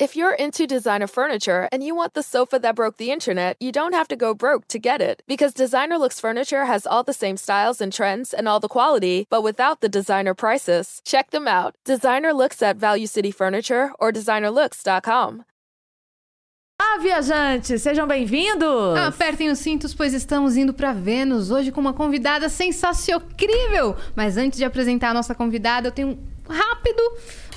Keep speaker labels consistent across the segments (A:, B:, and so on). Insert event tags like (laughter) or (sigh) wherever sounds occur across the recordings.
A: If you're into designer furniture and you want the sofa that broke the internet, you don't have to go broke to get it. Because Designer Looks Furniture has all the same styles and trends and all the quality, but without the designer prices. Check them out. Designer Looks at Value City Furniture or designerlooks.com.
B: Ah, viajantes, sejam bem-vindos!
C: Apertem os cintos, pois estamos indo para Vênus hoje com uma convidada sensacional. Mas antes de apresentar a nossa convidada, eu tenho um rápido,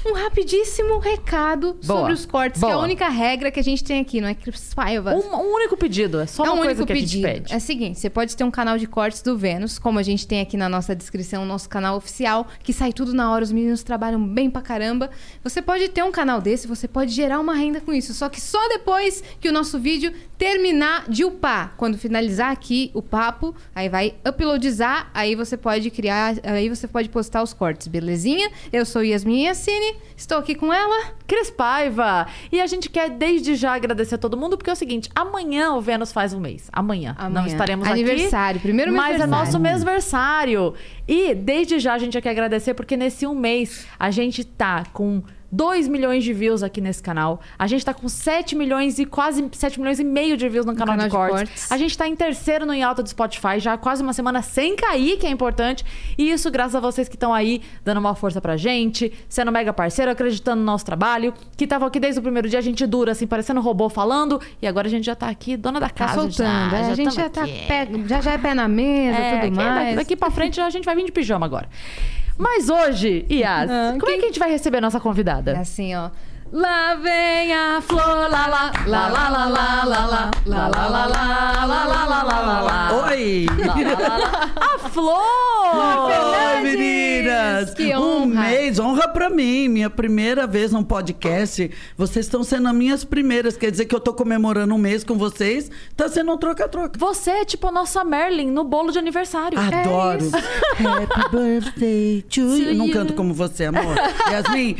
C: um rapidíssimo recado
B: Boa,
C: sobre os cortes, que é
B: boa.
C: a única regra que a gente tem aqui, não é Cris Paiva?
B: Um, um único pedido, é só
C: é
B: uma
C: um
B: coisa
C: único
B: que a
C: pedido.
B: gente pede.
C: É o seguinte, você pode ter um canal de cortes do Vênus, como a gente tem aqui na nossa descrição, nosso canal oficial, que sai tudo na hora, os meninos trabalham bem pra caramba. Você pode ter um canal desse, você pode gerar uma renda com isso, só que só depois que o nosso vídeo terminar de upar. Quando finalizar aqui o papo, aí vai uploadizar, aí você pode criar, aí você pode postar os cortes, belezinha? Eu sou Yasmin Yassine, estou aqui com ela.
B: Cris Paiva! E a gente quer desde já agradecer a todo mundo, porque é o seguinte, amanhã o Vênus faz um mês. Amanhã. Não
C: Amanhã.
B: estaremos
C: Aniversário,
B: aqui.
C: primeiro
B: Mas é
C: mêsversário.
B: nosso mêsversário. E desde já a gente quer agradecer, porque nesse um mês a gente tá com 2 milhões de views aqui nesse canal. A gente tá com 7 milhões e quase 7 milhões e meio de views no canal,
C: canal
B: de,
C: de
B: cortes.
C: cortes.
B: A gente tá em terceiro no em alta do Spotify, já há quase uma semana sem cair, que é importante. E isso graças a vocês que estão aí dando uma força pra gente, sendo mega parceiro, acreditando no nosso trabalho, que estavam aqui desde o primeiro dia, a gente dura, assim, parecendo um robô falando. E agora a gente já tá aqui, dona da
C: Tá
B: casa.
C: soltando,
B: já,
C: é, a gente já tá pé, já, já é pé na mesa,
B: É,
C: tudo mais.
B: Daqui, daqui pra frente a gente vai vir de pijama agora. Mas hoje, Yas,
C: Ah,
B: como é que a gente vai receber a nossa
C: É
B: convidada?
C: assim, ó. Lá vem a flor, lá lá, lá lá lá lá lá lá, lá lá lá lá lá lá lá lá.
D: Oi!
B: A Flor!
D: Oi, meninas!
C: Que
D: Um
C: honra.
D: mês, honra pra mim. Minha primeira vez num podcast. Vocês estão sendo as minhas primeiras. Quer dizer que eu tô comemorando um mês com vocês. Tá sendo um troca-troca.
B: Você é tipo a nossa Merlin no bolo de aniversário.
D: Adoro. Happy birthday to you. Eu não canto como você, amor. Yasmin,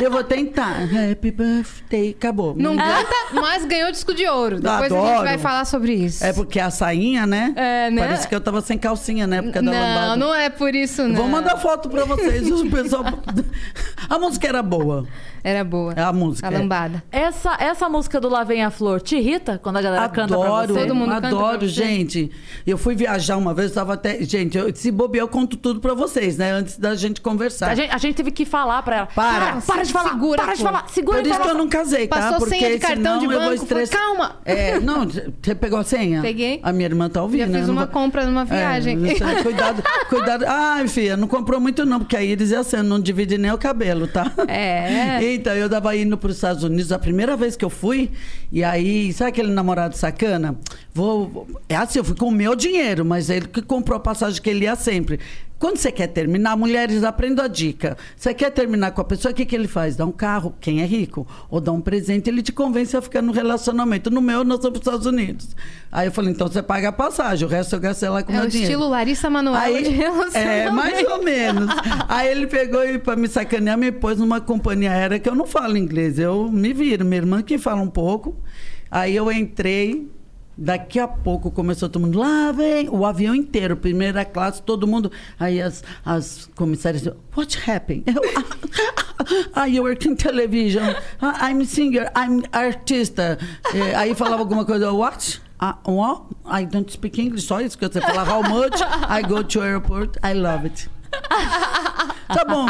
D: eu vou tentar. Happy birthday. Acabou.
C: Não canta, mas ganhou disco de ouro. Depois a gente vai falar sobre isso.
D: É porque a sainha, né?
C: É, né?
D: Parece que eu tava sem calcinha na época da
C: Não,
D: lambada.
C: não é por isso, não.
D: Vou mandar foto pra vocês. O pessoal... (laughs) A música era boa.
C: Era boa.
D: É a música.
C: A lambada.
B: Essa, essa música do Lá Vem a Flor te irrita quando a galera canta pra
D: Adoro,
B: você?
C: Todo mundo
D: adoro, gente. Eu fui viajar uma vez, eu tava até. Gente, eu, se bobear, eu conto tudo pra vocês, né? Antes da gente conversar.
B: A gente, a gente teve que falar pra ela.
D: Para.
B: para de falar,
C: Segura,
B: para de
C: Flor.
B: falar, segura
D: Por
B: a
D: isso que eu não casei, tá?
C: Passou
D: Porque
C: senha de cartão de banco, foi,
D: estressar.
C: calma.
D: É, não, você pegou a senha?
C: Peguei.
D: A minha irmã tá ouvindo.
C: Já
D: né?
C: fiz
D: Eu não
C: uma compra numa viagem.
D: É, cuidado, (laughs) cuidado. Ai, filha, não comprou muito não, porque a Iris é assim, não divide nem o cabelo, tá?
C: É.
D: Então, eu tava indo para os Estados Unidos a primeira vez que eu fui, e aí, sabe aquele namorado sacana? Vou, é assim, eu fui com o meu dinheiro, mas ele que comprou a passagem que ele ia sempre. Quando você quer terminar, mulheres, aprendam a dica. Você quer terminar com a pessoa, o que, que ele faz? Dá um carro, quem é rico, ou dá um presente, ele te convence a ficar no relacionamento. No meu, nós somos para os Estados Unidos. Aí eu falei, então você paga a passagem, o resto eu gastei lá com o
C: É
D: meu
C: o
D: dinheiro.
C: estilo Larissa Manoela de
D: Aí,
C: relacionamento.
D: é, mais ou menos. (laughs) Aí ele pegou e para me sacanear, me pôs numa companhia aérea que eu não falo inglês. Eu me viro, minha irmã que fala um pouco. Aí eu entrei, daqui a pouco começou todo mundo, lá vem, o avião inteiro, primeira classe, todo mundo. Aí as, as comissárias, what happened? Eu, (laughs) I work in television, I'm singer, I'm artista. Aí falava alguma coisa, what? Ah, what? I don't speak English, só isso que você fala. How much? I go to airport, I love it. Tá bom.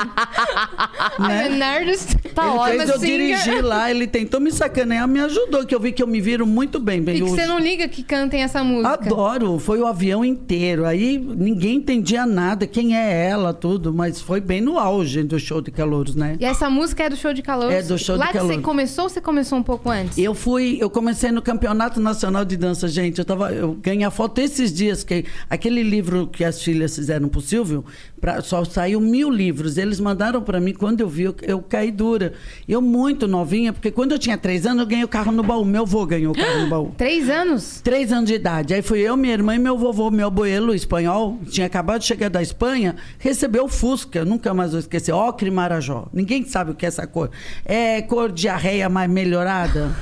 D: Né?
C: Nerdist.
B: Tá
D: ele
B: ótimo.
D: fez eu
C: singer.
D: dirigir lá, ele tentou me sacanear, me ajudou, que eu vi que eu me viro muito bem. bem
C: E que você não liga que cantem essa música.
D: Adoro, foi o avião inteiro. Aí ninguém entendia nada, quem é ela, tudo, mas foi bem no auge do show de calouros, né?
C: E essa música é do show de calor?
D: É do show de
C: Lá que
D: calor.
C: você começou ou você começou um pouco antes?
D: Eu fui, eu comecei no Campeonato Nacional de Dança, gente. Eu tava, eu ganhei a foto esses dias que aquele livro que as filhas fizeram pro Silvio, pra, só saiu mil livros. Eles mandaram para mim quando eu vi, eu, eu caí dura. Eu muito novinha, porque quando eu tinha três anos eu ganhei o carro no baú. Meu avô ganhou o carro no baú. (gasps)
C: Três anos?
D: Três anos de idade. Aí fui eu, minha irmã e meu vovô, meu abuelo espanhol, tinha acabado de chegar da Espanha, recebeu o Fusca, eu nunca mais vou esquecer, ocre marajó. Ninguém sabe o que é essa cor. É cor diarreia mais melhorada.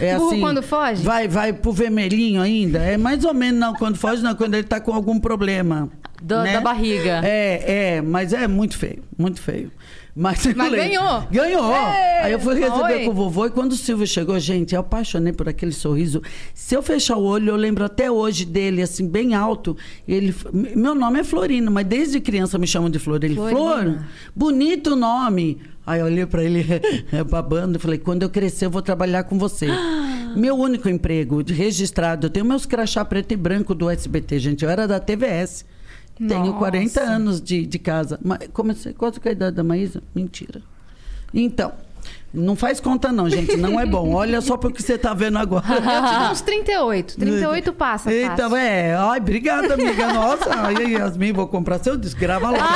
D: É
C: Burro
D: assim,
C: quando foge?
D: Vai, vai pro vermelhinho ainda. É mais ou menos não, quando foge não, quando ele tá com algum problema.
B: Da-
D: né?
B: da barriga.
D: É, é, mas é muito feio, muito feio. Mas,
C: Mas
D: falei,
C: ganhou.
D: Ganhou.
C: É,
D: Aí eu fui receber
C: foi.
D: com o vovô e quando o Silvio chegou, gente, eu apaixonei por aquele sorriso. Se eu fechar o olho, eu lembro até hoje dele, assim, bem alto. Ele, meu nome é Florino, mas desde criança me chamam de Flor. Ele, Flor,
C: Florina.
D: bonito nome. Aí eu olhei pra ele (laughs) babando e falei, quando eu crescer, eu vou trabalhar com você. (gasps) Meu único emprego registrado, eu tenho meus crachá preto e branco do SBT, gente. Eu era da TVS. Tenho
C: Nossa.
D: 40 anos de, de casa. Comecei quase com a idade da Maísa? Mentira. Então, não faz conta não, gente. Não é bom. Olha só pro que você tá vendo agora.
C: Eu tive uns 38. 38 passa,
D: Então,
C: fácil.
D: é. Ai, obrigada, amiga. Nossa, aí, Yasmin, vou comprar seu disco. Grava lá.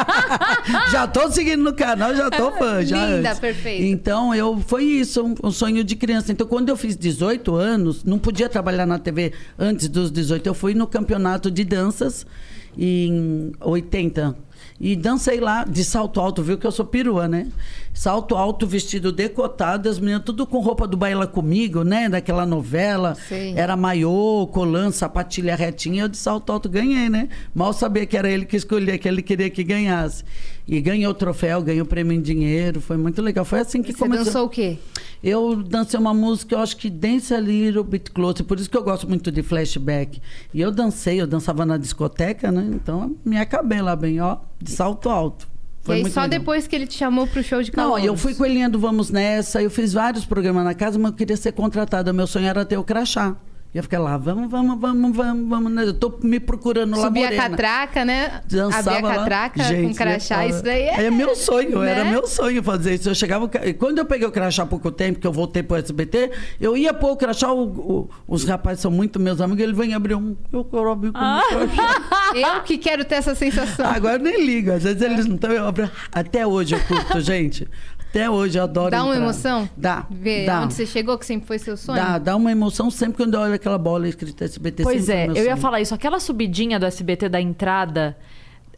D: (laughs) já tô seguindo no canal, já tô fã. Já
C: Linda,
D: antes.
C: perfeita.
D: Então, eu, foi isso, um, um sonho de criança. Então, quando eu fiz 18 anos, não podia trabalhar na TV antes dos 18. Eu fui no campeonato de danças em 80. E dancei lá de salto alto, viu que eu sou perua, né? Salto alto, vestido decotado, as meninas tudo com roupa do Baila Comigo, né? Daquela novela.
C: Sei.
D: Era maiô, colã, sapatilha retinha. Eu de salto alto ganhei, né? Mal sabia que era ele que escolhia, que ele queria que ganhasse. E ganhou o troféu, ganhou o prêmio em dinheiro. Foi muito legal. Foi assim que
C: Você
D: começou.
C: dançou o quê?
D: Eu dancei uma música, eu acho que Dance a Little Bit Closer, por isso que eu gosto muito de flashback. E eu dancei, eu dançava na discoteca, né? Então me acabei lá bem, ó, de salto alto.
C: e aí, só
D: legal.
C: depois que ele te chamou pro show de
D: Não,
C: calouros.
D: eu fui coelhinha do Vamos Nessa, eu fiz vários programas na casa, mas eu queria ser contratada. Meu sonho era ter o crachá. Eu fiquei lá, vamos, vamos, vamos, vamos, vamos. né? Eu tô me procurando lá,
C: Subir a
D: morena.
C: catraca, né?
D: Dançava
C: Abrir a
D: lá.
C: catraca com
D: Gente,
C: crachá,
D: eu-
C: isso daí é...
D: É meu sonho, era
C: né?
D: meu sonho fazer isso. Eu chegava. Quando eu peguei o crachá há pouco tempo, que eu voltei pro SBT, eu ia pôr o crachá, o- o- os rapazes são muito meus amigos, ele vem abrir um. Eu quero abrir com
C: Ah.
D: o crachá. (laughs)
C: Eu que quero ter essa sensação.
D: Agora eu nem ligo, às vezes eles não estão. abro- Até hoje eu curto, gente. Até hoje eu adoro.
C: Dá uma
D: entrar.
C: emoção?
D: Dá.
C: Ver
D: dá.
C: onde você chegou, que sempre foi seu sonho?
D: Dá, dá uma emoção sempre quando eu olho aquela bola escrita SBT.
B: Pois é, eu ia falar isso. Aquela subidinha do SBT da entrada,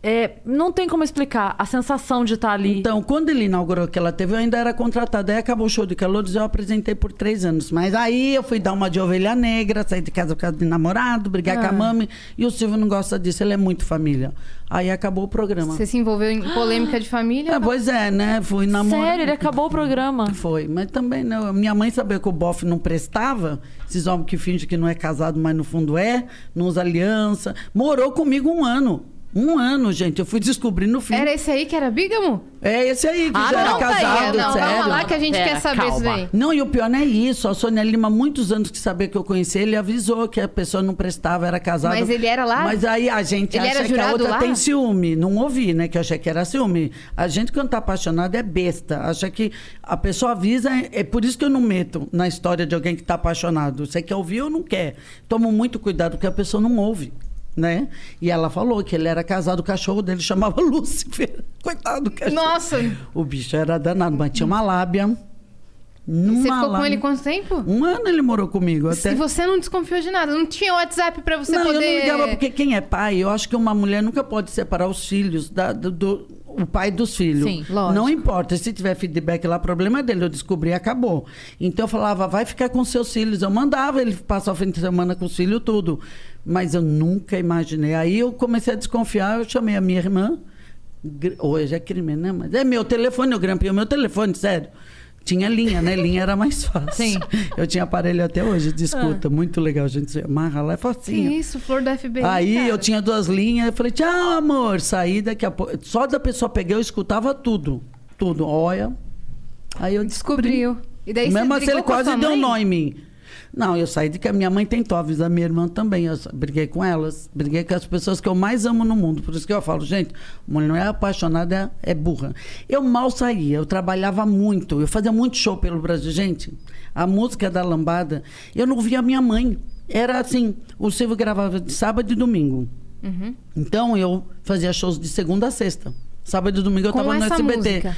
B: é, não tem como explicar a sensação de estar ali.
D: Então, quando ele inaugurou aquela TV, eu ainda era contratada. Aí acabou o show de calouros eu apresentei por três anos. Mas aí eu fui dar uma de ovelha negra, sair de casa por causa de namorado, brigar
B: Ah.
D: com a mami. E o Silvio não gosta disso, ele é muito família. Aí acabou o programa.
C: Você se envolveu em polêmica de família?
D: É, pois é, né? Fui namorar.
B: Sério, ele acabou o programa.
D: Foi, mas também não. Minha mãe sabia que o bofe não prestava, esses homens que fingem que não é casado, mas no fundo é, não usa aliança. Morou comigo um ano. Um ano, gente. Eu fui descobrir no fim.
C: Era esse aí que era bígamo?
D: É esse aí que
B: Ah,
D: já
B: não,
D: era
B: tá
D: casado,
C: não,
D: sério.
C: calma lá que a gente
B: Pera,
C: quer saber isso
B: calma.
C: daí.
D: Não, e o pior não é isso. A Sônia Lima, muitos anos que sabia que eu conhecia, ele avisou que a pessoa não prestava, era casada.
C: Mas ele era lá?
D: Mas aí a gente
C: Ele
D: acha que a outra
C: lá?
D: tem ciúme. Não ouvi, né? Que eu achei que era ciúme. A gente, quando tá apaixonado, é besta. Acha que a pessoa avisa. É por isso que eu não meto na história de alguém que tá apaixonado. Você quer ouvir ou não quer? Tomo muito cuidado porque a pessoa não ouve. Né? E ela falou que ele era casado, o cachorro dele chamava (laughs) Lúcifer. Coitado do cachorro.
C: Nossa!
D: O bicho era danado, mas tinha uma lábia. Uma
C: Você ficou com
D: lábia.
C: ele quanto tempo?
D: Um ano ele morou comigo. Até...
C: E você não desconfiou de nada? Não tinha WhatsApp pra você
D: não,
C: poder...
D: eu não ligava porque quem é pai, eu acho que uma mulher nunca pode separar os filhos da- do, do- o pai dos filhos.
B: Sim,
C: lógico.
D: Não importa, se tiver feedback lá, problema é dele. Eu descobri acabou. Então eu falava, vai ficar com seus filhos. Eu mandava ele passar o fim de semana com os filhos, tudo. Mas eu nunca imaginei. Aí eu comecei a desconfiar, eu chamei a minha irmã. Hoje é crime, né? Mas é meu telefone, eu grampei o meu telefone, sério. Tinha linha, né? Linha era mais fácil.
B: Sim.
D: Eu tinha aparelho até hoje, de escuta. Muito legal, gente. Você amarra lá, é
C: Que
D: facinho.
C: isso, flor do FBI,
D: Aí
C: cara.
D: eu tinha duas linhas, eu falei, tchau, amor. Saí daqui a pouco. Só da pessoa pegar, eu escutava tudo. Tudo. Olha. Aí eu descobri.
C: Descobriu. E daí
D: Mesmo
C: você
D: assim, ele
C: a
D: quase deu
C: mãe?
D: nó em mim. Não, eu saí de que a minha mãe tentou avisar minha irmã também. Eu briguei com elas. Briguei com as pessoas que eu mais amo no mundo. Por isso que eu falo, gente, mulher não é apaixonada, é, burra. Eu mal saía, eu trabalhava muito. Eu fazia muito show pelo Brasil. Gente, a música da lambada, eu não via minha mãe. Era assim, o Silvio gravava de sábado e domingo. Então eu fazia shows de segunda a sexta. Sábado e domingo eu estava no SBT.
C: música?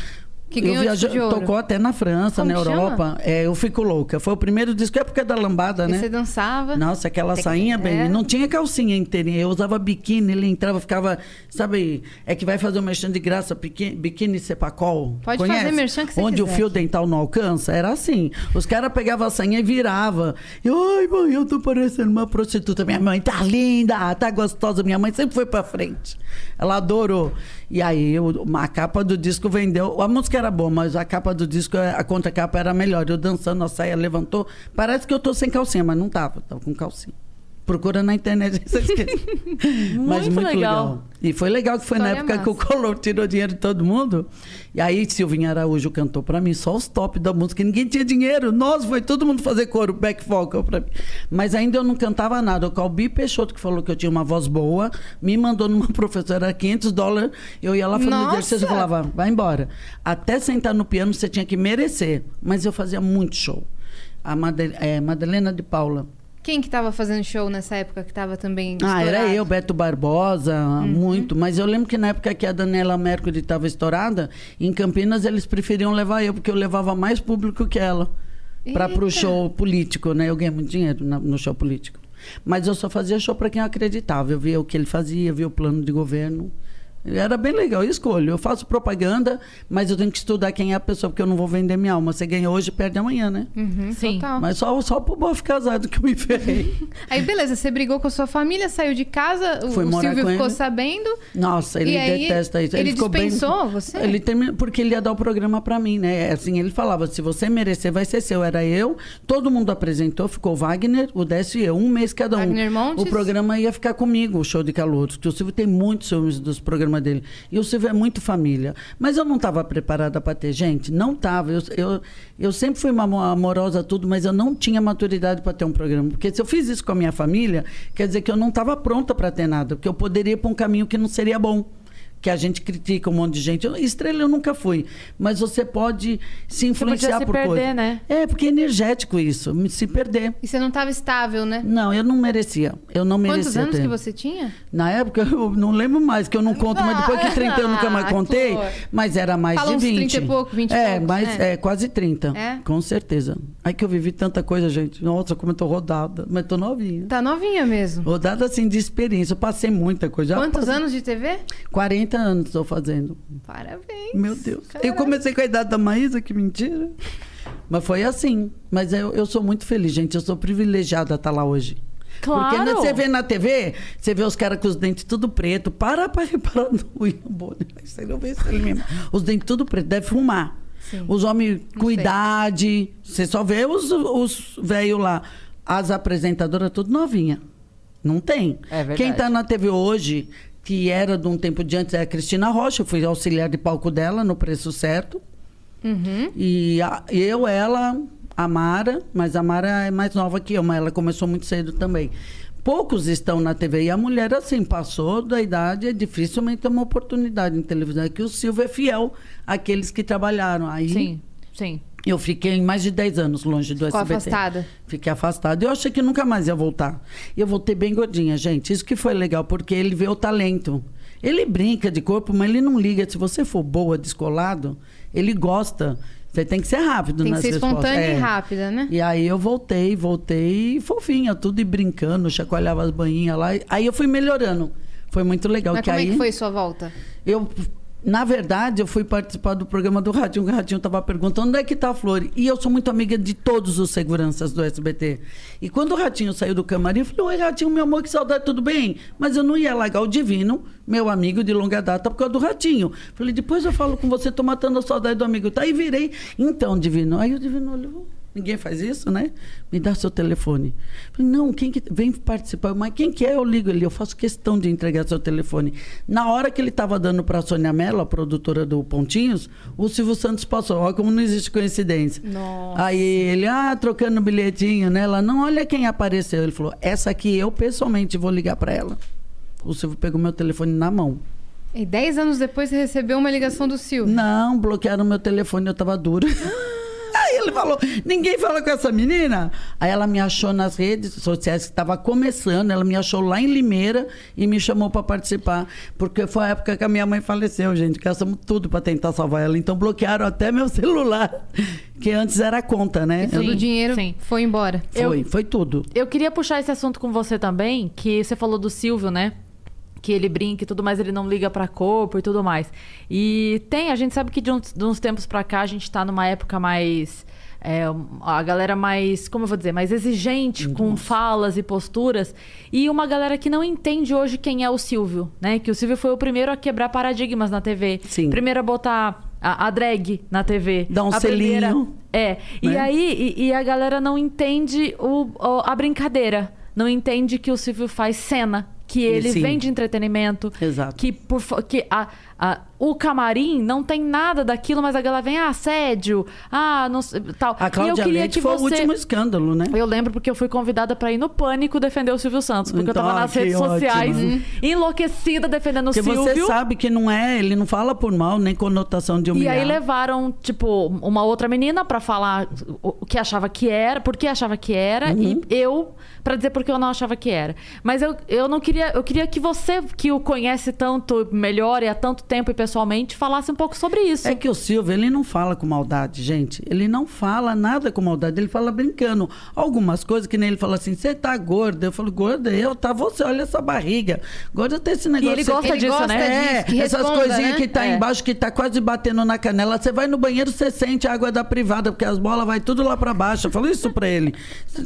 C: Que
D: eu
C: ganhou disco de ouro.
D: tocou até na França,
C: Como
D: na Europa. É, eu fico louca. Foi o primeiro disco, é época da lambada, né?
C: você dançava.
D: Nossa, aquela
C: Tem que-
D: sainha bem.
C: é.
D: Não tinha calcinha inteirinha. Eu usava biquíni, ele entrava, ficava. Sabe, é que vai fazer um merchan de graça, biquíni, biquíni Cepacol.
C: Pode
D: Conhece?
C: fazer merchan que você
D: Onde o
C: quiser.
D: fio dental não alcança. Era assim. Os caras pegavam a sainha e viravam. Eu, ai, mãe, eu tô parecendo uma prostituta. Minha mãe tá linda, tá gostosa. Minha mãe sempre foi pra frente. Ela adorou. E aí, eu- a capa do disco vendeu. A música era boa, mas a capa do disco, a contracapa era melhor. Eu dançando, a saia levantou. Parece que eu tô sem calcinha, mas não tava. Tava com calcinha. Procura na internet (laughs) esquerda. Mas
B: Muito
D: muito legal.
B: legal.
D: E foi legal que foi na
C: História
D: época que o
C: massa.
D: Collor tirou dinheiro de todo mundo. E aí Silvinho Araújo cantou pra mim, só os top da música. Ninguém tinha dinheiro. Nós, foi todo mundo fazer coro, back vocal pra mim. Mas ainda eu não cantava nada. O Calbi Peixoto, que falou que eu tinha uma voz boa, me mandou numa (laughs) professora, era 500 dólares. Eu ia lá fazer exercício e falava, vai embora. Até sentar no piano você tinha que merecer. Mas eu fazia muito show. A eh, Madalena de Paula.
C: Quem que tava fazendo show nessa época que tava também
D: Ah, era
C: estourado?
D: eu, Beto Barbosa,
C: Uhum.
D: muito. Mas eu lembro que na época que a Daniela Mercury estava estourada, em Campinas eles preferiam levar eu, porque eu levava mais público que ela. Para pro
C: Eita.
D: show político, né? Eu ganhei muito dinheiro no show político. Mas eu só fazia show para quem eu acreditava. Eu via o que ele fazia, via o plano de governo. Era bem legal, eu escolho. Eu faço propaganda, mas eu tenho que estudar quem é a pessoa, porque eu não vou vender minha alma. Você ganha hoje, perde amanhã, né?
C: Uhum,
B: Sim.
C: total.
D: Mas só, só pro bofe casado que eu me ferrei. (laughs)
C: Aí, beleza, você brigou com a sua família, saiu de casa, o,
D: Fui
C: o
D: morar
C: Silvio ficou
D: ele.
C: sabendo.
D: Nossa, ele
C: E aí,
D: detesta isso.
C: ele
D: ficou bem-
C: dispensou você?
D: Ele terminou, porque ele ia dar o programa pra mim, né? Assim, ele falava, se você merecer, vai ser seu. Era eu, todo mundo apresentou, ficou Wagner, o Décio e eu, um mês cada um.
C: Wagner Montes?
D: O programa ia ficar comigo, o show de porque o Silvio tem muitos ciúmes dos programas dele. E o Silvio é muito família. Mas eu não estava preparada para ter gente, não estava. Eu, eu, eu sempre fui uma amo- amorosa, tudo, mas eu não tinha maturidade para ter um programa. Porque se eu fiz isso com a minha família, quer dizer que eu não estava pronta para ter nada, porque eu poderia ir para um caminho que não seria bom. Que a gente critica um monte de gente. Eu- estrela eu nunca fui. Mas você pode se influenciar
B: se
D: por
B: perder,
D: coisa.
B: né?
D: É, porque é energético isso, se perder.
C: E você não tava estável, né?
D: Não, eu não merecia. Eu não merecia.
C: Quantos anos
D: ter.
C: que você tinha?
D: Na época eu não lembro mais, que eu não conto, mas depois que 30 eu nunca mais
C: Ah,
D: contei, mas era mais
C: Fala
D: de
C: uns
D: 20.
C: 30 e pouco, 20 e
D: É,
C: poucos,
D: mas
C: né?
D: é quase 30.
C: É?
D: Com certeza. Aí que eu vivi tanta coisa, gente. Nossa, como eu tô rodada, mas tô novinha.
C: Tá novinha mesmo.
D: Rodada assim de experiência, eu passei muita coisa.
C: Quantos
D: passei-
C: anos de TV?
D: 40 anos estou fazendo.
C: Parabéns.
D: Meu Deus.
C: Caraca.
D: Eu comecei com a idade da Maísa, que mentira. Mas foi assim. Mas eu, eu sou muito feliz, gente. Eu sou privilegiada a estar lá hoje.
B: Claro.
D: Porque você vê na TV, você vê os caras com os dentes tudo preto. Para pra reparar no William Bonner. Você não vê isso ele mesmo. Os dentes tudo preto, deve fumar.
C: Sim.
D: Os homens com
C: sei.
D: idade. Você só vê os, os velhos lá. As apresentadoras tudo novinha. Não tem.
B: É verdade.
D: Quem tá na TV hoje, que era de um tempo de antes, é a Cristina Rocha. Eu fui auxiliar de palco dela no preço certo.
C: Uhum.
D: E a- eu, ela, a Mara, mas a Mara é mais nova que eu, mas ela começou muito cedo também. Poucos estão na TV e a mulher, assim, passou da idade, é dificilmente uma oportunidade em televisão. É que o Silvio é fiel àqueles que trabalharam. Aí
B: Sim, sim.
D: Eu fiquei mais de 10 anos longe do
C: Ficou
D: SBT.
C: afastada.
D: Fiquei afastada. Eu achei que nunca mais ia voltar. E eu voltei bem gordinha, gente. Isso que foi legal, porque ele vê o talento. Ele brinca de corpo, mas ele não liga. Se você for boa, descolado, ele gosta. Você tem que ser rápido
C: Tem que
D: nas
C: ser
D: respostas.
C: espontânea e
D: É.
C: rápida, né?
D: E aí eu voltei, voltei fofinha, tudo e brincando, chacoalhava as banhinhas lá. Aí eu fui melhorando. Foi muito legal.
C: Mas
D: que
C: como
D: aí
C: é que foi sua volta?
D: eu, na verdade, eu fui participar do programa do Ratinho, que o Ratinho estava perguntando onde é que está a Flor. E eu sou muito amiga de todos os seguranças do SBT. E quando o Ratinho saiu do camarim, eu falei, oi, Ratinho, meu amor, que saudade, tudo bem? Mas eu não ia largar o Divino, meu amigo de longa data, por causa do Ratinho. Falei, depois eu falo com você, tô matando a saudade do amigo. Tá, aí virei, então, Divino. Aí o Divino olhou... Ninguém faz isso, né? Me dá seu telefone. Falei, não, quem que vem participar? Mas quem que é? Eu ligo ele. Eu faço questão de entregar seu telefone. Na hora que ele estava dando para a Sônia Mello, a produtora do Pontinhos, o Silvio Santos passou. Olha como não existe coincidência.
C: Nossa.
D: Aí ele, ah, trocando bilhetinho, né? Ela, não, olha quem apareceu. Ele falou, essa aqui eu pessoalmente vou ligar para ela. O Silvio pegou meu telefone na mão.
C: E 10 anos depois você recebeu uma ligação do Silvio.
D: Não, bloquearam meu telefone, eu tava dura. (laughs) Ele falou: ninguém fala com essa menina? Aí ela me achou nas redes sociais que estava começando, ela me achou lá em Limeira e me chamou para participar, porque foi a época que a minha mãe faleceu, gente. Gastamos tudo para tentar salvar ela, então bloquearam até meu celular, (laughs) que antes era conta, né?
C: Todo
B: Sim,
C: o dinheiro
B: sim.
C: foi embora.
D: Foi, foi tudo.
B: Eu queria puxar esse assunto com você também, que você falou do Silvio, né? Que ele brinca e tudo mais, ele não liga pra corpo e tudo mais. E tem, a gente sabe que de uns, de uns tempos pra cá a gente tá numa época mais. É, a galera mais, como eu vou dizer, mais exigente com falas e posturas. E uma galera que não entende hoje quem é o Silvio, né? Que o Silvio foi o primeiro a quebrar paradigmas na TV.
D: Sim.
B: Primeiro a botar a, a drag na TV.
D: Dar um
B: a primeira-
D: selinho.
B: É. E
D: Né?
B: aí, e, e a galera não entende o, o- a brincadeira. Não entende que o Silvio faz cena. Que ele
D: Sim.
B: vende entretenimento.
D: Exato.
B: Que, por, que a, a- o camarim não tem nada daquilo, mas a galera vem, ah, assédio, ah, não sei, tal.
D: A
B: e eu
D: Cláudia
B: queria
D: Leite
B: que
D: foi
B: você...
D: o último escândalo, né?
B: Eu lembro porque eu fui convidada pra ir no Pânico defender o Silvio Santos. Porque
D: Então,
B: eu tava
D: ah,
B: nas redes sociais,
D: ótimo.
B: enlouquecida defendendo o
D: Porque
B: Silvio.
D: você sabe que não é, ele não fala por mal, nem conotação de
B: E
D: humilhar.
B: aí levaram, tipo, uma outra menina pra falar o o que achava que era, por que achava que era,
D: Uhum.
B: e eu pra dizer por que eu não achava que era. Mas eu, eu não queria, eu queria que você, que o conhece tanto melhor e há tanto tempo e pessoalmente, falasse um pouco sobre isso.
D: É que o Silvio, ele não fala com maldade, gente. Ele não fala nada com maldade, ele fala brincando. Algumas coisas que nem ele fala assim, você tá gorda. Eu falo, gorda, eu, tá você, olha essa barriga. Gorda tem esse negócio.
B: ele
D: você-
B: gosta
C: Ele
B: disso,
C: gosta
B: né?
C: disso,
D: É, essas
C: responda,
D: coisinhas
C: né?
D: que tá
B: É.
D: embaixo, que tá quase batendo na canela. Você vai no banheiro, você sente a água da privada, porque as bolas vai tudo lá pra baixo. Eu falo isso pra ele.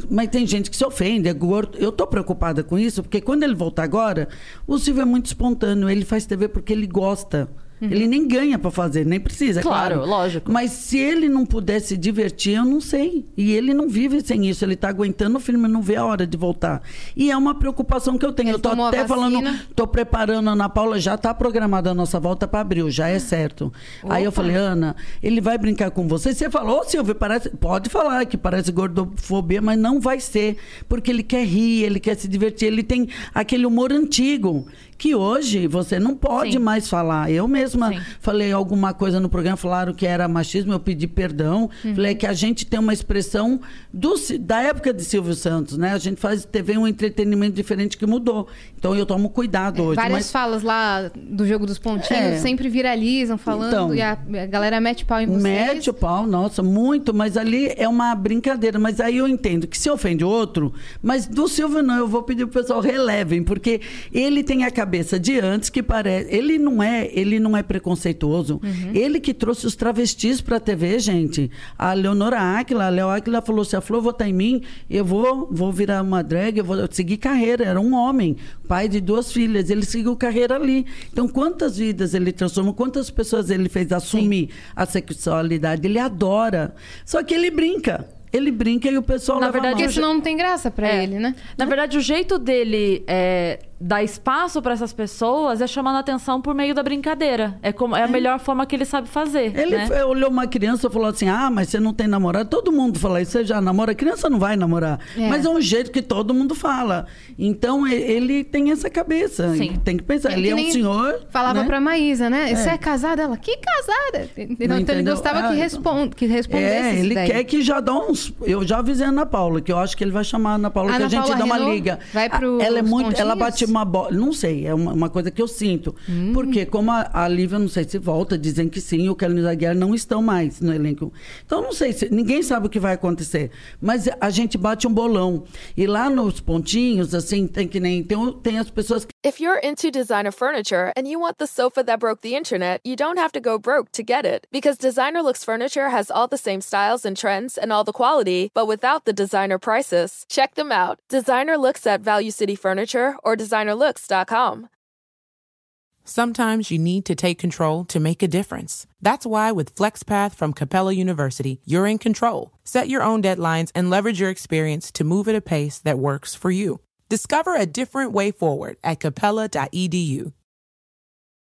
D: Mas tem gente que se ofende, é gordo. Eu tô preocupada com isso, porque quando ele voltar agora, o Silvio é muito espontâneo. Ele faz TV porque ele gosta. Ele nem ganha pra fazer, nem precisa, é
B: Uhum. Claro,
D: claro.
B: lógico.
D: Mas se ele não puder se divertir, eu não sei. E ele não vive sem isso. Ele tá aguentando o filme, não vê a hora de voltar. E é uma preocupação que eu tenho.
C: Ele
D: eu tô até falando, tô preparando a Ana Paula, já tá programada a nossa volta para abril, já é certo. Aí eu falei, Ana, ele vai brincar com você. Você falou, ô Silvio, parece, pode falar que parece gordofobia, mas não vai ser, porque ele quer rir, ele quer se divertir, ele tem aquele humor antigo que hoje você não pode
B: Sim.
D: mais falar. Eu mesma
B: Sim.
D: falei alguma coisa no programa, falaram que era machismo, eu pedi perdão.
C: Uhum.
D: Falei que a gente tem uma expressão do, da época de Silvio Santos, né? A gente faz TV um entretenimento diferente que mudou. Então eu tomo cuidado hoje.
C: É, Várias
D: mas
C: falas lá do jogo dos pontinhos
D: É.
C: sempre viralizam falando
D: Então.
C: e a, a galera mete pau em vocês.
D: Mete o pau, nossa, muito, mas ali é uma brincadeira. Mas aí eu entendo que se ofende o outro, mas do Silvio não, eu vou pedir pro pessoal relevem, porque ele tem a cabeça de antes que parece. Ele não é, ele não é preconceituoso. Ele que trouxe os travestis pra TV, gente. A Leonora Áquila, a Leo Áquila falou: se a Flor votar em mim, eu vou, vou virar uma drag, eu vou seguir carreira. Era um homem, pai de duas filhas, ele seguiu carreira ali. Então, quantas vidas ele transformou, quantas pessoas ele fez assumir a sexualidade? Ele adora. Só que ele brinca. Ele brinca e o pessoal
B: Na
D: leva
B: verdade,
C: senão não tem graça pra
B: É.
C: ele, né?
B: Na verdade, o jeito dele é, dar espaço pra essas pessoas é chamando atenção por meio da brincadeira. É, como, é a melhor forma que ele sabe fazer.
D: Ele
B: né?
D: olhou uma criança e falou assim: Ah, mas você não tem namorado? Todo mundo fala isso, você já namora? A criança não vai namorar.
C: É.
D: Mas é um jeito que todo mundo fala. Então ele tem essa cabeça.
B: Sim.
D: Tem que pensar.
C: É
D: ele é um senhor.
C: Falava
D: né?
C: pra Maísa, né? Você é casada? Ela, que casada? Então ele gostava
D: Ah,
C: que,
D: então.
C: respon que respondesse
D: É, ele quer que já dá uns. Eu já avisei a Ana Paula, que eu acho que ele vai chamar a Ana Paula,
C: A
D: que a
C: Ana
D: gente
C: Paula
D: dá uma
C: Renault
D: liga.
C: vai pros
D: ela é muito. Ela
C: pontinhos?
D: Bate uma bola. Não sei, é uma, uma coisa que eu sinto.
C: Hum.
D: Porque, como a, a Lívia, não sei se volta, dizem que sim, o Kelly Aguiar não estão mais no elenco. Então, não sei, se, ninguém sabe o que vai acontecer. Mas a gente bate um bolão. E lá nos pontinhos, assim, tem que nem. Tem, tem as pessoas que
A: If you're into designer furniture and you want the sofa that broke the internet, you don't have to go broke to get it. Because Designer Looks Furniture has all the same styles and trends and all the quality, but without the designer prices. Check them out. Designer Looks at Value City Furniture or designerlooks.com.
E: Sometimes you need to take control to make a difference. That's why with FlexPath from Capella University, you're in control. Set your own deadlines and leverage your experience to move at a pace that works for you. Discover a different way forward at capella.edu.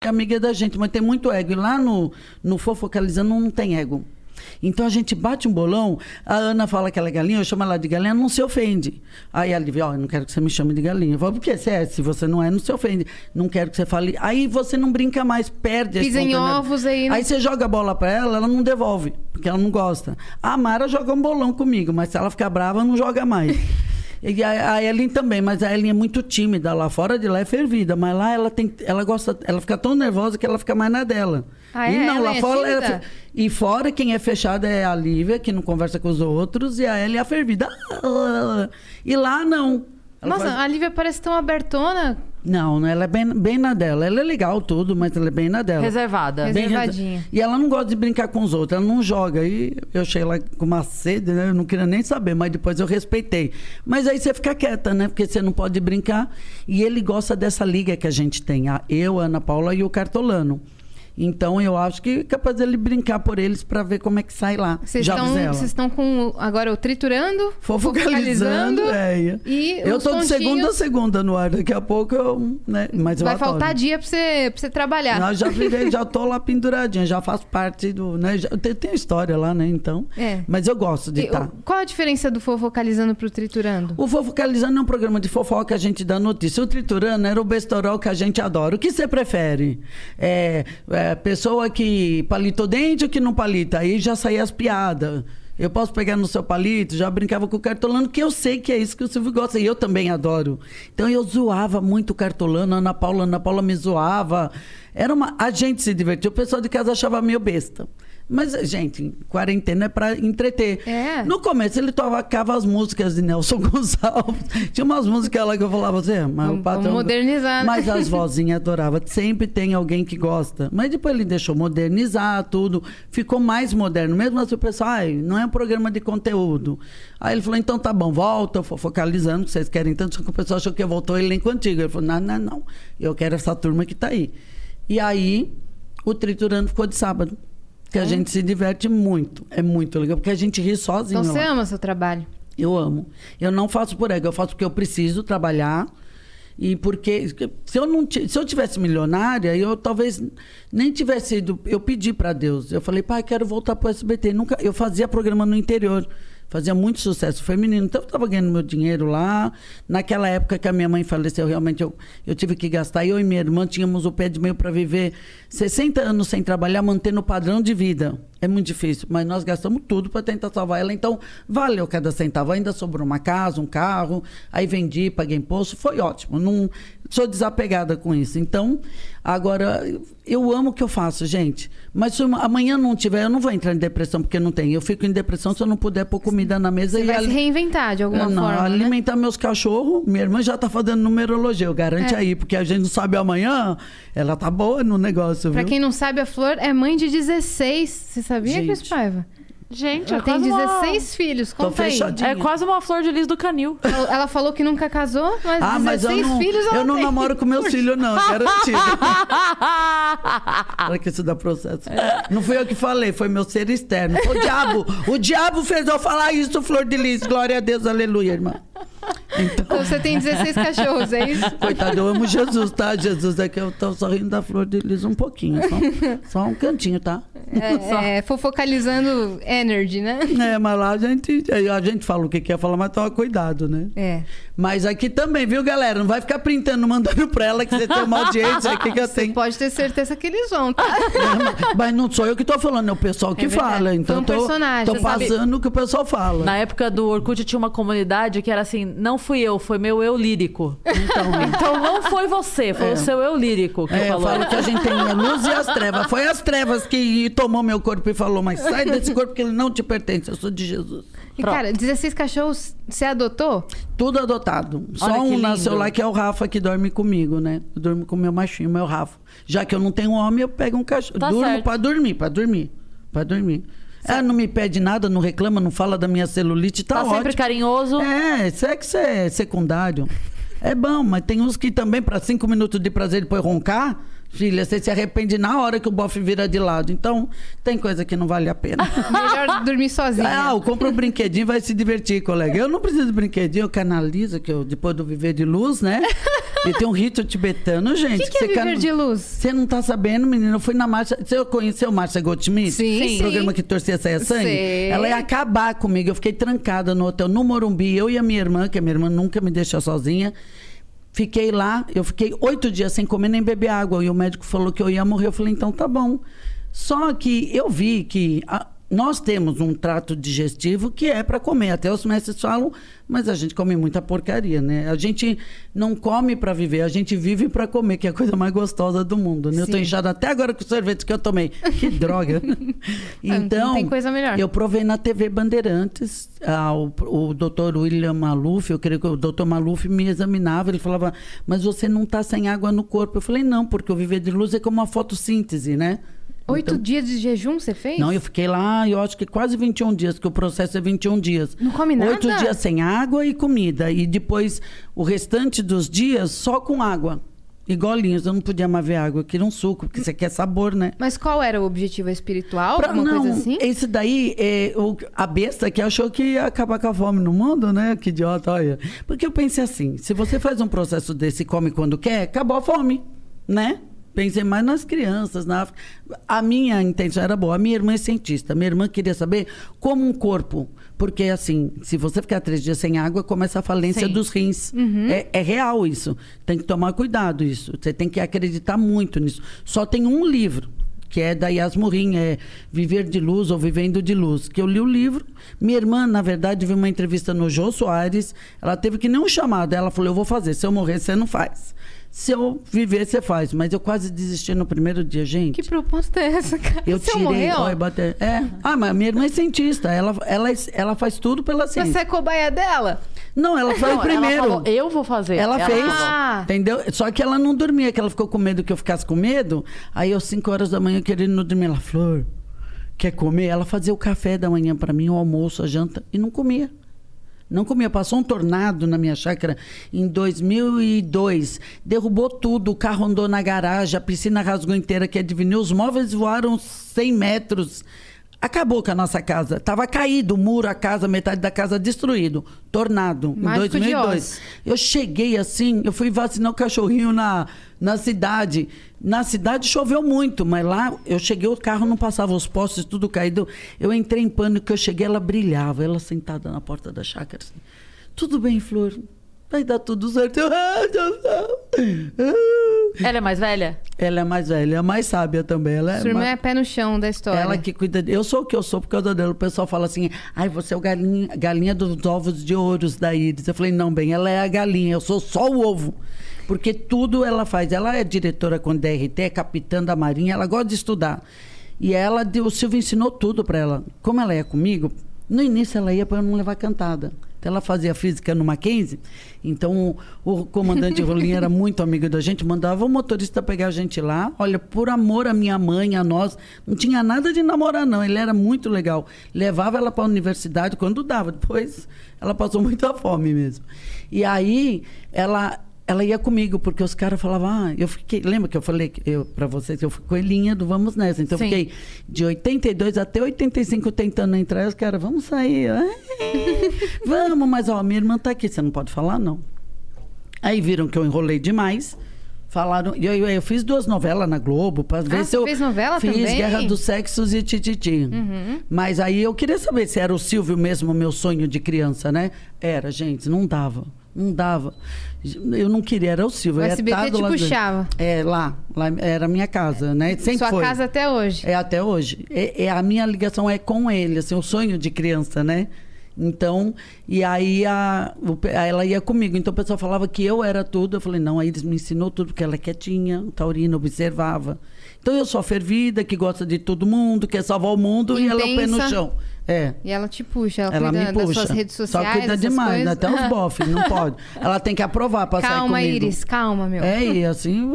D: amiga da gente, mas tem muito ego. E lá no, no Fofocalizando não tem ego. Então a gente bate um bolão, a Ana fala que ela é galinha, eu chamo ela de galinha, não se ofende. Aí a Lívia, ó, eu não quero que você me chame de galinha. Eu falo, por que você é? Se você não é, não se ofende. Não quero que você fale. Aí você não brinca mais, perde
C: Pisa em ovos aí, né?
D: Aí você joga a bola pra ela, ela não devolve, porque ela não gosta. A Mara joga um bolão comigo, mas se ela ficar brava, não joga mais. E a, a Ellen também, mas a Ellen é muito tímida. Lá fora de lá é fervida, mas lá ela tem, ela gosta, ela fica tão nervosa que ela fica mais na dela.
C: Ah,
D: e
C: é?
D: não,
C: Ela
D: lá
C: é
D: fora ela e fora quem é fechada é a Lívia, que não conversa com os outros, e a Ellen é a fervida. (laughs) E lá não. Ela
C: Nossa,
D: faz-
C: a Lívia parece tão abertona.
D: Não, ela é bem, bem na dela. Ela é legal tudo, mas ela é bem na dela.
B: Reservada.
C: Reser-
D: Bem
C: Reservadinha.
D: E ela não gosta de brincar com os outros, ela não joga. E eu cheguei lá com uma sede, né? Eu não queria nem saber, mas depois eu respeitei. Mas aí você fica quieta, né? Porque você não pode brincar. E ele gosta dessa liga que a gente tem, a eu, a Ana Paula e o Cartolano. Então eu acho que é capaz dele brincar por eles para ver como é que sai lá.
C: Vocês estão, com agora o triturando,
D: Fofocalizando, é.
C: e
D: eu tô de segunda a segunda no ar, daqui a pouco eu, né? Mas
C: Vai faltar dia pra você, pra você trabalhar.
D: Nós já (laughs) virei, já tô lá penduradinha, já faço parte do, né? Já, tem, tem história lá, né? Então.
C: É.
D: Mas eu gosto de estar.
C: o- Qual a diferença do fofocalizando pro triturando?
D: O Fofocalizando é um programa de fofoca que a gente dá notícia. O Triturando era o bestorol que a gente adora. O que você prefere? É, é, pessoa que palita o dente ou que não palita? Aí já saía as piadas. Eu posso pegar no seu palito, já brincava com o cartolano, que eu sei que é isso que o Silvio gosta, e eu também adoro. Então eu zoava muito o cartolano, Ana Paula, Ana Paula me zoava. Era uma. A gente se divertia, o pessoal de casa achava meio besta. Mas, gente, quarentena é pra entreter.
C: É.
D: No começo ele tocava as músicas de Nelson (laughs) Gonçalves. Tinha umas músicas lá que eu falava assim, mas
C: Vamos-
D: o patrão...
C: modernizar, né?
D: Mas as (laughs) vozinhas adoravam. Sempre tem alguém que gosta. Mas depois ele deixou modernizar tudo. Ficou mais moderno. Mesmo assim o pessoal, ai, não é um programa de conteúdo. Aí ele falou, então tá bom, volta, focalizando, vocês querem tanto. Só que o pessoal achou que voltou ele nem contigo. Ele falou, não, não, não. Eu quero essa turma que tá aí. E aí o Triturando ficou de sábado. Que a gente se diverte muito. É muito legal, porque a gente ri sozinho.
C: Então você
D: lá.
C: ama seu trabalho.
D: Eu amo. Eu não faço por ego, eu faço porque eu preciso trabalhar. E porque se eu não se eu tivesse milionária, eu talvez nem tivesse ido. Eu pedi para Deus. Eu falei, pai, quero voltar para o SBT. Nunca, eu fazia programa no interior. Fazia muito sucesso feminino. Então eu estava ganhando meu dinheiro lá. Naquela época que a minha mãe faleceu, realmente eu, eu tive que gastar. Eu e minha irmã tínhamos o pé de meio para viver 60 anos sem trabalhar, mantendo o padrão de vida. É muito difícil, mas nós gastamos tudo para tentar salvar ela. Então, valeu cada centavo. Ainda sobrou uma casa, um carro, aí vendi, paguei imposto. Foi ótimo. Não sou desapegada com isso. Então, agora, eu amo o que eu faço, gente. Mas se uma- amanhã não tiver, eu não vou entrar em depressão, porque não tem. Eu fico em depressão se eu não puder pôr comida na mesa
C: Você
D: e
C: vai
D: ali-
C: se reinventar de alguma
D: É, não,
C: forma, né?
D: alimentar meus cachorros. Minha irmã já tá fazendo numerologia, eu garante
C: É.
D: aí, porque a gente não sabe amanhã. Ela tá boa no negócio,
C: Pra
D: viu?
C: quem não sabe, a Flor é mãe de 16. Você sabia,
D: Gente.
C: Cris Paiva?
B: Gente,
C: Ela
B: é
C: tem
B: quase uma-
C: 16 filhos.
D: Tô
C: Conta aí.
D: fechadinha.
B: É quase uma flor de lis do canil.
C: Ela ela falou que nunca casou, mas
D: Ah, mas eu
C: 16
D: não,
C: filhos ela
D: eu não
C: tem.
D: namoro com meus filhos, não, é garantido. (laughs) Olha que isso dá processo. Não fui eu que falei, foi meu ser externo. Foi o diabo. O diabo fez eu falar isso, Flor de Lis. Glória a Deus, aleluia, irmã. Então,
C: Então você tem 16 cachorros, é isso?
D: coitado, eu amo Jesus, tá? Jesus é que eu tô sorrindo da Flor de Lis um pouquinho. Só, só um cantinho, tá?
C: É, é, fofocalizando energy, né?
D: É, mas lá a gente, a gente fala o que quer falar, mas toma cuidado, né?
C: É.
D: Mas aqui também, viu, galera? Não vai ficar printando, mandando pra ela que você tem uma audiência (laughs) aqui que eu tenho.
C: Pode ter certeza que eles vão, tá? (laughs)
D: Mas não sou eu que tô falando, é o pessoal que
C: É
D: fala. Então
C: Foi um
D: tô,
C: personagem,
D: tô
C: você
D: passando o que o pessoal fala.
B: Na época do Orkut tinha uma comunidade que era assim, não fui eu, foi meu eu lírico.
D: Então, (laughs)
B: Então não foi você, foi
D: É.
B: o seu eu lírico que
D: é, eu
B: falou.
D: falo que a gente tem a luz e as trevas. Foi as trevas que tomou meu corpo e falou, mas sai desse corpo que ele não te pertence, eu sou de Jesus.
C: E,
B: Pronto.
C: cara, 16 cachorros você adotou?
D: Tudo adotado. Só
B: Olha que
D: um nasceu lá que é o Rafa que dorme comigo, né? Eu durmo com o meu machinho, meu Rafa. Já que eu não tenho homem, eu pego um cachorro.
B: Tá
D: Durmo
B: certo.
D: pra dormir, pra dormir. Pra dormir. Ela não me pede nada, não reclama, não fala da minha celulite, tá,
B: Tá
D: ótimo.
B: sempre carinhoso.
D: É, sexo é secundário. É bom, mas tem uns que também, para cinco minutos de prazer, depois roncar, filha, você se arrepende na hora que o bofe vira de lado. Então, tem coisa que não vale a pena. (laughs)
C: Melhor dormir sozinha.
D: Ah, eu compro um brinquedinho vai se divertir, colega. Eu não preciso de brinquedinho, eu canalizo, que eu, depois do viver de luz, né? (laughs) E tem um rito tibetano,
C: O
D: gente.
C: que, que é
D: você
C: viver
D: can-
C: de luz?
D: Você não tá sabendo, menina? Eu fui na marcha. Você conheceu Márcia Goldschmidt?
C: Sim, sim.
D: Programa que torcia saia sangue?
C: Sei.
D: Ela ia acabar comigo. Eu fiquei trancada no hotel no Morumbi. Eu e a minha irmã, que a minha irmã nunca me deixou sozinha. Fiquei lá, eu fiquei oito dias sem comer nem beber água. E o médico falou que eu ia morrer. Eu falei, então tá bom. Só que eu vi que a- nós temos um trato digestivo que é para comer. Até os mestres falam, mas a gente come muita porcaria, né? A gente não come para viver, a gente vive para comer, que é a coisa mais gostosa do mundo. Né? Eu tô inchada até agora com o sorvete que eu tomei. Que (laughs) droga. então,
C: não tem coisa melhor.
D: eu provei na TV Bandeirantes, ah, o, o doutor William Maluf, eu creio que o doutor Maluf me examinava, ele falava, mas você não está sem água no corpo. Eu falei, não, porque o viver de luz é como uma fotossíntese, né?
C: Oito
D: Então-
C: dias de jejum você fez?
D: Não, eu fiquei lá, eu acho que quase 21 dias, que o processo é 21 dias.
C: Não come nada?
D: Oito dias sem água e comida. E depois, o restante dos dias, só com água. E golinhos, eu não podia mais ver água, eu queria um suco, porque você quer sabor, né?
C: Mas qual era o objetivo espiritual?
D: Pra-
C: Alguma
D: não,
C: coisa assim?
D: esse daí, é, o- a besta que achou que ia acabar com a fome no mundo, né? Que idiota, olha. Porque eu pensei assim, se você faz um processo desse e come quando quer, acabou a fome, né? Pensei mais nas crianças, na África. A minha intenção era boa. A minha irmã é cientista. Minha irmã queria saber como um corpo. Porque, assim, se você ficar três dias sem água, começa a falência
C: Sim.
D: dos rins. É, é real isso. Tem que tomar cuidado isso. Você tem que acreditar muito nisso. Só tem um livro que é da Yasmurim, é Viver de Luz ou Vivendo de Luz, que eu li o livro. Minha irmã, na verdade, viu uma entrevista no Jô Soares, ela teve que nem um chamado, ela falou, eu vou fazer, se eu morrer, você não faz. Se eu viver, você faz. Mas eu quase desisti no primeiro dia, gente.
C: Que proposta é essa, cara?
D: Eu
C: você
D: tirei.
C: morreu?
D: Bate- É. Ah, mas minha irmã é cientista. Ela, ela, ela faz tudo pela ciência.
C: você é cobaia dela?
D: Não, ela foi
B: Não,
D: primeiro.
B: Ela falou, eu vou fazer.
D: Ela, fez,
C: Ah.
D: entendeu? Só que ela não dormia, que ela ficou com medo que eu ficasse com medo. Aí, às 5 horas da manhã, querendo não dormir, ela, Flor, quer comer? Ela fazia o café da manhã para mim, o almoço, a janta, e não comia. Não comia. Passou um tornado na minha chácara em 2002. Derrubou tudo. O carro andou na garagem, a piscina rasgou inteira, que adivinhou. Os móveis voaram 100 metros. Acabou com a nossa casa. Tava caído o muro, a casa, metade da casa destruído. Tornado,
C: Mágico
D: em
C: de
D: 2002.
C: Oz.
D: Eu cheguei assim, eu fui vacinar o cachorrinho na, na cidade. Na cidade choveu muito, mas lá eu cheguei, o carro não passava, os postes tudo caído. Eu entrei em pânico, eu cheguei, ela brilhava, ela sentada na porta da chácara. Assim, tudo bem, Flor, vai dar tudo certo. Eu, "Ah, Deus, não."
B: Ela é mais velha?
D: Ela é mais velha, é mais sábia também. Ela é
C: Sua irmã
D: uma-
C: é pé no chão da história.
D: ela que cuida. De... Eu sou o que eu sou por causa dela. O pessoal fala assim: ai, você é o galinha, galinha dos ovos de ouros da Iris. Eu falei: não, bem, ela é a galinha, eu sou só o ovo. Porque tudo ela faz. Ela é diretora com DRT, é capitã da Marinha, ela gosta de estudar. E ela, o Silvio ensinou tudo para ela. Como ela ia comigo, no início ela ia para eu não levar cantada. Então ela fazia física no Mackenzie. Então o, o comandante Rolim era muito amigo da gente, mandava o motorista pegar a gente lá. Olha, por amor à minha mãe, a nós, não tinha nada de namorar não. Ele era muito legal. Levava ela para a universidade quando dava. Depois ela passou muita fome mesmo. E aí ela ela ia comigo, porque os caras falavam, ah, eu fiquei. Lembra que eu falei eu, pra vocês que eu fui coelhinha do Vamos Nessa? Então eu
B: Sim.
D: fiquei de 82 até 85 tentando entrar. E os caras, vamos sair. Ah, vamos, mas ó, minha irmã tá aqui, você não pode falar, não. Aí viram que eu enrolei demais. Falaram. E eu, eu, eu fiz duas novelas na Globo para ver
C: Ah,
D: se eu.
C: fez novela
D: fiz
C: também? Uhum.
D: Guerra dos Sexos e Tititi. Mas aí eu queria saber se era o Silvio mesmo, meu sonho de criança, né? Era, gente, não dava. Não dava. Eu não queria, era o Silvio.
C: O SBT te puxava.
D: É, lá, lá. Era a minha casa, né? Sempre
C: Sua
D: foi.
C: casa até hoje.
D: É até hoje. É, é- a minha ligação é com ele, assim, o sonho de criança, né? Então, e aí a, ela ia comigo. Então o pessoal falava que eu era tudo. Eu falei, não, aí eles me ensinou tudo, porque ela é quietinha, taurina, observava. Então eu sou a fervida, que gosta de todo mundo, quer salvar o mundo, e ela é o pé no
C: Intensa.
D: chão. É.
C: E ela te puxa, ela,
D: Ela
C: cuida
D: me
C: das
D: puxa.
C: suas redes sociais.
D: Só cuida demais,
C: coisas.
D: até os (laughs) bofs, não pode. Ela tem que aprovar pra sair
C: Calma,
D: comigo.
C: Iris, calma, meu.
D: É, e assim,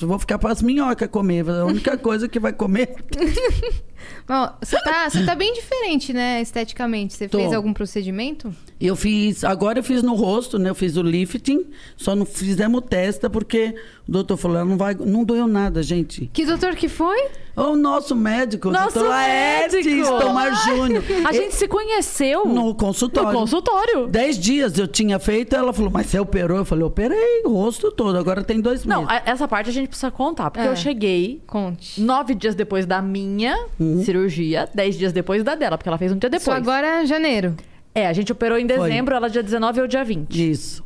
D: eu vou ficar para as minhocas comer. A única (laughs) coisa que vai comer. (laughs)
C: Ó, Você tá, você tá bem diferente, né, esteticamente. Você
D: Tô.
C: fez algum procedimento?
D: Eu fiz, agora eu fiz no rosto, né? Eu fiz o lifting, só não fizemos testa porque o doutor falou, "Ela não vai, não doeu nada, gente.
C: Que doutor que foi?
D: O nosso médico, o
B: Nosso
D: doutor Laertes
B: médico!
D: Tomar Júnior.
B: A gente se conheceu
D: No consultório.
B: no consultório.
D: Dez dias eu tinha feito, ela falou, mas você operou? Eu falei, operei o rosto todo, agora tem dois
B: Não,
D: meses.
B: a- essa parte a gente precisa contar, porque
C: É.
B: eu cheguei
C: Conte.
B: nove dias depois da minha
D: Uhum.
B: cirurgia, dez dias depois da dela, porque ela fez um dia depois.
C: agora é janeiro.
B: É, a gente operou em dezembro, ela dia 19 ou dia 20.
D: Isso.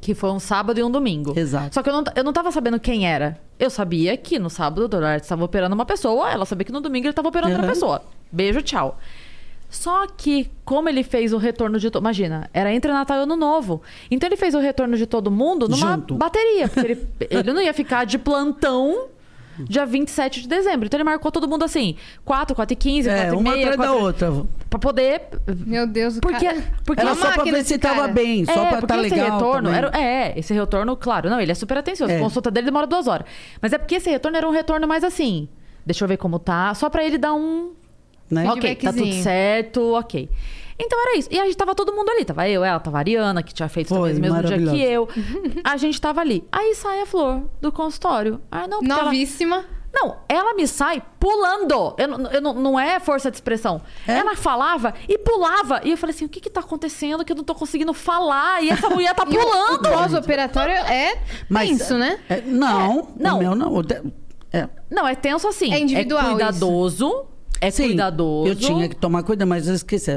B: Que foi um sábado e um domingo.
D: Exato.
B: Só que eu não, eu não tava sabendo quem era. Eu sabia que no sábado o. Arts estava operando uma pessoa, ela sabia que no domingo ele estava operando outra
D: Uhum.
B: pessoa. Beijo, tchau. Só que, como ele fez o retorno de todo. Imagina, era entre Natal e Ano Novo. Então ele fez o retorno de todo mundo numa
D: Junto.
B: bateria. Porque ele, (laughs) ele não ia ficar de plantão dia 27 de dezembro. Então ele marcou todo mundo assim: 4, 4 e 15, 4
D: É,
B: e
D: uma
B: meia.
D: atrás da
B: 4
D: outra.
B: Pra poder.
C: Meu Deus, o
B: Porque,
C: cara...
B: porque
D: Era só pra ver se tava bem, só
B: é,
D: pra
B: esse
D: legal
B: retorno era, é, esse retorno, claro, não, ele é super atencioso.
D: É.
B: A consulta dele demora duas horas. Mas é porque esse retorno era um retorno mais assim. Deixa eu ver como tá, só pra ele dar um.
D: Né?
B: Ok, tá tudo certo, ok. Então era isso. E a gente tava todo mundo ali. Tava eu, ela, tava a Ariana, que tinha feito
D: Foi,
B: talvez o mesmo dia que eu. A gente tava ali. Aí sai a flor do consultório. Ah, não, porque ela...
C: Novíssima.
B: Não, ela me sai pulando. Eu, não- eu não, não é força de expressão.
D: É?
B: Ela falava e pulava. E eu falei assim: o que que tá acontecendo que eu não tô conseguindo falar? E essa mulher tá (laughs)
C: E o- o
B: pulando.
C: pós-operatório é tenso, né?
D: é, não,
B: não.
D: o meu não. o de- é.
B: Não, é tenso assim.
C: É individual
B: É cuidadoso. É
D: Sim,
B: cuidadoso.
D: eu tinha que tomar cuidado, mas eu esqueci.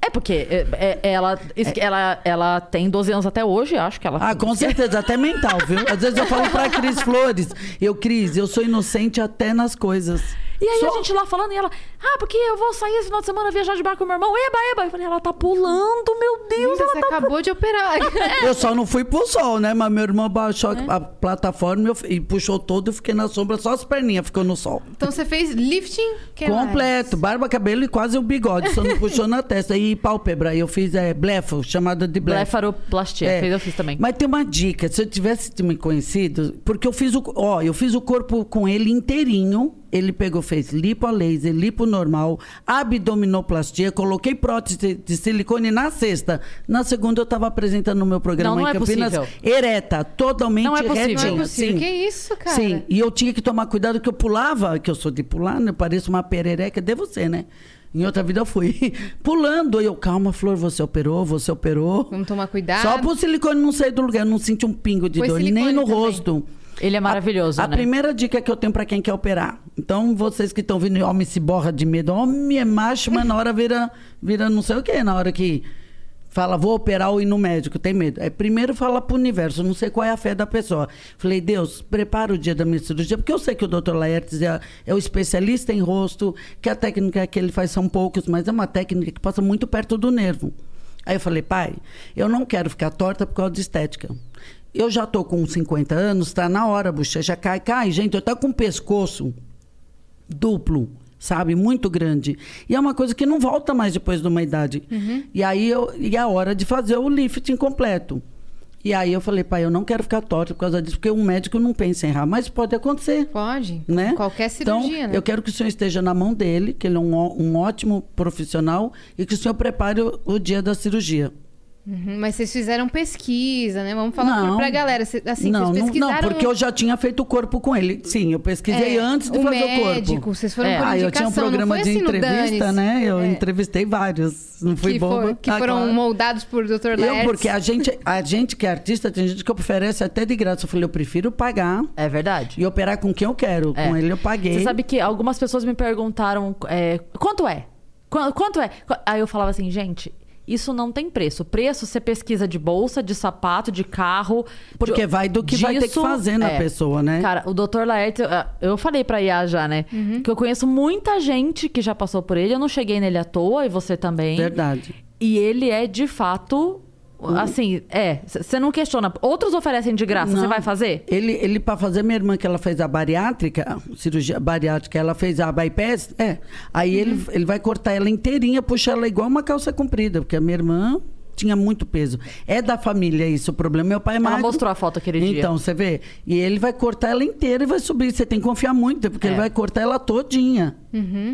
B: É porque é, é- ela, esque- ela, ela tem 12 anos até hoje, acho que ela.
D: Ah, com certeza, até mental, viu? Às vezes eu falo pra Cris Flores, eu, Cris, eu sou inocente até nas coisas.
B: E aí
D: Só-
B: a gente lá falando, e ela, ah, porque eu vou sair esse final de semana viajar de barco com meu irmão. Eba, eba. Eu falei, ela tá pulando, meu Deus,
C: Linda,
B: ela
C: você
B: tá
C: acabou de operar. (laughs)
D: Eu só não fui pro sol, né? Mas meu irmão baixou
B: É.
D: a plataforma e puxou todo, eu fiquei na sombra, só as perninhas ficou no sol.
C: Então você fez lifting? que
D: Completo, barba, cabelo e quase o bigode, só não puxou na testa. E pálpebra, eu fiz é, blefo, chamada de blefo.
B: Blefaroplastia.
D: É.
B: Fez, eu fiz também.
D: Mas tem uma dica, se eu tivesse me conhecido, porque eu fiz o, ó, eu fiz o corpo com ele inteirinho. Ele pegou, fez lipo a laser, lipo normal, abdominoplastia, coloquei prótese de silicone na sexta. Na segunda eu estava apresentando no meu programa
B: Não, não
D: em
B: é
D: Campinas,
B: possível.
D: ereta, totalmente
B: Não é possível.
D: retinha.
C: Não é possível.
D: sim.
C: Que isso, cara?
D: Sim, e eu tinha que tomar cuidado que eu pulava, que eu sou de pular, né? Eu pareço uma perereca de você, né? Em outra vida eu fui (laughs) pulando. E eu, calma, Flor, você operou, você operou.
C: Vamos tomar cuidado.
D: Só pro silicone não sair do lugar, eu não senti um pingo de
C: Foi
D: dor, nem no
C: também.
D: rosto.
B: Ele é maravilhoso,
D: a, a
B: né?
D: primeira dica que eu tenho pra quem quer operar. Então, vocês que estão vindo, homem se borra de medo. Homem é macho, mas na hora vira, vira não sei o quê. Na hora que fala, vou operar ou ir no médico, tem medo. É, primeiro fala pro universo, não sei qual é a fé da pessoa. Falei, Deus, prepara o dia da minha cirurgia, porque eu sei que o Dr. Laertes é, é o especialista em rosto, que a técnica que ele faz são poucos, mas é uma técnica que passa muito perto do nervo. Aí eu falei, pai, eu não quero ficar torta por causa de estética. Eu já tô com 50 anos, tá na hora, a bochecha cai, cai. Gente, eu tô com o pescoço duplo, sabe? Muito grande. E é uma coisa que não volta mais depois de uma idade. E aí eu, e é a hora de fazer o lifting completo. E aí eu falei, pai, eu não quero ficar torta por causa disso, porque um médico não pensa em errar, mas pode acontecer.
C: Pode.
D: Né?
C: Qualquer cirurgia,
D: então,
C: né?
D: Eu quero que o senhor esteja na mão dele, que ele é um, um ótimo profissional, e que o senhor prepare o, o dia da cirurgia.
C: Uhum, mas vocês fizeram pesquisa, né? Vamos falar
D: Não.
C: pra, galera. Cê- Assim,
D: não,
C: vocês
D: não,
C: pesquisaram...
D: não, porque eu já tinha feito o corpo com ele. Sim, eu pesquisei
C: É,
D: antes de
C: o
D: fazer
C: médico,
D: o corpo.
C: vocês foram
B: É.
C: por
D: Ah, eu tinha um programa de
C: assim
D: entrevista, né? Eu
C: É.
D: entrevistei vários. Não fui
C: que,
D: boba.
C: for- que
D: Ah,
C: foram
D: claro.
C: moldados por Dr. Laertes.
D: Eu, porque a gente, a gente que é artista, tem gente que oferece até de graça. Eu falei, eu prefiro pagar
B: É verdade.
D: e operar com quem eu quero.
B: É.
D: Com ele eu paguei.
B: Você sabe que algumas pessoas me perguntaram é, quanto é? Qu- Quanto é? Qu- Aí eu falava assim, gente, isso não tem preço. Preço você pesquisa de bolsa, de sapato, de carro.
D: Porque
B: de-
D: vai do que vai ter que
B: disso-
D: fazer na
B: é.
D: pessoa, né?
B: Cara, o Dr. Laerte, eu- eu falei pra Iá já, né? Que eu conheço muita gente que já passou por ele. Eu não cheguei nele à toa, e você também.
D: Verdade.
B: E ele é, de fato, assim, é. Você não questiona. Outros oferecem de graça, você vai fazer?
D: Ele, ele para fazer minha irmã que ela fez a bariátrica, cirurgia bariátrica, ela fez a bypass, é. Aí ele, ele vai cortar ela inteirinha, puxar ela igual uma calça comprida, porque a minha irmã tinha muito peso. É da família isso o problema. Meu pai é
B: Ela
D: magro.
B: mostrou a foto aquele dia.
D: Então, você vê. E ele vai cortar ela inteira e vai subir. Você tem que confiar muito, porque
B: É.
D: ele vai cortar ela todinha.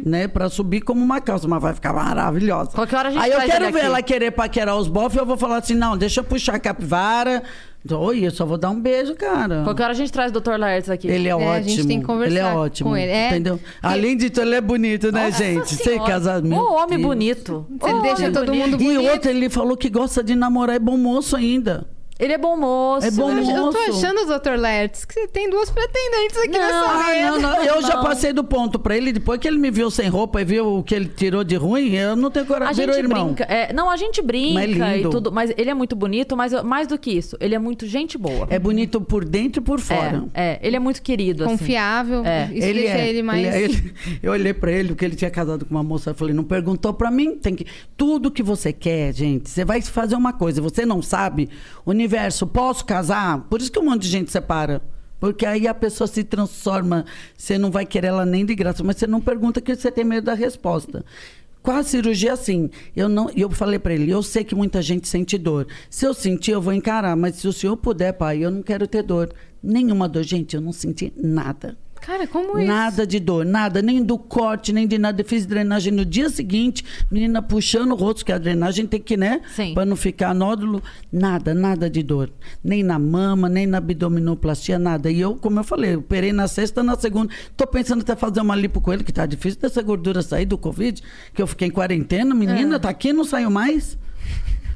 D: Né? Pra subir como uma calça, mas vai ficar maravilhosa.
B: Qualquer hora a gente
D: Aí eu quero ver
B: aqui.
D: ela querer paquerar os bofs, eu vou falar assim: não, deixa eu puxar a capivara. Oi, eu só vou dar um beijo, cara.
B: Qualquer hora a gente traz o Dr. Laertes aqui.
D: Ele é,
C: É,
D: ótimo.
C: a gente tem que conversar
D: ele é ótimo.
C: com ele. É.
D: Entendeu? Além de tudo, ele é bonito, né,
B: Nossa
D: gente? Casado. meu
B: Ô, homem
D: Deus.
B: bonito.
C: Ele
B: Ô,
C: deixa
B: homem
C: todo
B: bonito.
C: mundo
D: E
C: bonito.
D: outro, ele falou que gosta de namorar, é bom moço ainda.
B: Ele é bom moço.
D: É bom
C: Eu, eu tô
D: moço.
C: achando, Dr. Lertz, que você tem duas pretendentes aqui
B: Não,
C: nessa
D: Ah,
C: mesa.
D: não, não. Eu já passei do ponto pra ele. Depois que ele me viu sem roupa e viu o que ele tirou de ruim, eu não tenho
B: A
D: coragem. Virou
B: gente
D: irmão.
B: brinca. é, não, a gente brinca
D: Mas é
B: e
D: lindo.
B: tudo. Mas ele é muito bonito, mas mais do que isso, ele é muito gente boa.
D: É bonito por dentro e por fora.
B: É, é, ele é muito querido, assim.
C: Confiável.
B: É.
C: Isso deixa ele mais.
D: ele é- ele- eu olhei pra ele, porque ele tinha casado com uma moça. Eu falei, não perguntou pra mim? Tem que. Tudo que você quer, gente. Você vai fazer uma coisa, você não sabe. Universo, posso casar? Por isso que um monte de gente separa. Porque aí a pessoa se transforma. Você não vai querer ela nem de graça, mas você não pergunta que você tem medo da resposta. Com a cirurgia, assim, eu não, eu falei pra ele, eu sei que muita gente sente dor. Se eu sentir, eu vou encarar, mas se o senhor puder, pai, eu não quero ter dor. Nenhuma dor, gente, eu não senti nada.
C: Cara, como isso?
D: Nada de dor, nada, nem do corte, nem de nada. Eu fiz drenagem no dia seguinte, menina puxando o rosto, que a drenagem tem que, né?
B: Sim.
D: Pra não ficar nódulo. Nada, nada de dor. Nem na mama, nem na abdominoplastia, nada. E eu, como eu falei, operei na sexta, na segunda. Tô pensando até fazer uma lipo com ele, que tá difícil dessa gordura sair do Covid, que eu fiquei em quarentena, menina, tá aqui, não saiu mais.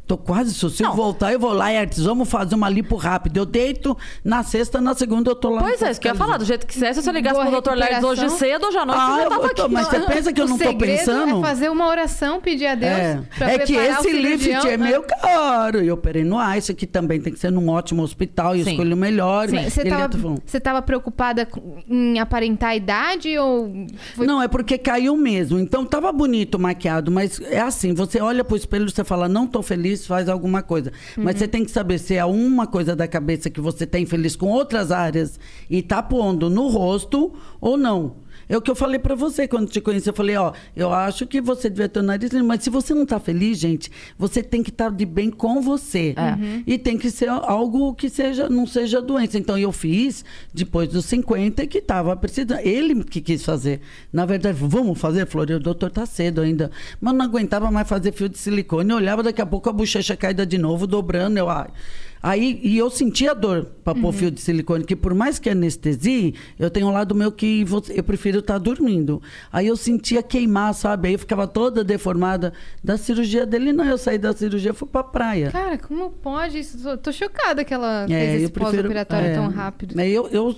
D: Tô quase, se eu
B: Não.
D: voltar, eu vou lá, Hertz, vamos fazer uma lipo rápida. Eu deito na sexta, na segunda eu tô lá.
B: Pois é, isso que eu ia falar. Do jeito que é, se você ligasse
C: Boa
B: pro Dr. Lerdes hoje cedo, hoje à noite,
D: Ah, eu
B: tava
D: vou-
B: aqui.
D: tô- mas você pensa que eu
C: o
D: não tô
C: segredo
D: pensando?
C: é fazer uma oração, pedir a Deus.
D: É,
C: pra
D: é que esse lift é
C: né?
D: meio caro. Eu operei no ICE, que também tem que ser num ótimo hospital e
B: Sim.
D: escolhi o melhor.
C: Sim, Você tava,
D: é tão-
C: você tava preocupada em aparentar a idade ou. foi-
D: Não, é porque caiu mesmo. Então tava bonito maquiado, mas é assim, você olha pro espelho e você fala, não tô feliz, faz alguma coisa. Mas
C: Uhum.
D: você tem que saber se é uma coisa da cabeça que você tá infeliz com outras áreas e tá pondo no rosto ou não. É o que eu falei pra você quando te conheci. Eu falei, ó, eu acho que você devia ter o nariz lindo, mas se você não tá feliz, gente, você tem que estar de bem com você.
C: Uhum.
D: E tem que ser algo que seja, não seja doença. Então eu fiz depois dos 50 que tava precisando. Ele que quis fazer. Na verdade, vamos fazer, Flor? O doutor tá cedo ainda. Mas não aguentava mais fazer fio de silicone. Eu olhava daqui a pouco a bochecha caída de novo, dobrando. Eu, ai. Aí, e eu sentia dor para pôr fio de silicone, que por mais que anestesie, eu tenho um lado meu que eu prefiro estar dormindo. Aí eu sentia queimar, sabe? Aí eu ficava toda deformada. Da cirurgia dele, não. Eu saí da cirurgia e fui pra praia.
C: Cara, como pode isso? Tô, tô chocada que ela
D: É,
C: fez esse
D: prefiro-
C: pós-operatório
D: é.
C: tão rápido.
D: É, eu, eu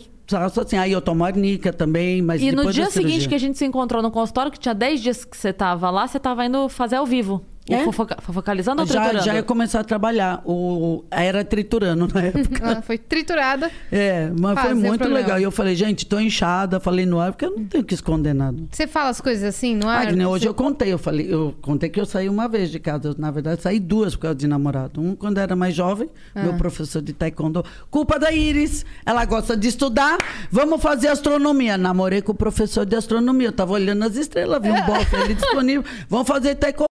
D: assim, aí eu tomo arnica também, mas
B: E no dia seguinte que a gente se encontrou no consultório, que tinha 10 dias que você tava lá, você tava indo fazer ao vivo.
D: É?
B: fofoca- fofocalizando ou
D: já,
B: triturando?
D: já ia começar a trabalhar. O, era triturando na (laughs) época.
C: Ela foi triturada.
D: É, mas foi muito
C: programa.
D: legal. E eu falei, gente, tô inchada, falei no ar, porque eu não tenho que esconder nada.
C: Você fala as coisas assim no ar?
D: Nem hoje
C: Você-
D: eu contei, eu falei, eu contei que eu saí uma vez de casa. Eu, na verdade, saí duas por causa de namorado. Um quando era mais jovem,
C: Ah.
D: meu professor de taekwondo. Culpa da Iris. Ela gosta de estudar. Vamos fazer astronomia. Namorei com o professor de astronomia. Eu tava olhando as estrelas, vi um (laughs) bofe ali disponível. Vamos fazer taekwondo.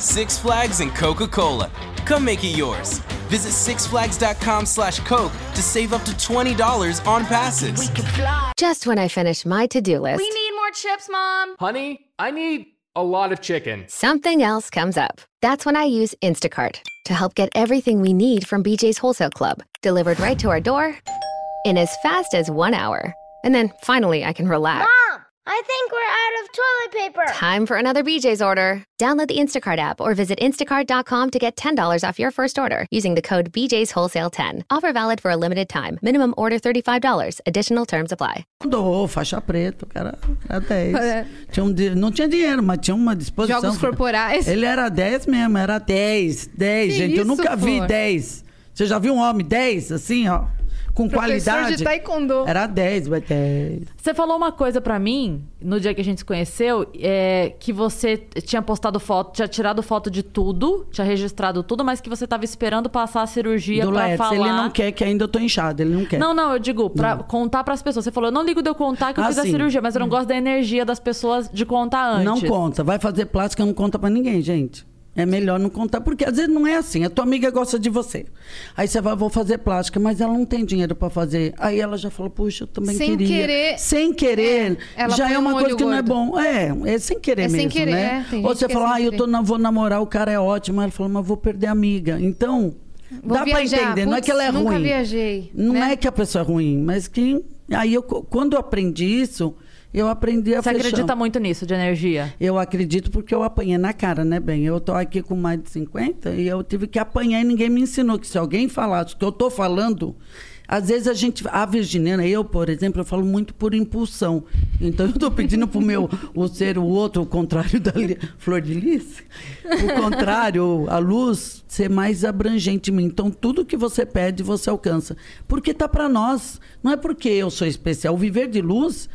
F: Six Flags and Coca-Cola. Come make it yours. Visit sixflags.com slash Coke to save up to $20 on passes.
G: We could fly.
H: Just when I finish my to do list, We
I: need more chips, Mom.
J: Honey, I need a lot of chicken.
H: something else comes up. That's when I use Instacart to help get everything we need from BJ's Wholesale Club delivered right to our door in as fast as one hour. And then finally, I can relax.
I: Mom, I think we're out of toilet paper.
H: Time for another BJ's order. Download the Instacart app or visit instacart.com to get $10 off your first order using the code BJ's Wholesale 10. Offer valid for a limited time. Minimum order $35. Additional terms apply.
D: Ô, faixa preta, o cara era 10.
C: É.
D: Tinha um, não tinha dinheiro, mas tinha uma disposição.
C: Jogos corporais.
D: Ele era 10 mesmo, era 10. 10,
C: Que
D: gente. eu
C: isso,
D: nunca vi
C: Flor?
D: 10. Você já viu um homem 10, assim, ó? Com
C: Professor
D: qualidade.
C: de taekwondo.
D: Era 10, vai 10.
B: Você falou uma coisa pra mim, no dia que a gente se conheceu, é, que você tinha postado foto, tinha tirado foto de tudo, tinha registrado tudo, mas que você tava esperando passar a cirurgia
D: Do
B: pra
D: Laércio,
B: falar.
D: ele não quer que ainda eu tô inchado, ele não quer.
B: Não, não, eu digo, pra contar pras pessoas. Você falou, eu não ligo de eu contar que eu
D: Ah,
B: fiz a cirurgia, mas eu não gosto da energia das pessoas de contar antes.
D: Não conta. Vai fazer plástica, não conta pra ninguém, gente. É melhor não contar, porque às vezes não é assim. A tua amiga gosta de você. Aí você vai, vou fazer plástica, mas ela não tem dinheiro pra fazer. Aí ela já falou, puxa, eu também
C: Sem
D: queria.
C: querer-
D: Sem querer.
C: É,
D: já é
C: um
D: uma
C: olho
D: coisa que não é
C: gordo.
D: bom. É, é sem querer
C: É sem
D: mesmo,
C: querer,
D: né?
C: é,
D: Ou você
C: é
D: falou,
C: sem
D: ah, eu tô, não vou namorar, o cara é ótimo. Aí ela falou, mas vou perder a amiga. Então,
C: Vou
D: dá pra entender. não é que ela é
C: nunca
D: ruim.
C: viajei,
D: Não
C: né?
D: é que a pessoa é ruim, mas que... Aí, eu, quando eu aprendi isso, eu aprendi a
B: Você
D: fechar.
B: acredita muito nisso, de energia?
D: Eu acredito porque eu apanhei na cara, né, bem? Eu tô aqui com mais de 50 e eu tive que apanhar e ninguém me ensinou que se alguém falasse o que eu tô falando, às vezes a gente, a virginiana, eu, por exemplo, eu falo muito por impulsão. Então eu tô pedindo pro meu, o ser o outro, o contrário da flor de lis, o contrário, a luz, ser mais abrangente em mim. Então tudo que você pede, você alcança. Porque tá para nós. Não é porque eu sou especial. O viver de luz,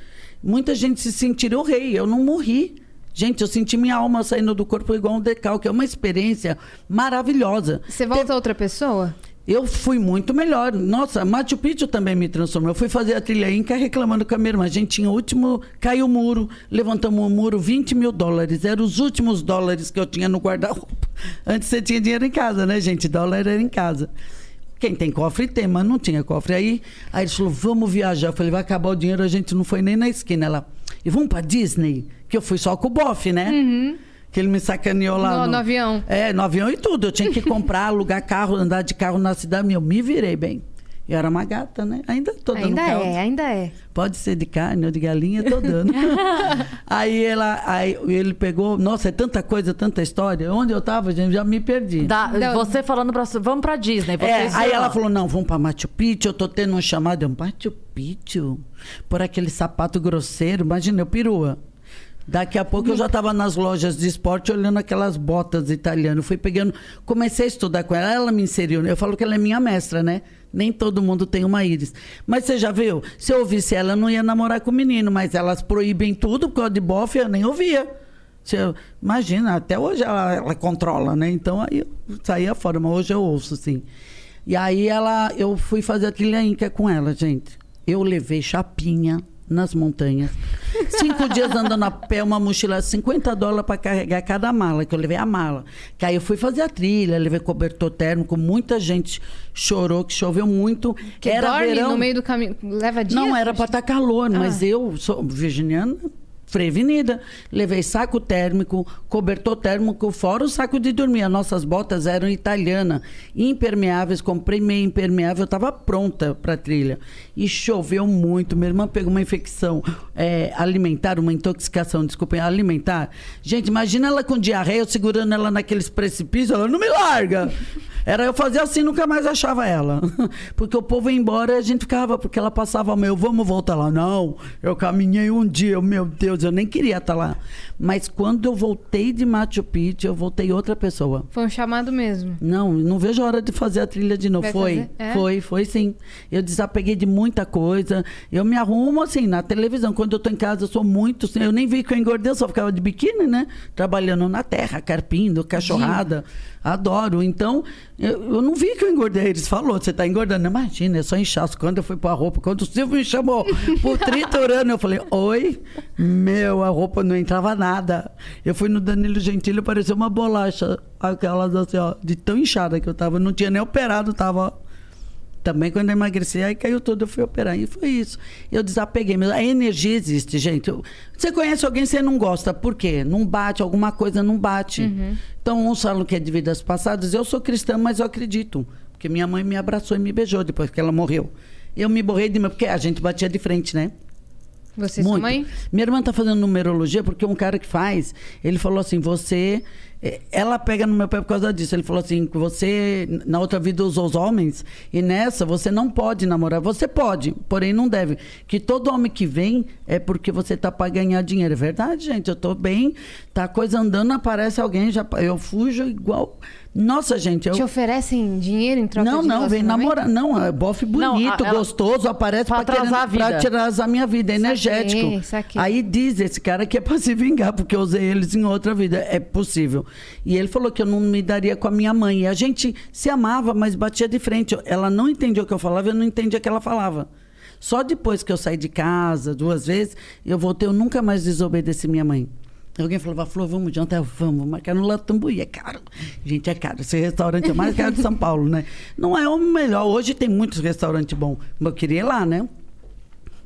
D: muita gente se sentiria o rei. Eu não morri. Gente, eu senti minha alma saindo do corpo igual um decalque. É uma experiência maravilhosa.
C: Você volta outra pessoa?
D: Eu fui muito melhor. Nossa, Machu Picchu também me transformou. Eu fui fazer a trilha Inca reclamando com a minha irmã. A gente tinha o último. Caiu o muro, levantamos o muro, 20 mil dólares. Eram os últimos dólares que eu tinha no guarda-roupa. (laughs) Antes você tinha dinheiro em casa, né, gente? Dólar era em casa. Quem tem cofre tem, mas não tinha cofre. Aí, aí eles falaram, vamos viajar. Eu falei, vai acabar o dinheiro, a gente não foi nem na esquina. Ela, e vamos pra Disney? Que eu fui só com o bofe, né? Que ele me sacaneou lá.
C: No- no avião.
D: É, no avião e tudo. Eu tinha que comprar, (laughs) alugar carro, andar de carro na cidade. Eu me virei bem. Eu era uma gata, né? Ainda tô dando
C: Ainda
D: carro.
C: é, ainda é.
D: Pode ser de carne ou de galinha, tô dando. (laughs) aí, ela, aí ele pegou, nossa, é tanta coisa, tanta história. Onde eu tava, gente, já me perdi.
B: Da-. Você falando pra. Vamos pra Disney.
D: É, aí ela falou: não, vamos pra Machu Picchu. Eu tô tendo um chamado. Eu, Machu Picchu? Por aquele sapato grosseiro. Imagina, eu perua. Daqui a pouco eu já estava nas lojas de esporte olhando aquelas botas italianas. Fui pegando, comecei a estudar com ela, ela me inseriu. Eu falo que ela é minha mestra, né? Nem todo mundo tem uma íris. Mas você já viu? Se eu ouvisse ela, eu não ia namorar com o menino, mas elas proíbem tudo por causa de bofe, eu nem ouvia. Eu- imagina, até hoje ela, ela controla, né? Então aí eu saía fora, mas hoje eu ouço, sim. E aí ela, eu fui fazer a trilha Inca com ela, gente. Eu levei chapinha nas montanhas. Cinco dias andando a pé, uma mochila, 50 dólares para carregar cada mala, que eu levei a mala. Que aí eu fui fazer a trilha, levei cobertor térmico, muita gente chorou, que choveu muito.
C: Que
D: era
C: dorme
D: verão.
C: no meio do caminho. Leva dias?
D: Não, era para estar calor,
C: Ah.
D: mas eu sou virginiana prevenida. Levei saco térmico, cobertor térmico, fora o saco de dormir. As nossas botas eram italianas, impermeáveis, comprei meio impermeável, estava pronta para trilha. E choveu muito. Minha irmã pegou uma infecção é, alimentar, uma intoxicação, desculpem, alimentar. Gente, imagina ela com diarreia, eu segurando ela naqueles precipícios, ela não me larga. Era eu fazer assim, nunca mais achava ela. (laughs) Porque o povo ia embora e a gente ficava, porque ela passava, meu, vamos voltar lá. Não, eu caminhei um dia, meu Deus, eu nem queria estar lá. Mas quando eu voltei de Machu Picchu, eu voltei outra pessoa.
C: Foi um chamado mesmo.
D: Não, não vejo a hora de fazer a trilha de novo.
C: Vai
D: foi?
C: É?
D: foi, foi sim. Eu desapeguei de muita coisa. Eu me arrumo assim na televisão. Quando eu tô em casa, eu sou muito. assim, Eu nem vi que eu engordei, eu só ficava de biquíni, né? Trabalhando na terra, carpindo, cachorrada. Adoro. Então, eu, eu não vi que eu engordei. Eles falaram, você tá engordando. Imagina, é só inchaço. Quando eu fui pôr a roupa, quando o Silvio me chamou por (laughs) 30 anos, eu falei, oi, meu, a roupa não entrava nada. Eu fui no Danilo Gentili, parecia uma bolacha. Aquelas assim, ó, de tão inchada que eu tava. Não tinha nem operado, tava. Também quando eu emagreci, aí caiu tudo, eu fui operar. E foi isso. Eu desapeguei. A energia existe, gente. Eu- Você conhece alguém você não gosta. Por quê? Não bate, alguma coisa não bate. Então, uns falam que é de vidas passadas. Eu sou cristã, mas eu acredito. Porque minha mãe me abraçou e me beijou depois que ela morreu. Eu me borrei de mim, porque a gente batia de frente, né?
C: Você e
D: Muito.
C: mãe?
D: Minha irmã tá fazendo numerologia porque um cara que faz, ele falou assim, você... eh, Ela pega no meu pé por causa disso. Ele falou assim, você na outra vida usou os homens e nessa você não pode namorar. Você pode, porém não deve. Que todo homem que vem é porque você tá para ganhar dinheiro. É verdade, gente. Eu tô bem, tá a coisa andando, aparece alguém, já eu fujo igual Nossa, gente, eu.
C: Te oferecem dinheiro em troca
D: Não,
C: de
D: não, vem
C: relacionamento?
D: namorar. Não, é bofe bonito,
B: Não, a-
D: gostoso, aparece
B: Pra
D: pra,
B: atrasar a
D: querer, pra
B: vida.
D: tirar a minha vida, é energético.
C: saquei.
D: Aí diz esse cara que é pra se vingar, porque eu usei eles em outra vida. É possível. E ele falou que eu não me daria com a minha mãe. E a gente se amava, mas batia de frente. Ela não entendia o que eu falava, eu não entendia o que ela falava. Só depois que eu saí de casa duas vezes, eu voltei, eu nunca mais desobedeci minha mãe. Alguém falava, Flor, vamos jantar? Vamos, marcar no Latambuí. É caro. Gente, é caro. Esse restaurante é mais caro de São Paulo, né? Não é o melhor. Hoje tem muitos restaurantes bons. Mas eu queria ir lá, né?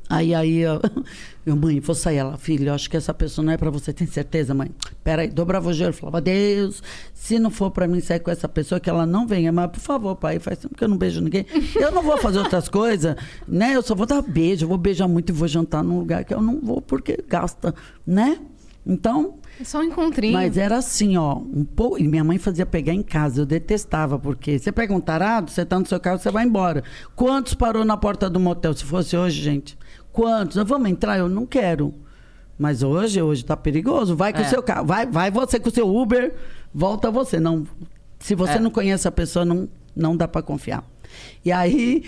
D: Aí, aí, eu, (laughs) mãe, vou sair. Ela, filho, acho que essa pessoa não é pra você. Tem certeza, mãe? Peraí, dobrava o joelho. Falava, Deus, se não for pra mim sair com essa pessoa, que ela não venha. Mas, por favor, pai, faz tempo que eu não beijo ninguém. Eu não vou fazer outras coisas, né? Eu só vou dar beijo. Eu vou beijar muito e vou jantar num lugar que eu não vou porque gasta, né? Então,
C: É só um encontrinho.
D: mas era assim, ó, um pouco. E minha mãe fazia pegar em casa, eu detestava, porque você pega um tarado, você tá no seu carro, você vai embora. Quantos parou na porta do motel? Se fosse hoje, gente, quantos? Nós vamos entrar? Eu não quero. Mas hoje, hoje tá perigoso. Vai com o
B: É.
D: seu carro, vai, vai você com o seu Uber, volta você. Não, se você
B: É.
D: não conhece a pessoa, não, não dá para confiar. E aí,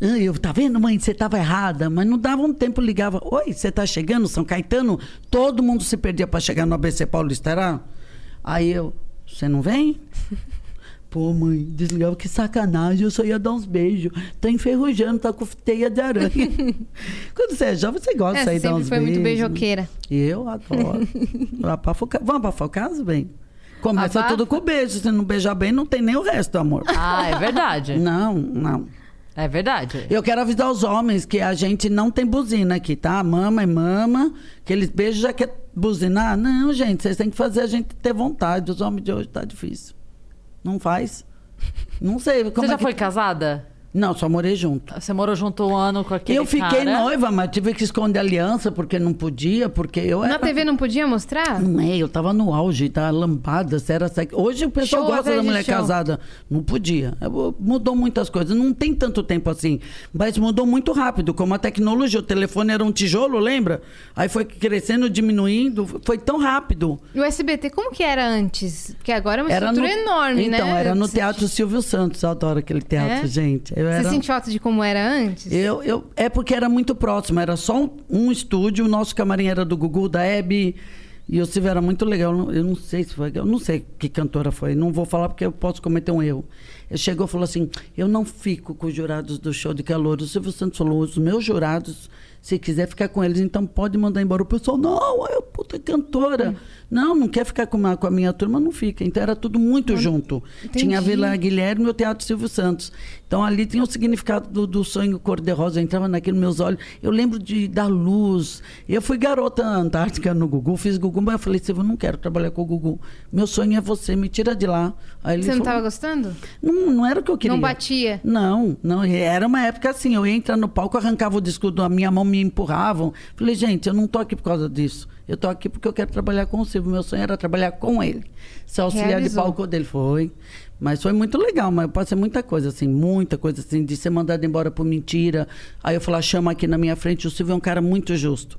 D: eu, tá vendo, mãe? Você estava errada, mas não dava um tempo, ligava. Oi, você tá chegando, São Caetano? Todo mundo se perdia para chegar no ABC Paulista, era? Aí eu, você não vem? (laughs) Pô, mãe, desligava, que sacanagem, eu só ia dar uns beijos. Tá enferrujando, tá com teia de aranha. (laughs) Quando você é jovem, você gosta
C: É,
D: de sair
C: você
D: dar
C: sempre
D: uns
C: foi muito
D: beijos.
C: beijoqueira.
D: Eu adoro. Abafo o ca- Vamos abafar o caso, bem? Começa
B: Abafa.
D: tudo com beijo. Se não beijar bem, não tem nem o resto, amor.
B: Ah, é verdade.
D: Não, não.
B: É verdade.
D: Eu quero avisar os homens que a gente não tem buzina aqui, tá? Mama é mama, que eles beijam já quer buzinar. Não, gente, vocês têm que fazer a gente ter vontade. Os homens de hoje tá difícil. Não faz. Não sei.
B: Você
D: é
B: já
D: que-
B: foi casada?
D: Não, só morei junto.
B: Você morou junto um ano com aquele
D: eu fiquei
B: cara?
D: noiva, mas tive que esconder a aliança porque não podia, porque eu
C: Na
D: era...
C: TV não podia mostrar?
D: Não é, eu tava no auge, tá lambada, era. Hoje o pessoal
C: Show
D: gosta da mulher
C: show.
D: casada. Não podia. Mudou muitas coisas. Não tem tanto tempo assim. Mas mudou muito rápido, como a tecnologia. O telefone era um tijolo, lembra? Aí foi crescendo, diminuindo. Foi tão rápido.
C: E o SBT, como que era antes? Porque agora é uma
D: Era
C: estrutura
D: no-
C: enorme, né?
D: Então, era no Teatro Silvio Santos. Eu adoro aquele teatro,
C: É?
D: gente. Eu
C: Você
D: era...
C: sente falta de como era antes?
D: Eu, eu, é porque era muito próximo, era só um, um estúdio, o nosso camarim era do Gugu, da Hebe, e o Silvio era muito legal. Eu não- Eu não sei se foi, eu não sei que cantora foi, não vou falar porque eu posso cometer um erro. Ele chegou e falou assim: Eu não fico com os jurados do show de calor. O Silvio Santos falou: Os meus jurados, se quiser ficar com eles, então pode mandar embora. O pessoal, não, é puta cantora. Não, não quer ficar com a, com a minha turma, não fica. Então era tudo muito junto. Tinha a
C: entendi.
D: Vila Guilherme e o Teatro Silvio Santos. Então ali tinha o significado do, do sonho cor-de-rosa. Eu entrava naqueles meus olhos. Eu lembro de da luz. Eu fui garota antártica no Gugu, fiz Gugu, mas eu falei, Silvio, eu não quero trabalhar com o Gugu. Meu sonho é você, me tira de lá. Aí ele
C: Você não
D: falou,
C: tava gostando?
D: não, não era o que eu queria.
C: Não batia?
D: Não, não. Era uma época assim. Eu ia entrar no palco, arrancava o disco da minha mão, me empurravam. Falei, gente, eu não tô aqui por causa disso. Eu tô aqui porque eu quero trabalhar com o Silvio. Meu sonho era trabalhar com ele. Ser auxiliar
C: Realizou.
D: de palco dele. Foi. Mas foi muito legal, mas pode ser muita coisa, assim, muita coisa, assim, de ser mandado embora por mentira. Aí eu falar, chama aqui na minha frente, o Silvio é um cara muito justo.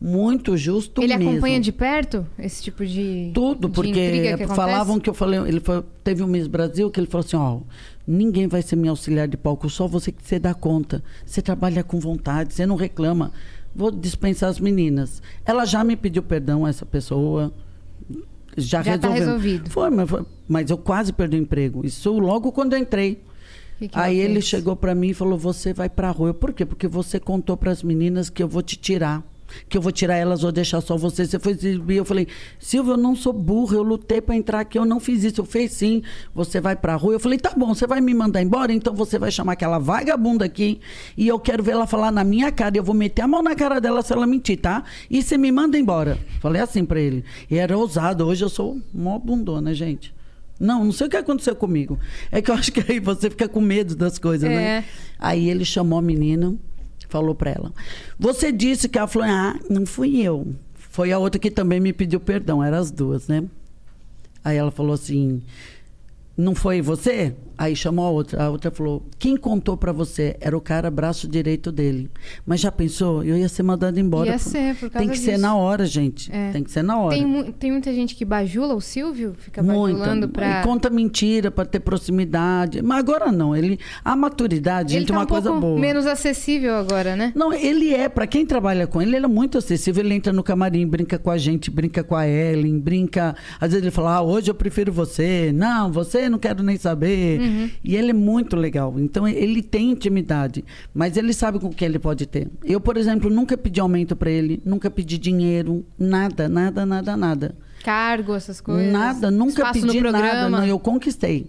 D: Muito justo
C: Ele
D: mesmo.
C: acompanha de perto esse tipo de.
D: Tudo,
C: de
D: porque
C: que
D: falavam que eu falei, ele foi, teve um Miss Brasil que ele falou assim, ó, ninguém vai ser meu auxiliar de palco, só você que você dá conta. Você trabalha com vontade, você não reclama. Vou dispensar as meninas. Ela já me pediu perdão, essa pessoa. Já,
C: Já tá
D: resolveu.
C: resolvido.
D: Foi mas, foi, mas eu quase perdi o emprego. Isso logo quando eu entrei.
C: Que que
D: Aí ele
C: fez?
D: chegou pra mim e falou: Você vai pra rua. Eu, Por quê? Porque você contou pras meninas que eu vou te tirar. Que eu vou tirar elas, vou deixar só você. Você foi exibir. Eu falei: Silvio, eu não sou burro. Eu lutei pra entrar aqui. Eu não fiz isso. Eu fiz sim. Você vai pra rua. Eu falei: Tá bom, você vai me mandar embora. Então você vai chamar aquela vagabunda aqui. E eu quero ver ela falar na minha cara. E eu vou meter a mão na cara dela se ela mentir, tá? E você me manda embora. Falei assim pra ele. E era ousado. Hoje eu sou mó bundona, gente. Não, não sei o que aconteceu comigo. É que eu acho que aí você fica com medo das coisas,
C: É.
D: né? Aí ele chamou a menina, falou pra ela: Você disse que ela falou: Ah, não fui eu. Foi a outra que também me pediu perdão, eram as duas, né? Aí ela falou assim: não foi você? Aí chamou a outra. A outra falou: Quem contou pra você? Era o cara braço direito dele. Mas já pensou? Eu ia ser mandado embora.
C: Ia ser, por causa
D: Tem que ser
C: disso.
D: na hora, gente.
C: É.
D: Tem que ser na hora.
C: Tem, mu- tem muita gente que bajula o Silvio? Fica
D: Muita.
C: bajulando pra...
D: E conta mentira pra ter proximidade. Mas agora não. Ele, a maturidade,
C: Ele
D: gente,
C: tá
D: é uma
C: um
D: coisa
C: pouco
D: boa.
C: menos acessível agora, né?
D: Não, ele é, pra quem trabalha com ele, ele é muito acessível. Ele entra no camarim, brinca com a gente, brinca com a Ellen, brinca. Às vezes ele fala, ah, hoje eu prefiro você. Não, você não quero nem saber.
C: Uhum.
D: E ele é muito legal. Então ele tem intimidade, mas ele sabe com o que ele pode ter. Eu, por exemplo, nunca pedi aumento pra ele, nunca pedi dinheiro, nada, nada, nada, nada.
C: Cargo, essas coisas.
D: Nada, nunca pedi nada. Não, eu conquistei.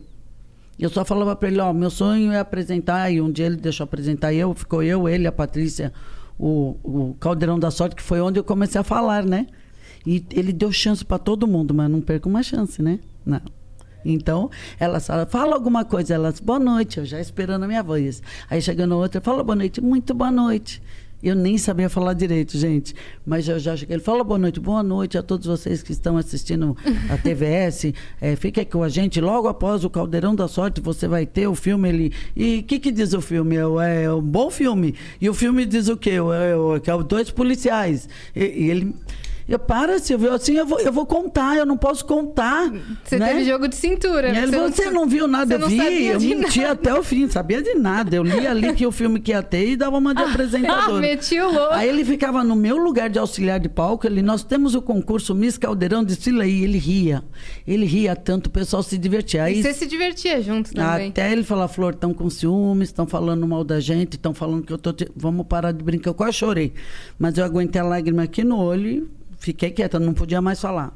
D: Eu só falava pra ele, ó, meu sonho é apresentar, e um dia ele deixou apresentar eu, ficou eu, ele, a Patrícia, o, o Caldeirão da Sorte, que foi onde eu comecei a falar, né? E ele deu chance pra todo mundo, mas não perca uma chance, né? Não. Então, ela fala, fala alguma coisa, elas, boa noite, eu já esperando a minha voz. Aí chegando outra, fala boa noite, muito boa noite. Eu nem sabia falar direito, gente. Mas eu já cheguei. Ele fala boa noite, boa noite a todos vocês que estão assistindo a (laughs) TVS. É, fica aqui com a gente. Logo após o Caldeirão da Sorte, você vai ter o filme. Ele... E o que, que diz o filme? É, é um bom filme. E o filme diz o quê? É, que é o dois policiais. E, e ele. Eu, para, Silvio, assim eu vou, eu vou contar, eu não posso contar.
C: Você
D: né?
C: teve jogo de cintura.
D: Ele,
C: Você
D: você, não, viu nada, eu
C: não
D: vi, eu menti
C: nada.
D: até o fim, sabia de nada. Eu li ali que o filme que ia ter e dava uma de (laughs) apresentador.
C: Meti o louco.
D: Aí ele ficava no meu lugar de auxiliar de palco, ele, nós temos o concurso Miss Caldeirão de aí, ele ria. Ele ria tanto, o pessoal se divertia. Aí,
C: E você se divertia junto também.
D: até ele falar, Flor, estão com ciúmes, estão falando mal da gente, estão falando que eu tô. te- Vamos parar de brincar. Eu quase chorei. Mas eu aguentei a lágrima aqui no olho e fiquei quieta, não podia mais falar.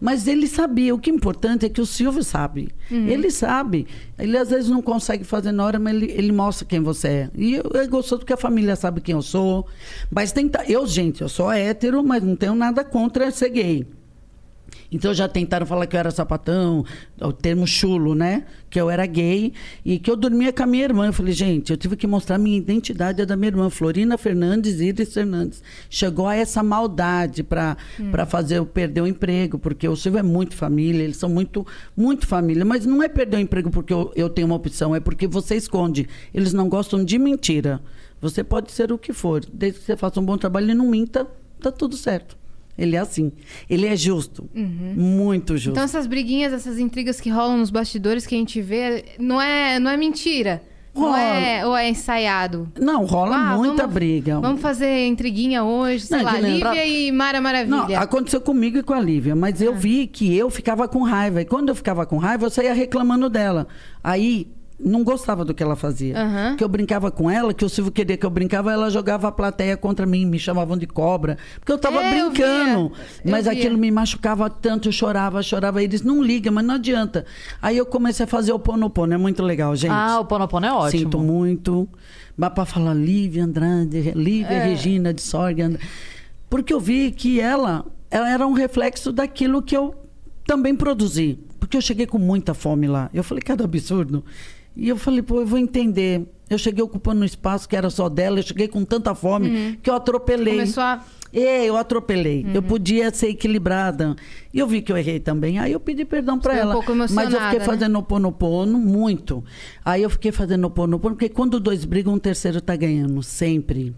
D: Mas ele sabia. O que é importante é que o Silvio sabe. Ele sabe. Ele às vezes não consegue fazer na hora, mas ele, ele mostra quem você é. E eu, é gostoso porque a família sabe quem eu sou. Mas tem. ta- Eu, gente, eu sou hétero, mas não tenho nada contra ser gay. Então já tentaram falar que eu era sapatão, o termo chulo, né? Que eu era gay e que eu dormia com a minha irmã. Eu falei, gente, eu tive que mostrar minha identidade é da minha irmã, Florina Fernandes e Iris Fernandes. Chegou a essa maldade para para fazer eu perder o emprego, porque o Silvio é muito família, eles são muito, muito família. Mas não é perder o emprego porque eu, eu tenho uma opção, é porque você esconde. Eles não gostam de mentira. Você pode ser o que for, desde que você faça um bom trabalho e não minta, tá tudo certo. Ele é assim. Ele é justo. Muito justo.
C: Então essas briguinhas, essas intrigas que rolam nos bastidores que a gente vê, não é, não é mentira. Não
D: Rola.
C: é, ou é ensaiado.
D: Não, rola
C: Ah,
D: muita
C: vamos-
D: briga.
C: Vamos fazer intriguinha hoje, sei
D: Não,
C: lá, Lívia e Mara
D: Não,
C: Maravilha.
D: aconteceu comigo e com a Lívia, mas
C: Ah.
D: eu vi que eu ficava com raiva. E quando eu ficava com raiva, eu saía reclamando dela. Aí não gostava do que ela fazia.
C: Aham.
D: Que eu brincava com ela, que o Silvio queria que eu brincava, ela jogava a plateia contra mim, me chamavam de cobra. Porque eu tava
C: É,
D: brincando.
C: eu
D: mas aquilo me machucava tanto, eu chorava, chorava. Eles não ligam, mas não adianta. Aí eu comecei a fazer o ponopono, é muito legal, gente.
B: Ah, o Ponopono é ótimo.
D: Sinto muito. Mas para falar Lívia Andrade, Lívia
C: É.
D: Regina de Sorga. Porque eu vi que ela, ela era um reflexo daquilo que eu também produzi. Porque eu cheguei com muita fome lá. Eu falei, cada absurdo. E eu falei, pô, eu vou entender. Eu cheguei ocupando um espaço que era só dela, eu cheguei com tanta fome que eu atropelei.
C: Uhum. Começou a...
D: É, eu atropelei. Eu podia ser equilibrada. E eu vi que eu errei também. Aí eu pedi perdão para
C: Ficou um
D: ela.
C: pouco
D: Mas eu fiquei
C: né?
D: fazendo oponopono muito. Aí eu fiquei fazendo oponopono, porque quando dois brigam, um terceiro tá ganhando. Sempre.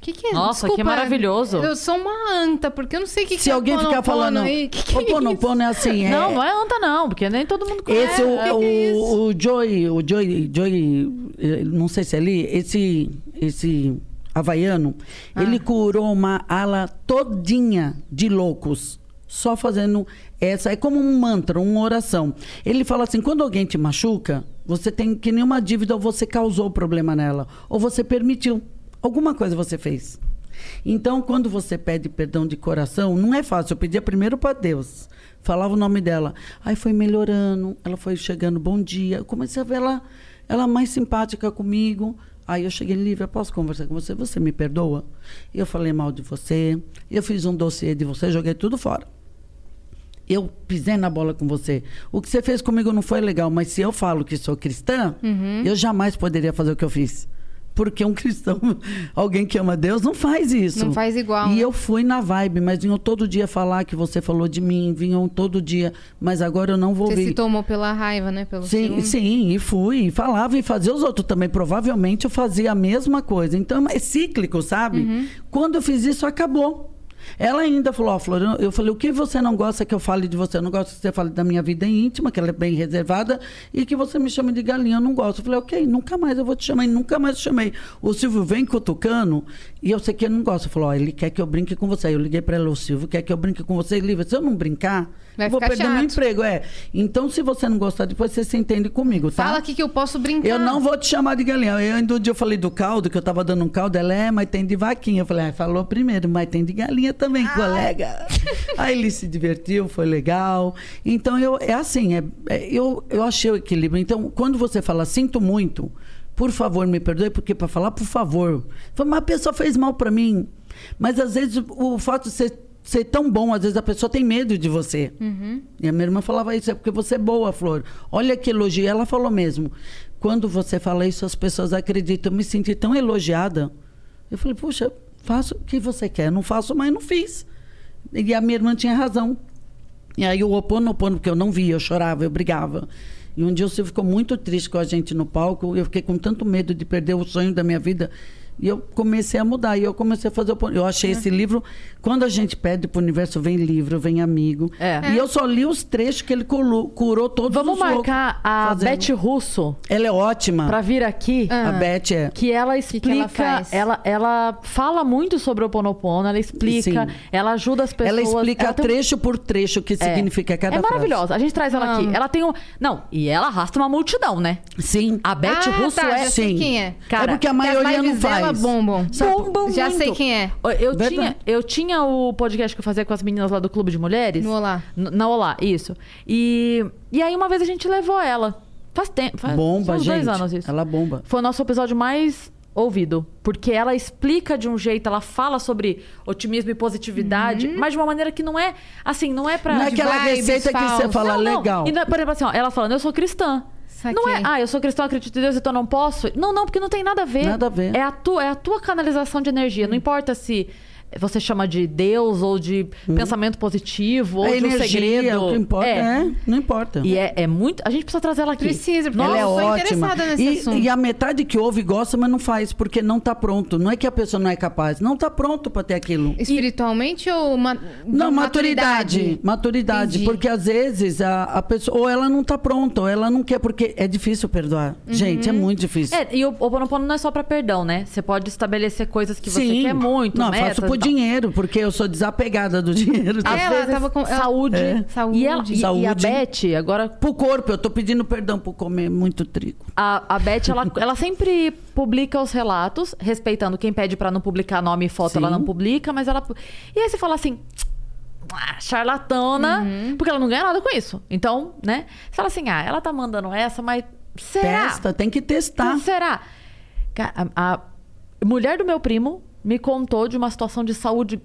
C: Que que é?
B: Nossa,
C: Desculpa,
B: que maravilhoso.
C: Eu sou uma anta, porque eu não sei o que,
D: Se
C: que
D: alguém
C: é
D: ficar
C: Ponopono
D: falando.
C: aí. Que que é
D: Oponopono é assim. É,
B: Não, não é anta não, porque nem todo mundo conhece.
D: Esse, o,
B: É.
D: o, o Joey, o Joey, Joey, eh, não sei se é ali, esse, esse havaiano,
C: Ah.
D: ele curou uma ala todinha de loucos. Só fazendo essa. É como um mantra, uma oração. Ele fala assim: quando alguém te machuca, você tem que nenhuma dívida ou você causou o problema nela, ou você permitiu. Alguma coisa você fez. Então, quando você pede perdão de coração, não é fácil. Eu pedia primeiro para Deus. Falava o nome dela. Aí foi melhorando, ela foi chegando, bom dia. Eu comecei a ver ela, ela mais simpática comigo. Aí eu cheguei, Lívia, posso conversar com você? Você me perdoa? Eu falei mal de você, eu fiz um dossiê de você, joguei tudo fora. Eu pisei na bola com você. O que você fez comigo não foi legal, mas se eu falo que sou cristã, eu jamais poderia fazer o que eu fiz. Porque um cristão, (laughs) alguém que ama Deus, não faz isso.
C: Não faz igual,
D: E
C: né?
D: eu fui na vibe, mas vinham todo dia falar que você falou de mim, vinham todo dia, mas agora eu não vou
C: Você
D: vir.
C: se tomou pela raiva, né? Pelo
D: Sim,
C: ciúme.
D: sim, e fui, e falava e fazia os outros também. Provavelmente eu fazia a mesma coisa. Então é cíclico, sabe?
C: Uhum.
D: Quando eu fiz isso, acabou. Ela ainda falou, ó, Flor, eu- eu falei, o que você não gosta que eu fale de você? Eu não gosto que você fale da minha vida íntima, que ela é bem reservada, e que você me chame de galinha, eu não gosto. Eu falei, ok, nunca mais eu vou te chamar, e nunca mais te chamei. O Silvio vem cutucando, e eu sei que ele não gosta. Falou, ó, ele quer que eu brinque com você. Aí eu liguei pra ela, o Silvio quer que eu brinque com você, Lívia, se eu não brincar,
C: Vai
D: eu vou perder meu
C: chato.
D: emprego. É. Então, se você não gostar, depois você se entende comigo, tá?
C: Fala aqui que eu posso brincar.
D: Eu não vou te chamar de galinha. Eu ainda um dia eu falei do caldo, que eu tava dando um caldo. Ela é, mas tem de vaquinha. Eu falei, ah, falou primeiro, mas tem de galinha também, colega. Aí ele se divertiu, foi legal. Então, eu, é assim, é, é- eu, eu achei o equilíbrio. Então, quando você fala, sinto muito, por favor, me perdoe, porque para falar, por favor. Mas a pessoa fez mal para mim. Mas às vezes o fato de ser, ser tão bom, às vezes a pessoa tem medo de você. E a minha irmã falava isso, é porque você é boa, Flor. Olha que elogio. Ela falou mesmo. Quando você fala isso, as pessoas acreditam. Eu me senti tão elogiada. Eu falei, puxa, faço o que você quer. Não faço, mas não fiz. E a minha irmã tinha razão. E aí o oponopono, porque eu não via, eu chorava, eu brigava. E um dia o Silvio ficou muito triste com a gente no palco. Eu fiquei com tanto medo de perder o sonho da minha vida. E eu comecei a mudar. E eu comecei a fazer Eu achei esse livro. Quando a gente pede pro universo, vem livro, vem amigo.
B: É.
D: E eu só li os trechos que ele colo- curou todos
B: Vamos
D: os loucos
B: marcar a
D: fazendo.
B: Beth Russo
D: Ela é ótima.
B: pra vir aqui.
D: A Beth é.
B: Que ela
C: que
B: explica,
C: ela faz?
B: ela, ela fala muito sobre o Ponopono, ela explica,
D: Sim.
B: ela ajuda as pessoas.
D: Ela explica
B: um-
D: trecho por trecho o que
B: É.
D: significa cada
B: É
D: frase.
B: maravilhosa. A gente traz ela aqui. Ela tem um. Não, e ela arrasta uma multidão, né?
D: Sim.
B: A Beth
C: ah,
B: Russo
C: tá,
B: é.
D: Sim.
C: quem é.
B: Cara,
D: é porque a
C: Que
D: maioria não
C: lives
D: faz.
C: bombam.
B: Bombam
C: Já
B: muito.
C: sei quem é.
B: Eu
D: Verdade.
B: tinha, eu tinha o podcast que eu fazia com as meninas lá do Clube de Mulheres.
C: No Olá.
B: N- Na Olá, isso. E, e aí uma vez a gente levou ela. Faz tempo. Faz
D: Bomba,
B: uns
D: gente.
B: dois anos isso.
D: Ela bomba.
B: Foi o nosso episódio mais ouvido. Porque ela explica de um jeito, ela fala sobre otimismo e positividade, mas de uma maneira que não é assim, não é pra.
D: Não é aquela receita que você fala
B: Não, não.
D: legal.
B: E não é- por exemplo, assim, ó, ela falando, eu sou cristã.
C: Saquei.
B: Não é, ah, eu sou cristã, acredito em Deus, então não posso. Não, não, porque não tem nada a ver.
D: Nada a ver.
B: É a tua, é a tua canalização de energia. Não importa se você chama de Deus ou de pensamento positivo ou
D: a
B: de um
D: Hum. energia,
B: segredo.
D: o que importa é. não importa.
B: E é, é muito. A gente precisa trazer ela aqui.
C: Precisa, porque
B: Nossa,
D: Ela é
C: eu sou
D: ótima.
C: interessada nesse
D: E,
C: assunto.
D: e a metade que ouve gosta, mas não faz, porque não está pronto. Não é que a pessoa não é capaz, não está pronto para ter aquilo.
C: Espiritualmente ou ma
D: Não, maturidade. Maturidade.
C: Entendi.
D: Porque às vezes a, a pessoa, ou ela não está pronta, ou ela não quer, porque é difícil perdoar. Gente, é muito difícil.
B: É, e o Oponopono não é só pra perdão, né? Você pode estabelecer coisas que você
D: Sim.
B: quer muito,
D: Não, eu
B: metas
D: faço
B: e.
D: dinheiro, porque eu sou desapegada do dinheiro.
B: Às
C: ela
B: vezes,
C: tava com-
B: saúde.
D: É.
C: Saúde.
B: E, ela, e- e a
D: Saúde.
B: Beth, agora
D: Pro corpo, eu tô pedindo perdão por comer muito trigo.
B: A, a Beth, ela, (laughs) ela sempre publica os relatos, respeitando quem pede pra não publicar nome e foto,
D: Sim.
B: ela não publica, mas ela. E aí você fala assim. "Ah, Charlatana,
C: Uhum.
B: porque ela não ganha nada com isso. Então, né? Você fala assim: ah, ela tá mandando essa, mas será?
D: Testa, tem que testar.
B: Será? A, a mulher do meu primo me contou de uma situação de saúde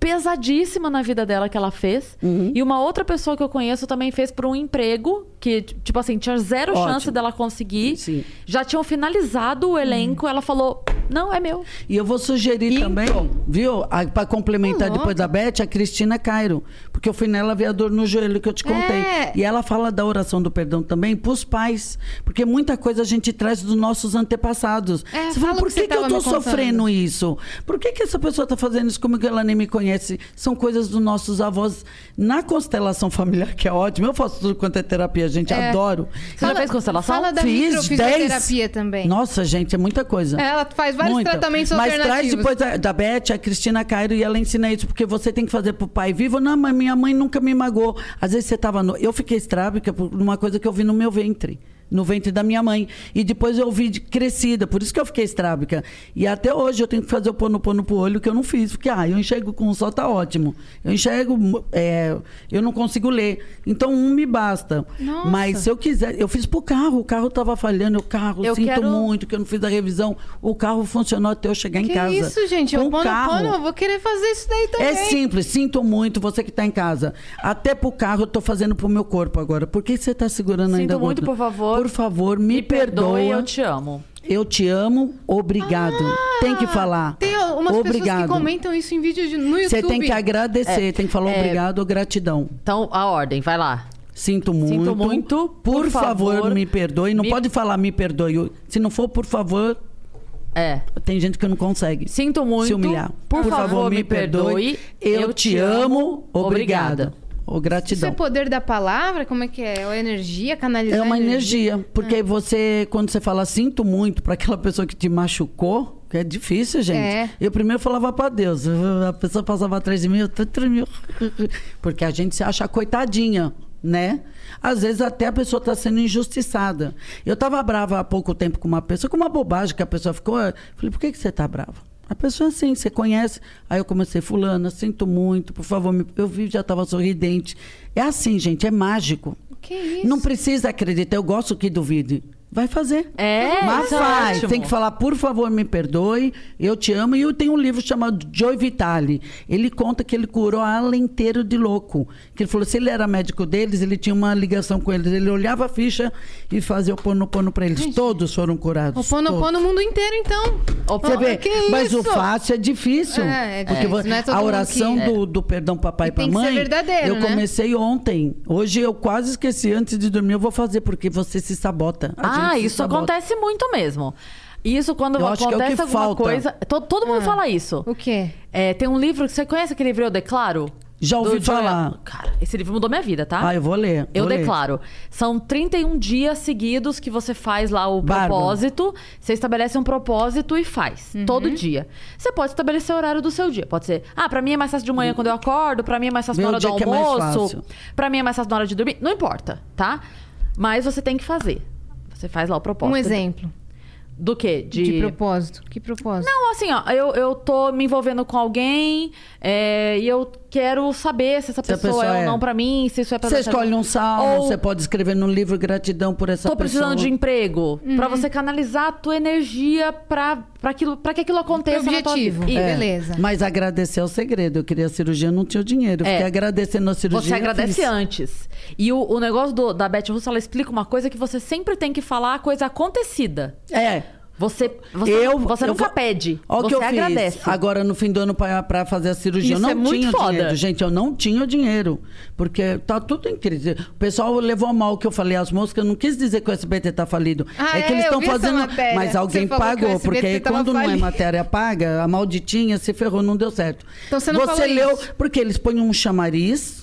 B: pesadíssima na vida dela que ela fez.
D: Uhum.
B: E uma outra pessoa que eu conheço também fez por um emprego que, tipo assim, tinha zero
D: Ótimo.
B: chance dela conseguir.
D: Sim.
B: Já tinham finalizado o elenco. Ela falou: não, é meu.
D: E eu vou sugerir
B: Então.
D: também, viu? Para complementar depois da Beth, a Cristina Cairo. Porque eu fui nela ver a dor no joelho que eu te contei.
C: É.
D: E ela fala da oração do perdão também para os pais. Porque muita coisa a gente traz dos nossos antepassados.
C: É,
D: você fala,
C: fala o
D: por
C: que
D: que, que eu
C: contando."
D: sofrendo isso? Por que, que essa pessoa está fazendo isso comigo que ela nem me conhece? São coisas dos nossos avós. Na constelação (laughs) familiar, que é ótimo. Eu faço tudo quanto é terapia, gente.
C: É.
D: Adoro.
B: Você já fez constelação?
C: Fala da
D: Fiz
C: microfisioterapia
D: 10.
C: também.
D: Nossa, gente, é muita coisa.
C: Ela faz vários
D: Muita.
C: tratamentos
D: Mas traz
C: alternativos.
D: depois da, da Beth, a Cristina Cairo, e ela ensina isso, porque você tem que fazer pro pai vivo. Não, mas minha mãe nunca me magoou. Às vezes você tava no... Eu fiquei estrábica por uma coisa que eu vi no meu ventre. No ventre da minha mãe. E depois eu vi de crescida, por isso que eu fiquei estrábica. E até hoje eu tenho que fazer o pono pono pro olho, que eu não fiz. Porque, ah, eu enxergo com um só, tá ótimo. Eu enxergo, é, eu não consigo ler. Então um me basta.
C: Nossa.
D: Mas se eu quiser, eu fiz pro carro, o carro tava falhando, o carro,
B: Eu
D: sinto
B: quero-
D: muito que eu não fiz a revisão. O carro funcionou até eu chegar em
C: que
D: casa.
C: isso, gente?
D: Com
C: Eu pono,
D: carro.
C: pono, eu vou querer fazer isso daí também.
D: É simples, sinto muito você que está em casa. Até pro carro eu tô fazendo pro meu corpo agora. Por que você tá segurando
B: Sinto
D: ainda a
B: muito, por favor.
D: Por favor, me,
B: Me perdoe,
D: perdoa.
B: eu te amo.
D: Eu te amo, obrigado. tem que falar.
C: Ah, Tem umas pessoas
D: obrigado.
C: que comentam isso em vídeo de- no YouTube.
D: Você tem que agradecer,
B: É,
D: tem que falar
B: é.
D: obrigado ou gratidão.
B: Então, a ordem, vai lá.
D: Sinto muito.
B: Sinto muito,
D: Por,
B: por
D: favor,
B: favor,
D: me perdoe. Não
B: me-
D: pode falar me perdoe. Se não for por favor,
B: É.
D: tem gente que não consegue.
B: Sinto muito.
D: Se humilhar.
B: Por, favor, me perdoe.
D: Eu, te amo. Obrigada. Ou
C: Isso
D: gratidão.
C: é poder da palavra? Como é que é? Ou energia? Canalizar
D: É uma
C: energia?
D: energia. Porque você, quando você fala sinto muito para aquela pessoa que te machucou, que é difícil, gente.
C: É.
D: Eu primeiro falava para Deus. A pessoa passava atrás de mim, eu tremia. Porque a gente se acha coitadinha, né? Às vezes até a pessoa está sendo injustiçada. Eu estava brava há pouco tempo com uma pessoa, com uma bobagem que a pessoa ficou. Eu falei, por que, que você está brava? A pessoa assim, você conhece. Aí eu comecei, fulana, sinto muito, por favor, me... eu vi, já estava sorridente. É assim, gente, é mágico.
C: Que isso?
D: Não precisa acreditar, eu gosto que duvide. Vai fazer.
B: É,
D: Mas
B: é
D: faz.
B: ótimo.
D: Tem que falar, por favor, me perdoe, eu te amo. E eu tenho um livro chamado Joy Vitale. Ele conta que ele curou a ala inteira de louco. Que ele falou, se ele era médico deles, ele tinha uma ligação com eles. Ele olhava a ficha e fazia o pono-pono para eles. Todos foram curados.
C: O pono
D: todos.
C: no mundo inteiro, então.
D: Você vê,
C: que
D: mas o fácil é difícil.
C: É, é
D: porque
C: é
D: a oração do, do perdão papai
C: E
D: e pra mãe,
C: verdadeiro,
D: eu
C: né?
D: comecei ontem. Hoje eu quase esqueci antes de dormir, eu vou fazer porque você se sabota. A gente
B: Ah, isso acontece muito mesmo. Isso quando
D: Eu acho que é o
B: acontece
D: que
B: alguma
D: falta.
B: coisa. to- Todo, mundo fala isso.
C: O quê?
B: É, tem um livro. Você conhece aquele livro Eu Declaro?
D: Já ouvi
B: Do Joel-
D: falar.
B: Cara, esse livro mudou minha vida, tá?
D: Ah, eu vou ler.
B: Eu
D: vou ler.
B: declaro. São 31 dias seguidos que você faz lá o
D: Bárbaro.
B: propósito. Você estabelece um propósito e faz.
C: Uhum.
B: Todo dia. Você pode estabelecer o horário do seu dia. Pode ser, ah, pra mim é mais fácil de manhã quando eu acordo, pra mim é mais fácil
D: Meu
B: na hora do
D: dia que é mais
B: almoço,
D: fácil.
B: pra mim é mais fácil na hora de dormir. Não importa, tá? Mas você tem que fazer. Você faz lá o propósito.
C: Um exemplo
B: Do quê? De,
C: de propósito. Que propósito?
B: Não, assim, ó, eu, eu tô me envolvendo com alguém é, e eu quero saber se essa
D: Se
B: pessoa,
D: pessoa
B: é ou
D: é.
B: não pra mim, se isso é pra
D: Você escolhe um salmo,
B: Ou-
D: você pode escrever num livro gratidão por essa
B: Tô precisando
D: pessoa.
B: de emprego.
C: Uhum.
B: Pra você canalizar a tua energia pra, pra, aquilo, pra que aquilo aconteça na tua
C: objetivo.
B: vida.
C: É. Beleza.
D: Mas agradecer é o segredo. Eu queria a cirurgia, não tinha o dinheiro. Eu
B: É.
D: Fiquei agradecendo a cirurgia.
B: Você agradece
D: fiz.
B: antes. E o, o negócio do- da Beth Russo, ela explica uma coisa que você sempre tem que falar a coisa acontecida.
D: É.
B: Você, você,
D: eu,
B: você
D: eu
B: nunca
D: vou-
B: pede.
D: Olha o
B: você
D: que eu
B: agradece.
D: fiz agora no fim do ano pra fazer a cirurgia.
B: Isso
D: eu não
B: é
D: tinha dinheiro, gente. Eu não tinha dinheiro. Porque tá tudo em crise. O pessoal levou mal o que eu falei às moscas. Eu não quis dizer que o SBT tá falido.
C: Ah,
D: é que
C: é,
D: eles estão fazendo. Mas alguém
C: Você
D: pagou. Porque quando não é matéria paga, a malditinha se ferrou, não deu certo.
C: Então você não falou
D: leu.
C: isso.
D: Porque eles põem um chamariz.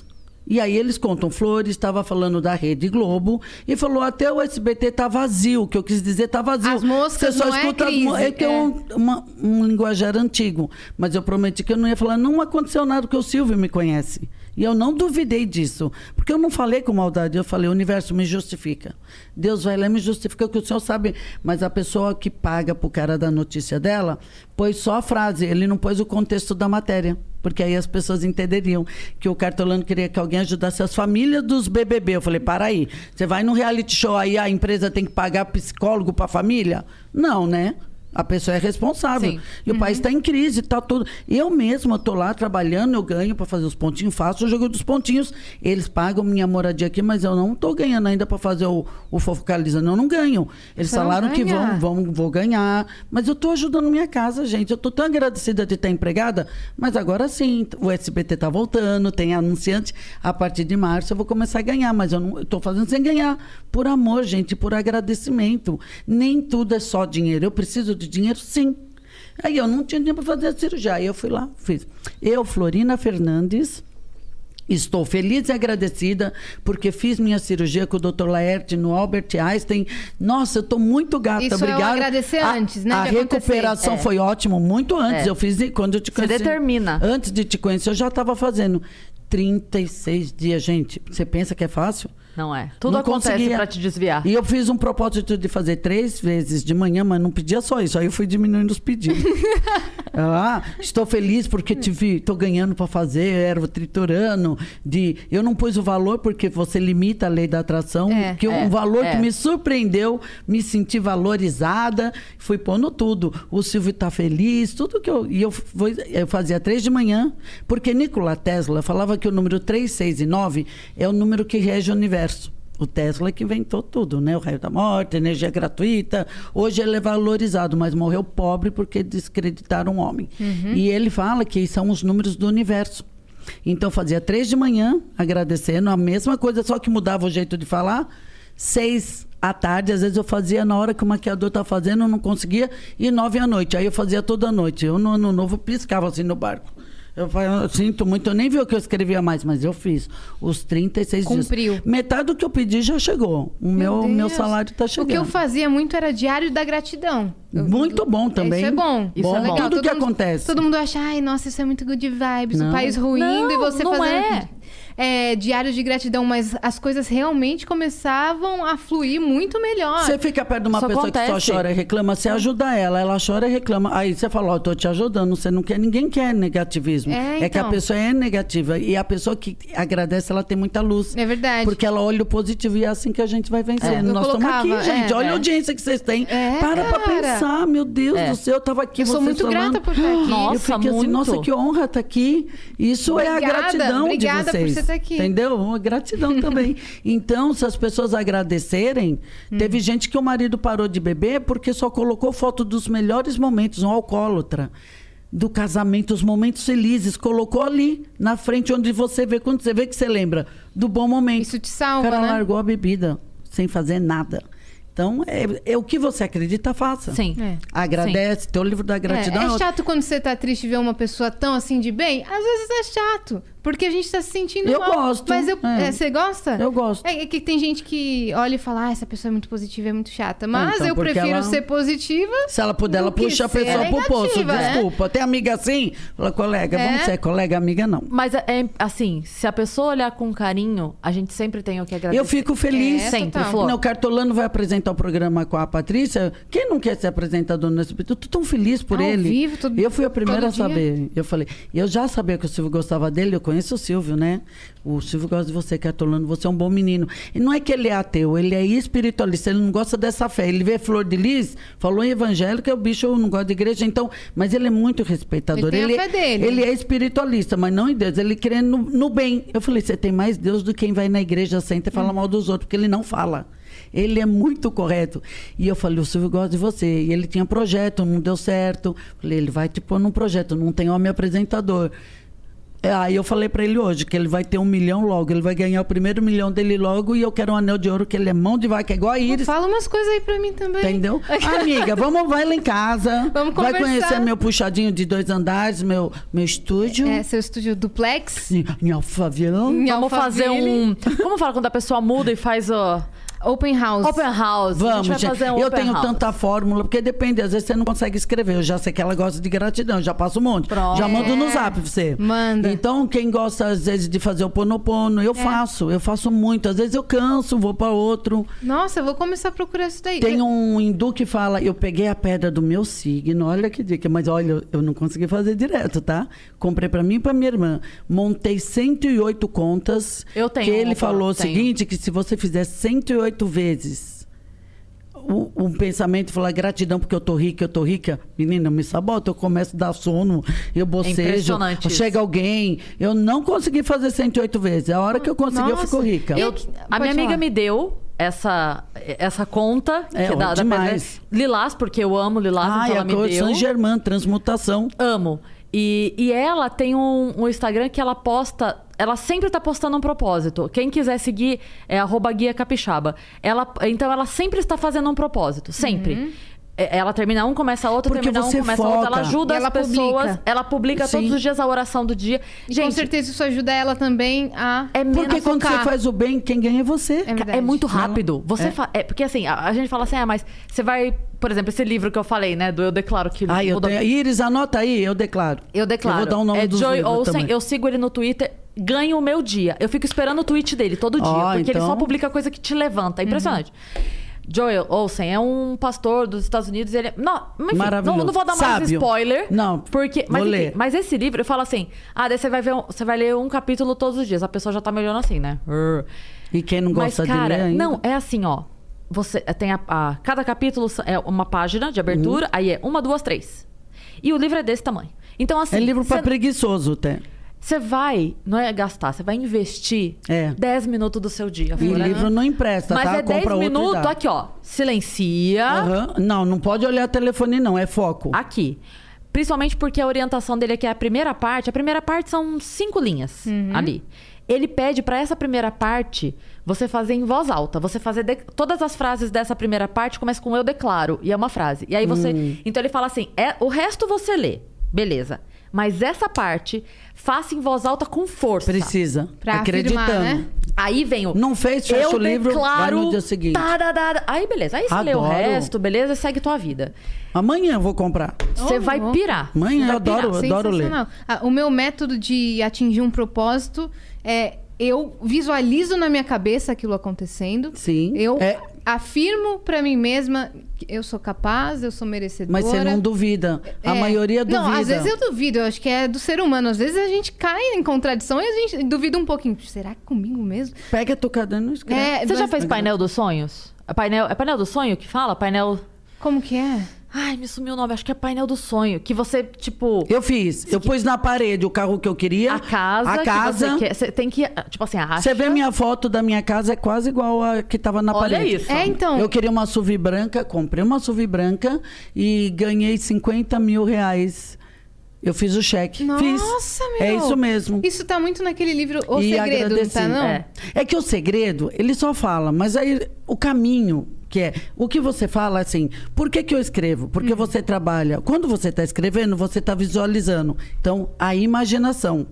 D: E aí eles contam flores, estava falando da Rede Globo e falou até o SBT tá vazio, o que eu quis dizer tá vazio.
C: As moscas
D: Você só
C: não é
D: escuta as mo-
C: crise,
D: é que é
C: é.
D: um, uma- um linguajar antigo. Mas eu prometi que eu não ia falar, não aconteceu nada, porque o Silvio me conhece. E eu não duvidei disso. Porque eu não falei com maldade, eu falei, o universo me justifica. Deus vai lá e me justifica, que o senhor sabe. Mas a pessoa que paga pro cara da notícia dela, pôs só a frase, ele não pôs o contexto da matéria. Porque aí as pessoas entenderiam que o cartolano queria que alguém ajudasse as famílias dos BBB. Eu falei, para aí, você vai num reality show aí, a empresa tem que pagar psicólogo para a família? Não, né? A pessoa é responsável.
B: Sim.
D: E o país está em crise, está tudo. Eu mesma estou lá trabalhando, eu ganho para fazer os pontinhos, faço o jogo dos pontinhos. Eles pagam minha moradia aqui, mas eu não estou ganhando ainda para fazer o, o focalizando. Eu não ganho. Eles
C: Você não
D: falaram que vão, vão, vou ganhar. Mas eu estou ajudando minha casa, gente. Eu estou tão agradecida de estar empregada, mas agora sim, o SBT está voltando, tem anunciante. A partir de março eu vou começar a ganhar, mas eu estou fazendo sem ganhar. Por amor, gente, por agradecimento. Nem tudo é só dinheiro. Eu preciso de dinheiro, sim. Aí eu não tinha dinheiro para fazer a cirurgia. Aí eu fui lá, fiz. Eu, Florina Fernandes. Estou feliz e agradecida porque fiz minha cirurgia com o Dr. Laerte no Albert Einstein. Nossa, eu estou muito gata,
C: Isso é
D: obrigada.
C: agradecer
D: A-
C: antes, né,
D: A
C: de
D: recuperação
B: É.
D: foi ótimo, muito antes.
B: É.
D: Eu fiz quando eu te
B: Você
D: conheci.
B: determina.
D: Antes de te conhecer, eu já estava fazendo 36 dias, gente. Você pensa que é fácil?
B: Não é. Tudo
D: Não
B: acontece
D: conseguia.
B: pra te desviar.
D: E eu fiz um propósito de fazer três vezes de manhã, mas não pedia só isso. Aí eu fui diminuindo os pedidos. (laughs) ah, estou feliz porque tive, estou ganhando para fazer erva triturano. De, eu não pus o valor porque você limita a lei da atração.
C: É,
D: que
B: é,
D: um valor
B: é.
D: que me surpreendeu, me senti valorizada, fui pondo tudo. O Silvio está feliz, tudo que eu. E eu, fui- eu fazia três de manhã, porque Nikola Tesla falava que o número 3, 6 e 9 é o número que rege o universo. O Tesla que inventou tudo, né? O raio da morte, energia gratuita. Hoje ele é valorizado, mas morreu pobre porque descreditaram o homem. E ele fala que são os números do universo. Então fazia três de manhã, agradecendo, a mesma coisa, só que mudava o jeito de falar. Seis à tarde, às vezes eu fazia na hora que o maquiador estava fazendo, eu não conseguia, e nove à noite. Aí eu fazia toda noite. Eu no ano novo piscava assim no barco. Eu, falei, eu sinto muito, eu nem vi o que eu escrevia mais, mas eu fiz os 36
C: Cumpriu.
D: dias. Metade do que eu pedi já chegou. O meu,
C: Meu
D: meu salário está
C: O
D: chegando.
C: que eu fazia muito era diário da gratidão.
D: Muito bom também.
C: Isso é bom.
D: Isso é legal. Tudo
C: Todo
D: que
C: mundo-
D: acontece.
C: Todo mundo acha, ai, nossa, isso é muito good vibes,
D: Não.
C: o país ruindo
B: Não,
C: e você
B: não
C: fazendo
B: é.
C: É, diário de gratidão, mas as coisas realmente começavam a fluir muito melhor.
D: Você fica perto de uma
B: Isso
D: pessoa que
B: acontece.
D: só chora e reclama, você ajuda ela, ela chora e reclama. Aí você fala, ó, eu tô te ajudando, você não quer, ninguém quer negativismo.
C: É,
D: que a
C: então.
D: pessoa é negativa. E a pessoa que agradece, ela tem muita luz.
C: É verdade.
D: Porque ela olha o positivo e é assim que a gente vai vencendo.
C: Eu
D: Nós estamos aqui, gente.
C: é,
D: olha
C: é.
D: a audiência que vocês têm.
C: É,
D: Para pra
C: cara.
D: pensar, meu Deus
B: É.
D: do céu, eu tava aqui,
C: Eu sou muito
D: falando.
C: grata por estar aqui.
B: Nossa,
D: eu fiquei assim,
B: muito.
D: nossa, que honra estar aqui. Isso é a
C: Obrigada,
D: gratidão
C: obrigada
D: de
C: por
D: vocês.
C: Aqui.
D: Entendeu? A gratidão (laughs) também. Então, se as pessoas agradecerem,
C: Hum.
D: teve gente que o marido parou de beber porque só colocou foto dos melhores momentos, um alcoólatra. Do casamento, os momentos felizes, colocou ali na frente onde você vê, quando você vê que você lembra do bom momento.
C: Isso te salva,
D: O cara
C: né?
D: largou a bebida sem fazer nada. Então, é, é o que você acredita, faça.
B: Sim.
C: É.
D: Agradece, teu livro da gratidão.
C: É, é chato quando você tá triste ver uma pessoa tão assim de bem? Às vezes é chato. Porque a gente tá se sentindo
D: Eu
C: mal.
D: gosto,
C: Mas eu,
D: é.
C: é, você gosta?
D: Eu gosto.
C: É, é que tem gente que olha e fala, ah, essa pessoa é muito positiva, é muito chata. Mas
D: então,
C: eu prefiro
D: ela-
C: ser positiva.
D: Se ela puder, ela puxa a pessoa pro poço.
C: negativa, né?
D: Desculpa. Tem amiga assim? Fala, colega,
C: É.
D: vamos ser colega, amiga não.
B: Mas é, é, assim, se a pessoa olhar com carinho, a gente sempre tem o que agradecer.
D: Eu fico feliz.
C: É,
B: sempre,
C: total.
B: Flor.
D: Não, o Cartolano vai apresentar o programa com a Patrícia. Quem não quer ser apresentador nesse Eu tô tão feliz por
C: Ao
D: ele.
C: vivo, todo-
D: eu fui a primeira a
C: todo dia.
D: saber. Eu falei, eu já sabia que o Silvio gostava dele, eu conheço o Silvio, né? O Silvio gosta de você, Cartolano, você é um bom menino. E não é que ele é ateu, ele é espiritualista, ele não gosta dessa fé. Ele vê Flor de Lis, falou em evangélico, o bicho não gosta de igreja, então, mas ele é muito respeitador.
C: Ele fé dele.
D: ele é espiritualista, mas não em Deus, ele crê no, no bem. Eu falei, você tem mais Deus do que quem vai na igreja senta e fala
C: Hum.
D: mal dos outros, porque ele não fala. Ele é muito correto. E eu falei, o Silvio gosta de você. E ele tinha projeto, não deu certo. Falei, ele vai te pôr num projeto, não tem homem apresentador. É, Aí eu falei pra ele hoje que ele vai ter um milhão logo, ele vai ganhar o primeiro milhão dele logo e eu quero um anel de ouro que ele é mão de vaca, é igual a Iris.
C: Fala umas coisas aí pra mim também.
D: Entendeu? Amiga, (laughs) vamos, vai lá em casa.
C: Vamos
D: vai
C: conversar.
D: conhecer meu puxadinho de dois andares, meu, meu estúdio.
C: É, seu estúdio duplex.
D: Em, em Alphaville.
C: Em
B: Vamos fazer um. Como fala quando a pessoa muda e faz o.
C: Open house.
B: Open house. a
D: Vamos,
B: gente vai
D: gente.
B: fazer um
D: eu
B: open
D: tenho
B: house.
D: tanta fórmula, porque depende, às vezes você não consegue escrever. Eu já sei que ela gosta de gratidão, já passo um monte.
B: Pronto.
D: Já mando no
C: É.
D: zap pra você.
C: Manda.
D: Então, quem gosta, às vezes, de fazer o ponopono,
B: É.
D: eu faço. Eu faço muito. Às vezes eu canso, vou pra outro.
C: Nossa, eu vou começar a procurar isso daí.
D: Tem um hindu que fala, eu peguei a pedra do meu signo, olha que dica, mas olha, eu não consegui fazer direto, tá? Comprei pra mim e pra minha irmã. Montei 108 contas.
B: Eu tenho
D: Que ele falou o seguinte, que se você fizer 108 vezes o, um pensamento, falar gratidão porque eu tô rica, eu tô rica. Menina, me sabota, eu começo a dar sono, eu bocejo,
B: impressionante isso.
D: chega alguém. Eu não consegui fazer 108 vezes. A hora que eu consegui, eu
C: Nossa.
D: fico rica.
C: Eu-
B: A minha amiga me deu essa, essa conta
D: É,
B: que
D: ó,
B: da, da
D: demais.
B: pedra- Lilás, porque eu amo Lilás,
D: Ai,
B: então ela
D: a
B: me deu.
D: Saint Germain, transmutação.
B: Amo. E, e ela tem um, um Instagram que ela posta. Ela sempre tá postando um propósito. Quem quiser seguir é arroba guia capixaba. Ela, então ela sempre está fazendo um propósito. Sempre. É, Ela termina um, começa outro,
D: Porque
B: termina um, começa outro. Ela
D: foca.
B: ajuda
C: E
B: as
C: ela
B: pessoas.
C: publica.
B: Ela publica
D: Sim.
B: todos os dias a oração do dia.
C: E
B: Gente,
C: com certeza isso ajuda ela também a.
B: é menos
D: Porque quando
C: focar.
D: você faz o bem, quem ganha é você.
C: É verdade.
B: É muito rápido. Você
D: É.
B: fa- é, porque assim, a, a gente fala assim, ah, mas você vai, por exemplo, esse livro que eu falei, né, do Eu Declaro que
D: Ai, eu tenho... Iris, anota aí, eu declaro.
B: Eu declaro.
D: Eu vou dar o nome
B: é
D: dos
B: Joy Olsen,
D: também.
B: eu sigo ele no Twitter, ganho o meu dia. Eu fico esperando o tweet dele todo dia,
D: Ó,
B: porque ele
D: então.
B: só publica coisa que te levanta. É impressionante. Joel Olsen é um pastor dos Estados Unidos. Ele é... não, enfim,
D: Maravilhoso.
B: não, não vou dar mais
D: Sábio.
B: spoiler.
D: Não,
B: porque,
D: vou
B: mas, enfim,
D: ler.
B: mas esse livro, eu falo assim: ah, daí você vai, ver um- você vai ler um capítulo todos os dias. A pessoa já tá me olhando assim, né?
D: E quem não
B: Mas,
D: gosta
B: cara,
D: de ler ainda?
B: não, é assim, ó. Você tem a, a- cada capítulo é uma página de
D: Uhum.
B: abertura, aí é uma, duas, três. E o livro é desse tamanho. Então, assim.
D: É livro
B: cê-
D: preguiçoso, até.
B: Você vai, não é gastar, você vai investir
D: É.
B: 10 minutos do seu dia.
D: E
B: fora.
D: livro não empresta,
B: Mas
D: tá?
B: é 10
D: Compra outro e
B: minutos,
D: dá.
B: aqui, ó. Silencia.
D: Aham. Não, não pode olhar telefone, não. É foco.
B: Aqui. Principalmente porque a orientação dele aqui é a primeira parte. A primeira parte são cinco linhas ali. Ele pede pra essa primeira parte você fazer em voz alta. Você fazer. de- Todas as frases dessa primeira parte começam com eu declaro. E é uma frase. E aí você. Então ele fala assim: é, o resto você lê. Beleza. Mas essa parte, faça em voz alta com força.
D: Precisa.
C: Pra
D: Acreditando.
C: afirmar, né?
B: Aí vem o.
D: Não fez, fecha
B: eu
D: o livro,
B: declaro,
D: vai no dia seguinte.
B: tá, tá, tá, tá. Aí beleza. Aí você lê o
D: Adoro.
B: resto, beleza, segue tua vida.
D: Amanhã eu vou comprar.
B: Você
C: Oh,
B: vai
C: oh.
B: pirar.
D: Amanhã eu
B: vai
D: adoro,
B: pirar.
D: adoro ler.
C: Ah, o meu método de atingir um propósito é eu visualizo na minha cabeça aquilo acontecendo.
D: Sim.
C: Eu
D: É.
C: afirmo pra mim mesma que eu sou capaz, eu sou merecedora.
D: Mas você não duvida. A
C: É.
D: maioria duvida.
C: Não, às vezes eu duvido, eu acho que é do ser humano. Às vezes a gente cai em contradição e a gente duvida um pouquinho. Será que comigo mesmo?
D: Pega teu caderno e escreve.
C: É,
B: Você já fez painel dos sonhos? É painel, é painel do sonho que fala? Painel.
C: Como que é?
B: Ai, me sumiu o nome. Acho que é painel do sonho. Que você, tipo.
D: Eu fiz. Eu pus na parede o carro que eu queria.
B: A casa.
D: A
B: que
D: casa.
B: você, quer, você tem que. Tipo assim, arrasta.
D: Você vê minha foto da minha casa, é quase igual a que tava na
B: Olha
D: parede.
B: isso.
C: É, então.
D: Eu queria uma SUV branca, comprei uma SUV branca e ganhei 50 mil reais. Eu fiz o cheque.
C: Nossa,
D: fiz.
C: meu.
D: É isso mesmo.
C: Isso tá muito naquele livro O
D: e
C: Segredo, não
D: agradeci.
C: tá, não?
B: É.
D: É que o segredo, ele só fala, mas aí o caminho, que é o que você fala assim, por que, que eu escrevo? Porque
C: Uhum.
D: você trabalha. Quando você está escrevendo, você está visualizando. Então, a imaginação.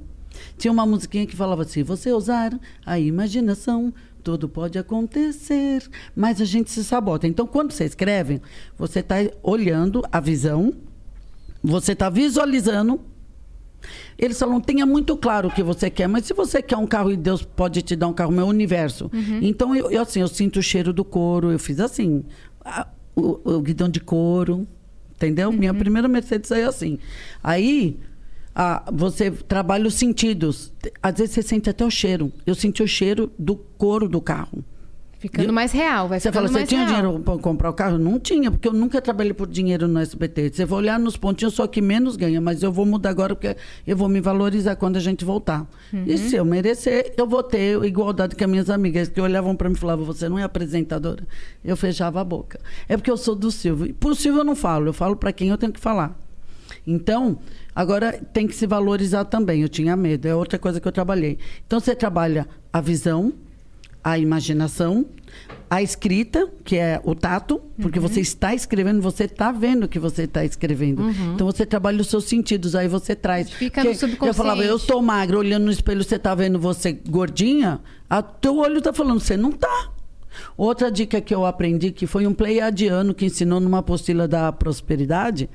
D: Tinha uma musiquinha que falava assim: você usar a imaginação. Tudo pode acontecer, mas a gente se sabota. Então, quando você escreve, você está olhando a visão, você está visualizando eles falam, tenha muito claro o que você quer, mas se você quer um carro e Deus pode te dar um carro, meu universo. Então, eu, eu, assim, eu sinto o cheiro do couro, eu fiz assim, a- o, o guidão de couro, entendeu? Minha primeira Mercedes saiu assim. Aí, ah, você trabalha os sentidos. Às vezes você sente até o cheiro. Eu senti o cheiro do couro do carro.
C: Ficando mais real, vai
D: Você fala, você tinha
C: real.
D: dinheiro para comprar o carro? Não tinha, porque eu nunca trabalhei por dinheiro no SBT. Você vai olhar nos pontinhos, só que menos ganha, mas eu vou mudar agora porque eu vou me valorizar quando a gente voltar.
C: Uhum.
D: E se eu merecer, eu vou ter igualdade com as minhas amigas, que olhavam para mim e falavam, você não é apresentadora? Eu fechava a boca. É porque eu sou do Silvio. E Por Silvio eu não falo, eu falo para quem eu tenho que falar. Então, agora tem que se valorizar também. Eu tinha medo, é outra coisa que eu trabalhei. Então, você trabalha a visão, a imaginação, a escrita, que é o tato, porque
C: Uhum.
D: você está escrevendo, você está vendo o que você está escrevendo. Então você trabalha os seus sentidos, aí você traz.
C: Uhum. Fica
D: Porque
C: no
D: Eu falava, eu
C: subconsciente.
D: estou magra, olhando no espelho, você está vendo você gordinha, a teu olho está falando, você não está. Outra dica que eu aprendi, que foi um pleiadiano que ensinou numa apostila da prosperidade,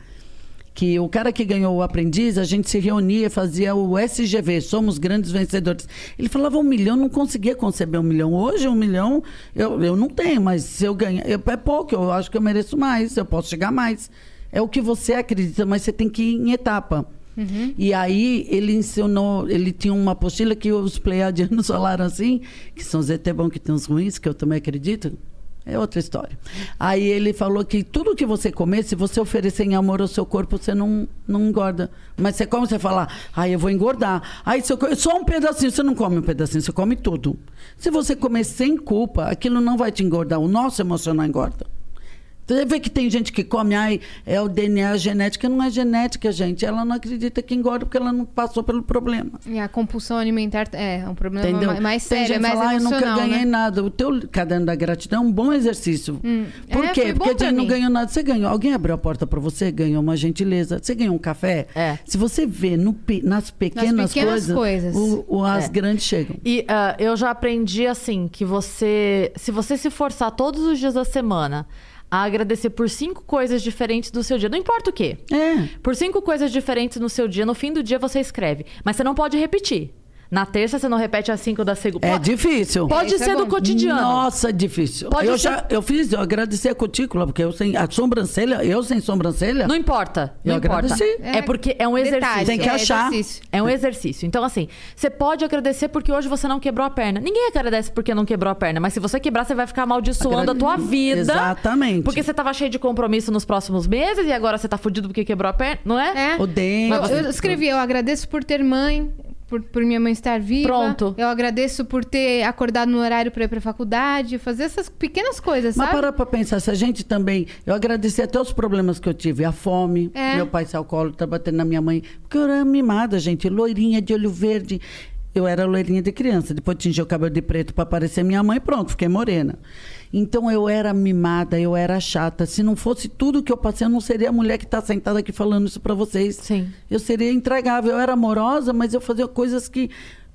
D: que o cara que ganhou o aprendiz, a gente se reunia fazia o SGV, somos grandes vencedores. Ele falava um milhão, não conseguia conceber um milhão. Hoje, um milhão, eu, eu não tenho, mas se eu ganhar, eu, é pouco, eu acho que eu mereço mais, eu posso chegar mais. É o que você acredita, mas você tem que ir em etapa. E aí ele ensinou, ele tinha uma apostila que os pleiadianos (laughs) falaram assim, que são os ET bom que tem os ruins, que eu também acredito. É outra história. Aí ele falou que tudo que você comer, se você oferecer em amor ao seu corpo, você não, não engorda. Mas você come, você fala, ai, eu vou engordar. Aí se eu só um pedacinho, você não come um pedacinho, você come tudo. Se você comer sem culpa, aquilo não vai te engordar. O nosso emocional engorda. Você vê que tem gente que come, ai, é o DNA genética. Não é genética, gente. Ela não acredita que engorda porque ela não passou pelo problema.
C: E a compulsão alimentar é um problema
D: Entendeu?
C: mais,
D: Tem
C: sério, é
D: gente
C: mais
D: fala, "Ah, eu nunca ganhei
C: né?
D: nada. O teu caderno da gratidão é um bom exercício. Por
C: É,
D: quê?
C: foi bom
D: Porque
C: pra
D: você não ganhou nada. Você ganhou. Alguém abriu a porta para você, ganhou uma gentileza. Você ganhou um café.
B: É.
D: Se você vê no nas pequenas,
C: pequenas
D: coisas,
C: coisas.
D: o- o- as
B: É.
D: grandes chegam.
B: E ah, eu já aprendi assim que você, se você se forçar todos os dias da semana a agradecer por cinco coisas diferentes do seu dia, não importa o quê.
D: É.
B: Por cinco coisas diferentes no seu dia, no fim do dia você escreve, mas você não pode repetir. Na terça você não repete as cinco da segunda.
D: É difícil.
B: Pode
C: é
B: ser do
C: bom.
B: cotidiano.
D: Nossa, difícil.
B: Pode
D: eu
B: ser-
D: já eu fiz, eu agradeci a cutícula, porque eu sem a sobrancelha, eu sem sobrancelha.
B: Não importa. Não
D: Eu
B: importa.
D: agradeci.
B: É porque é um exercício.
C: Detalhe,
D: Tem que
C: é
D: achar.
C: exercício.
B: É um exercício. Então, assim, você pode agradecer porque hoje você não quebrou a perna. Ninguém agradece porque não quebrou a perna, mas se você quebrar, você vai ficar amaldiçoando a tua
D: Agrade-
B: vida.
D: Exatamente.
B: Porque você tava cheio de compromisso nos próximos meses e agora você tá fudido porque quebrou a perna, não é?
C: É.
D: O dente.
C: Eu, eu escrevi, eu agradeço por ter mãe, por, por minha mãe estar viva.
B: Pronto.
C: Eu agradeço por ter acordado no horário pra ir pra faculdade, fazer essas pequenas coisas,
D: Mas
C: sabe?
D: para pra pensar, se a gente também. Eu agradeci até os problemas que eu tive. A fome,
C: É.
D: meu pai ser alcoólatra, batendo na minha mãe. Porque eu era mimada, gente. Loirinha de olho verde. Eu era loirinha de criança. Depois tingi o cabelo de preto para parecer minha mãe, pronto, fiquei morena. Então eu era mimada, eu era chata. Se não fosse tudo que eu passei, eu não seria a mulher que está sentada aqui falando isso para vocês.
B: Sim.
D: Eu seria entregável. Eu era amorosa, mas eu fazia coisas que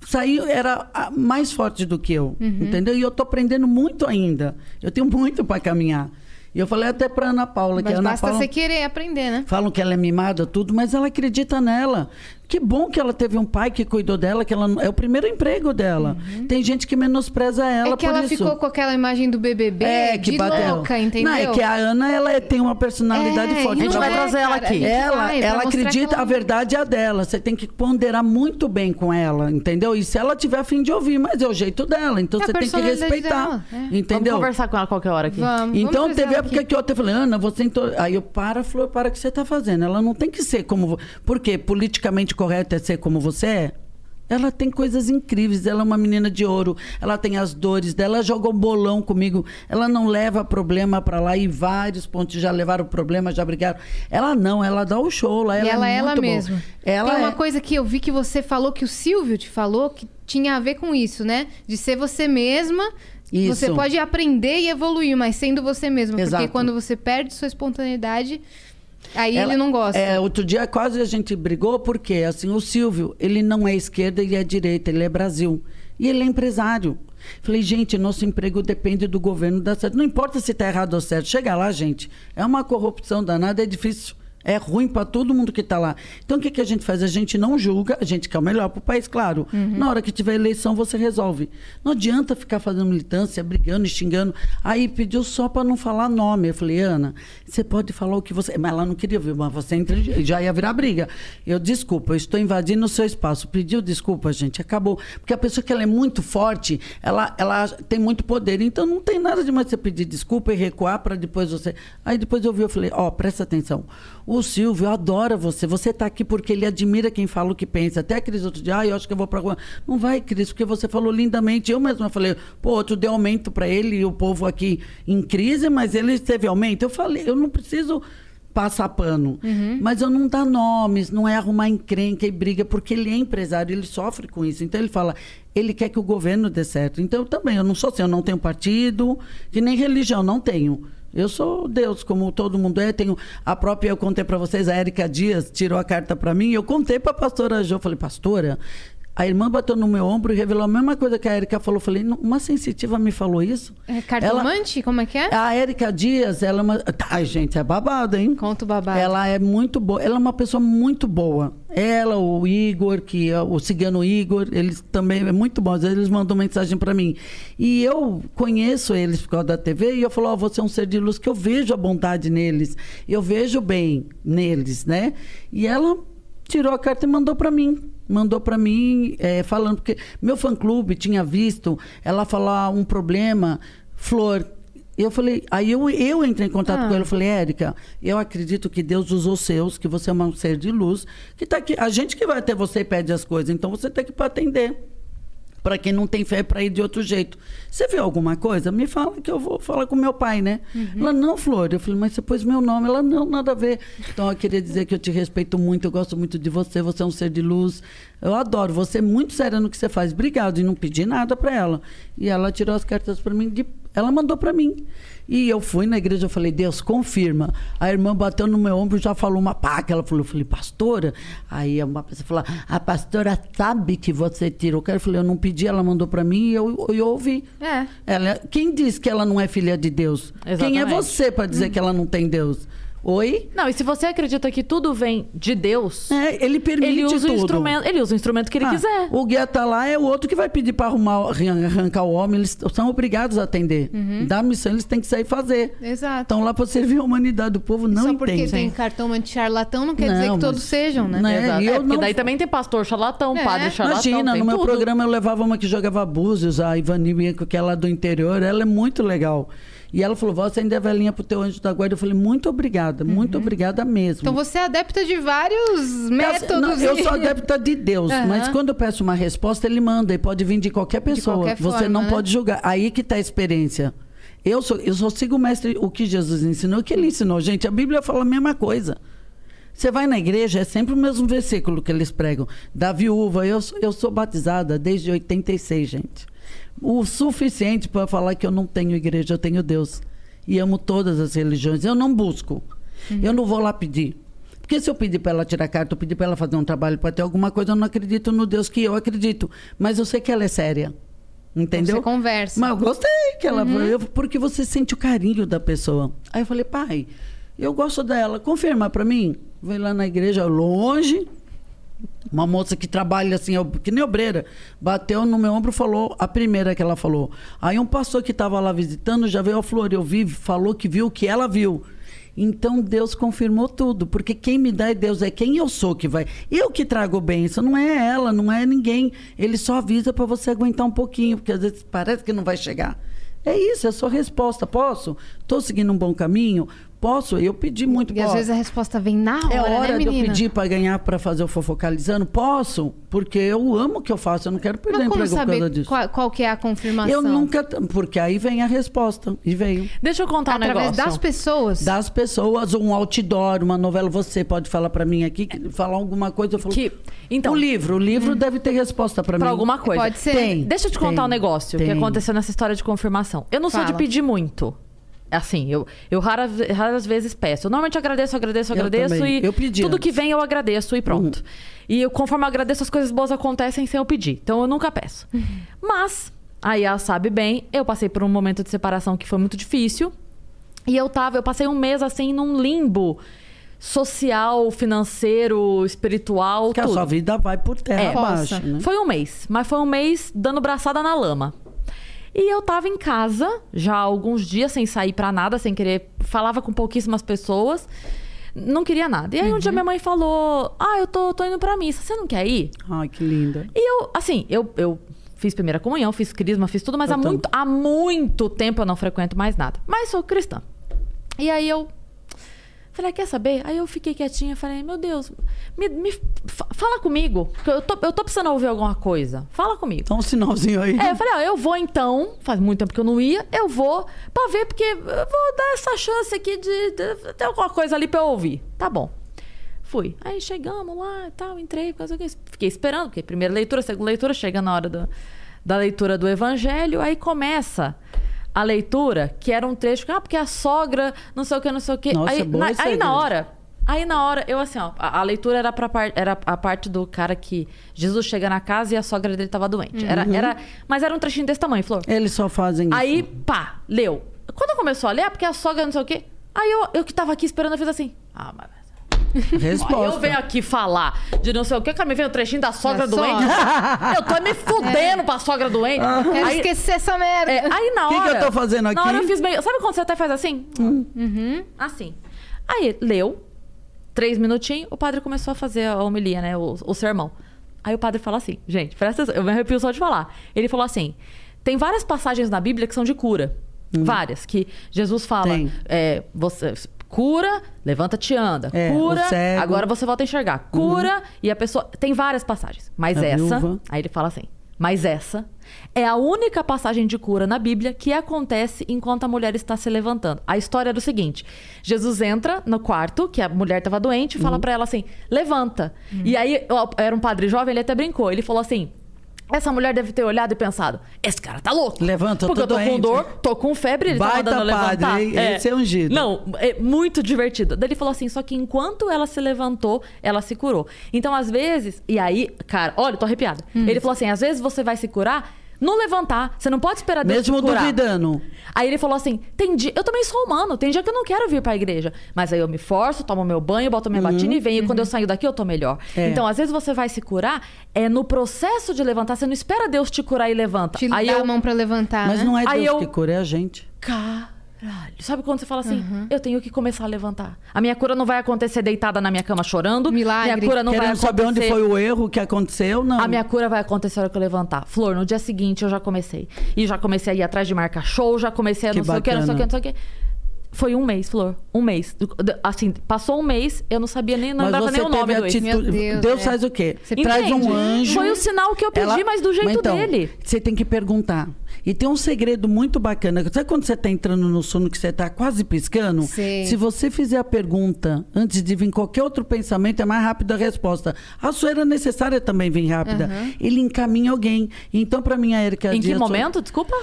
D: saía era mais forte do que eu,
C: Uhum.
D: entendeu? E eu tô aprendendo muito ainda. Eu tenho muito para caminhar. E eu falei até para Ana Paula que
C: Mas
D: Ana
C: basta
D: Paula
C: você querer aprender, né?
D: falam que ela é mimada tudo, mas ela acredita nela. Que bom que ela teve um pai que cuidou dela, que ela é o primeiro emprego dela. Tem gente que menospreza ela
C: Uhum. é que
D: por
C: ela
D: isso.
C: ficou com aquela imagem do BBB
D: É, que
C: de
D: bateu.
C: louca, entendeu?
D: Não, é que a Ana ela é- tem uma personalidade
C: É,
D: forte.
B: A gente vai
C: é,
B: trazer ela aqui.
D: Ela,
C: vai
D: ela acredita,
C: ela-
D: a verdade é a dela. Você tem que ponderar muito bem com ela, entendeu? E se ela tiver a fim de ouvir, mas é o jeito dela. Então
C: É
D: você tem que respeitar.
C: dela, é.
B: Vamos
D: Entendeu?
B: conversar com ela qualquer hora aqui.
C: Vamos,
D: Então
C: vamos
D: teve época
C: aqui.
D: que eu até falei, Ana, você entrou. Aí eu para, falou, para o que você está fazendo. Ela não tem que ser como. vo- Porque politicamente correto é ser como você é. Ela tem coisas incríveis, ela é uma menina de ouro, ela tem as dores dela, ela jogou bolão comigo, ela não leva problema para lá e vários pontos já levaram problema, já brigaram. Ela não, ela dá o show lá, ela
C: e ela é
D: é
C: ela mesma.
D: Ela
C: Tem uma
D: é-
C: coisa que eu vi que você falou, que o Silvio te falou, que tinha a ver com isso, né? De ser você mesma.
D: Isso.
C: Você pode aprender e evoluir, mas sendo você mesma. Porque
D: Exato.
C: quando você perde sua espontaneidade, aí
D: Ela-
C: ele não gosta.
D: É, outro dia quase a gente brigou, porque assim, o Silvio, ele não é esquerda, ele é direita, ele é Brasil. E ele é empresário. Falei, gente, nosso emprego depende do governo dar certo. Não importa se está errado ou certo. Chega lá, gente. É uma corrupção danada, é difícil. É ruim para todo mundo que está lá. Então, o que, que a gente faz? A gente não julga, a gente quer o melhor para o país, claro. Na hora que tiver eleição, você resolve. Não adianta ficar fazendo militância, brigando, xingando. Aí pediu só para não falar nome. Eu falei, Ana, você pode falar o que você. Mas ela não queria ouvir, mas você entra, já ia virar briga. Eu, desculpa, eu estou invadindo o seu espaço. Pediu desculpa, gente, acabou. Porque a pessoa que ela é muito forte, ela, ela tem muito poder. Então não tem nada de mais você pedir desculpa e recuar para depois você. Aí depois eu vi, eu falei, ó, presta atenção. O Silvio adora você. Você está aqui porque ele admira quem fala o que pensa. Até a Cris outro dia, ah, eu acho que eu vou para rua. Não vai, Cris, porque você falou lindamente. Eu mesma falei, pô, tu deu aumento para ele e o povo aqui em crise, mas ele teve aumento. Eu falei, eu não preciso passar pano. Mas eu não dar nomes, não é arrumar encrenca e briga, porque ele é empresário, ele sofre com isso. Então ele fala, ele quer que o governo dê certo. Então eu também, eu não sou assim, eu não tenho partido, que nem religião, não tenho. Eu sou Deus, como todo mundo é. Tenho a própria, eu contei para vocês, a Érica Dias tirou a carta para mim. Eu contei para a pastora Jo, falei, pastora, a irmã bateu no meu ombro e revelou a mesma coisa que a Érica falou. Falei, "Não, uma sensitiva me falou isso.
C: É cartomante? Como é que é?
D: A Érica Dias, ela é uma. Ai, gente, é babado, hein?
C: Conta o babado.
D: Ela é muito boa. Ela é uma pessoa muito boa. Ela, o Igor, que é o cigano Igor, eles também é muito bons. Eles mandam mensagem para mim. E eu conheço eles por causa da TV e eu falo, ó, você é um ser de luz que eu vejo a bondade neles. Eu vejo bem neles, né? E ela tirou a carta e mandou para mim. Mandou para mim é, falando, porque meu fã-clube tinha visto ela falar um problema, Flor, eu falei, aí eu, eu entrei em contato
C: Ah.
D: com ela, eu falei, Érica, eu acredito que Deus usou seus, que você é um ser de luz, que tá aqui. A gente que vai até você e pede as coisas, então você tem que ir atender. Para quem não tem fé, para ir de outro jeito. Você viu alguma coisa? Me fala que eu vou falar com meu pai, né? Ela, não, Flor. Eu falei, mas você pôs meu nome. Ela, não, nada a ver. Então, eu queria dizer que eu te respeito muito, eu gosto muito de você, você é um ser de luz. Eu adoro, você é muito séria no que você faz. Obrigado. E não pedi nada para ela. E ela tirou as cartas para mim, de- ela mandou para mim. E eu fui na igreja, eu falei, Deus, confirma. A irmã bateu no meu ombro e já falou uma pá, que ela falou, eu falei, pastora? Aí uma pessoa falou, a pastora sabe que você tirou. Eu falei, eu não pedi, ela mandou para mim e eu, eu ouvi.
C: É.
D: Ela, quem diz que ela não é filha de Deus? Quem é
B: Exatamente.
D: você para dizer que ela não tem Deus? Oi?
B: Não, e se você acredita que tudo vem de Deus,
D: É, ele permite
B: ele usa
D: tudo.
B: o instrumento, ele usa o instrumento que ele
D: Ah,
B: quiser.
D: O guia tá lá, é o outro que vai pedir para arrumar, arran- arrancar o homem. Eles são obrigados a atender. Da missão, eles têm que sair fazer.
C: Exato.
D: Estão lá para servir a humanidade. O povo não
C: Só porque
D: entende.
C: tem cartão anti-charlatão não quer dizer
D: Não,
C: que todos
D: mas-
C: sejam, né?
D: Não é,
B: Exato.
D: e
B: É,
D: eu
B: porque
D: não-
B: daí também tem pastor charlatão,
C: É.
B: padre charlatão.
D: Imagina, no meu
B: tudo.
D: programa eu levava uma que jogava búzios, a Ivani que é lá do interior. Ela é muito legal. E ela falou: você ainda é velhinha pro teu anjo da guarda. Eu falei: Muito obrigada, muito obrigada mesmo.
C: Então você é adepta de vários métodos.
D: Não, eu sou adepta de Deus,
C: Aham.
D: mas quando eu peço uma resposta, ele manda e pode vir de qualquer pessoa.
C: qualquer
D: Você
C: forma,
D: não
C: né?
D: pode julgar. Aí que está a experiência. Eu sou, eu só sigo o mestre, o que Jesus ensinou, o que ele ensinou. Gente, a Bíblia fala a mesma coisa. Você vai na igreja, é sempre o mesmo versículo que eles pregam. Da viúva, eu, sou- eu sou batizada desde 86, gente. O suficiente para falar que eu não tenho igreja, eu tenho Deus. E amo todas as religiões. Eu não busco. Eu não vou lá pedir. Porque se eu pedir para ela tirar carta, eu pedir para ela fazer um trabalho para ter alguma coisa, eu não acredito no Deus que eu acredito. Mas eu sei que ela é séria. Entendeu?
C: Você conversa.
D: Mas eu gostei que ela. eu- porque você sente o carinho da pessoa. Aí eu falei, pai, eu gosto dela. Confirma para mim. Vem lá na igreja, longe. Uma moça que trabalha assim, que nem obreira, bateu no meu ombro e falou, a primeira que ela falou. Aí um pastor que estava lá visitando já veio a flor, eu vi, falou que viu o que ela viu. Então Deus confirmou tudo, porque quem me dá é Deus, é quem eu sou que vai. Eu que trago bênção, não é ela, não é ninguém. Ele só avisa para você aguentar um pouquinho, porque às vezes parece que não vai chegar. É isso, é a sua resposta. Posso? Estou seguindo um bom caminho? Posso? Eu pedi muito.
C: E às vezes a resposta vem na hora,
D: É hora
C: né,
D: de eu pedir para ganhar para fazer o fofocalizando? Posso, porque eu amo o que eu faço, eu não quero perder
C: Mas como
D: emprego por causa
C: saber
D: disso.
C: qual, qual que é a confirmação?
D: Eu nunca, porque aí vem a resposta e veio
B: Deixa eu contar um
C: Através
B: negócio.
C: das pessoas.
D: das pessoas, um outdoor, uma novela. Você pode falar para mim aqui, que- falar alguma coisa. Eu falo,
B: Que- então-
D: o livro, o livro deve ter resposta para mim.
B: Pra alguma coisa.
C: Pode ser.
D: Tem.
B: Deixa eu te contar
D: Tem,
B: um negócio que
D: tem.
B: aconteceu nessa história de confirmação. Eu não sou de
C: Fala.
B: pedir muito. Assim, eu, eu rara- raras vezes peço. Eu normalmente agradeço, agradeço,
D: Eu
B: agradeço
D: também.
B: e
D: Eu pedi
B: tudo
D: antes. Uhum.
B: que vem eu agradeço e pronto. E eu, conforme eu agradeço, as coisas boas acontecem sem eu pedir. Então eu nunca peço.
D: Uhum.
B: Mas, aí ela sabe bem, eu passei por um momento de separação que foi muito difícil. E eu tava, eu passei um mês assim num limbo social, financeiro, espiritual,
D: Que a
B: tudo.
D: sua vida vai por terra
B: É,
D: abaixo, né?
B: Foi um mês, mas foi um mês dando braçada na lama. E eu tava em casa já há alguns dias sem sair pra nada, sem querer, falava com pouquíssimas pessoas, não queria nada. E aí um dia minha mãe falou: "Ah, eu tô, tô indo pra missa, você não quer ir?"
D: Ai, que linda.
B: E eu, assim, eu, eu fiz primeira comunhão, fiz crisma, fiz tudo, mas
D: Eu
B: há muito, há muito tempo eu não frequento mais nada. Mas sou cristã. E aí eu falei, ah, quer saber? Aí eu fiquei quietinha, falei, meu Deus, me, me fa- fala comigo. porque Eu tô, eu tô precisando ouvir alguma coisa. Fala comigo.
D: Dá um sinalzinho aí.
B: É, eu falei, ó, eu vou então, faz muito tempo que eu não ia, eu vou pra ver, porque eu vou dar essa chance aqui de, de ter alguma coisa ali pra eu ouvir. Tá bom. Fui. Aí chegamos lá e tal, entrei, fiquei esperando, porque primeira leitura, segunda leitura, chega na hora do- da leitura do evangelho, aí começa a leitura, que era um trecho, ah, porque a sogra, não sei o que, não sei o que.
D: Nossa,
B: aí,
D: boa
B: na, aí na hora, Aí na hora, eu assim, ó, a, a leitura era, pra par- era a parte do cara que Jesus chega na casa e a sogra dele tava doente. Era,
D: Uhum.
B: era, mas era um trechinho desse tamanho, Flor.
D: Eles só fazem isso.
B: Aí, pá, leu. Quando começou a ler, é porque a sogra não sei o quê. Aí eu, eu que tava aqui esperando, eu fiz assim. Ah, mas. (laughs)
D: Resposta.
B: Eu venho aqui falar de não sei o quê, que me vem o trechinho da sogra
C: Da
B: doente.
C: sogra.
B: eu tô me fudendo pra sogra doente.
C: Quero
B: Aí,
C: esquecer essa merda.
B: é, aí na
D: Que
B: hora.
D: que eu tô fazendo
B: Na
D: aqui? Hum.
B: hora eu fiz meio. Sabe quando você até faz assim? Assim. Aí leu, três minutinhos, o padre começou a fazer a homilia, né? O, o sermão. Aí o padre fala assim, gente, presta atenção, eu me arrepio só de falar. Ele falou assim: tem várias passagens na Bíblia que são de cura. Várias. Que Jesus fala:
D: Hum.
B: É, você cura, levanta-te anda.
D: É,
B: cura, agora você volta a enxergar. Cura, e a pessoa. Tem várias passagens. Mas
D: A
B: essa.
D: viúva.
B: Aí ele fala assim: mas essa é a única passagem de cura na Bíblia que acontece enquanto a mulher está se levantando. A história era o seguinte: Jesus entra no quarto, que a mulher estava doente, e
D: Uhum.
B: fala pra ela assim: levanta. E aí, era um padre jovem, ele até brincou. Ele falou assim. Essa mulher deve ter olhado e pensado: esse cara tá louco.
D: Levanta,
B: Porque eu tô com dor, tô com febre, ele tá
D: Baita
B: mandando levantar.
D: padre, hein? Esse é ungido.
B: Não, é muito divertido. Daí ele falou assim: só que enquanto ela se levantou, ela se curou. Então, às vezes, e aí, cara, olha, tô arrepiada.
D: Hum.
B: Ele falou assim: às vezes você vai se curar. No levantar, você não pode esperar Deus
D: Mesmo
B: te curar.
D: duvidando.
B: Aí ele falou assim: tem dia, eu também sou humano, tem dia que eu não quero vir pra igreja. Mas aí eu me forço, tomo meu banho, boto minha batina e venho. E quando eu saio daqui, eu tô melhor.
D: Uhum. É.
B: Então, às vezes você vai se curar, é no processo de levantar, você não espera Deus te curar e levanta.
C: Te
B: aí
C: dá
B: eu,
C: a mão pra levantar,
D: Mas
C: né?
D: não é
B: Aí
D: Deus
B: eu-
D: que cura, é a gente.
B: Caralho. Sabe quando você fala assim, eu tenho que começar a levantar. A minha cura não vai acontecer deitada na minha cama chorando.
C: Milagre.
B: Minha cura não vai
D: Querendo
B: acontecer.
D: saber onde foi o erro que aconteceu? Não.
B: A minha cura vai acontecer na hora que eu levantar. Flor, no dia seguinte eu já comecei. E já comecei a ir atrás de marcar show, já comecei a
D: Que
B: não sei o que, não sei o que,
D: bacana.
B: não sei o que. Foi um mês, Flor. Um mês. Assim, passou um mês, eu não sabia nem, não
D: Mas
B: lembrava nem o nome do ex.
D: atitude.
C: Meu Deus,
D: Deus
C: é.
D: faz o quê?
C: Você
D: Traz
B: Entende?
D: um anjo.
B: Foi o sinal que eu pedi,
D: Ela-
B: mas do jeito
D: então,
B: dele.
D: Você tem que perguntar. E tem um segredo muito bacana. Sabe quando você está entrando no sono que você está quase piscando?
C: Sei.
D: Se você fizer a pergunta antes de vir qualquer outro pensamento, é mais rápida a resposta. A sua era necessária também vir rápida. Ele encaminha alguém. Então, para mim, a Erika
B: Em que momento? Desculpa?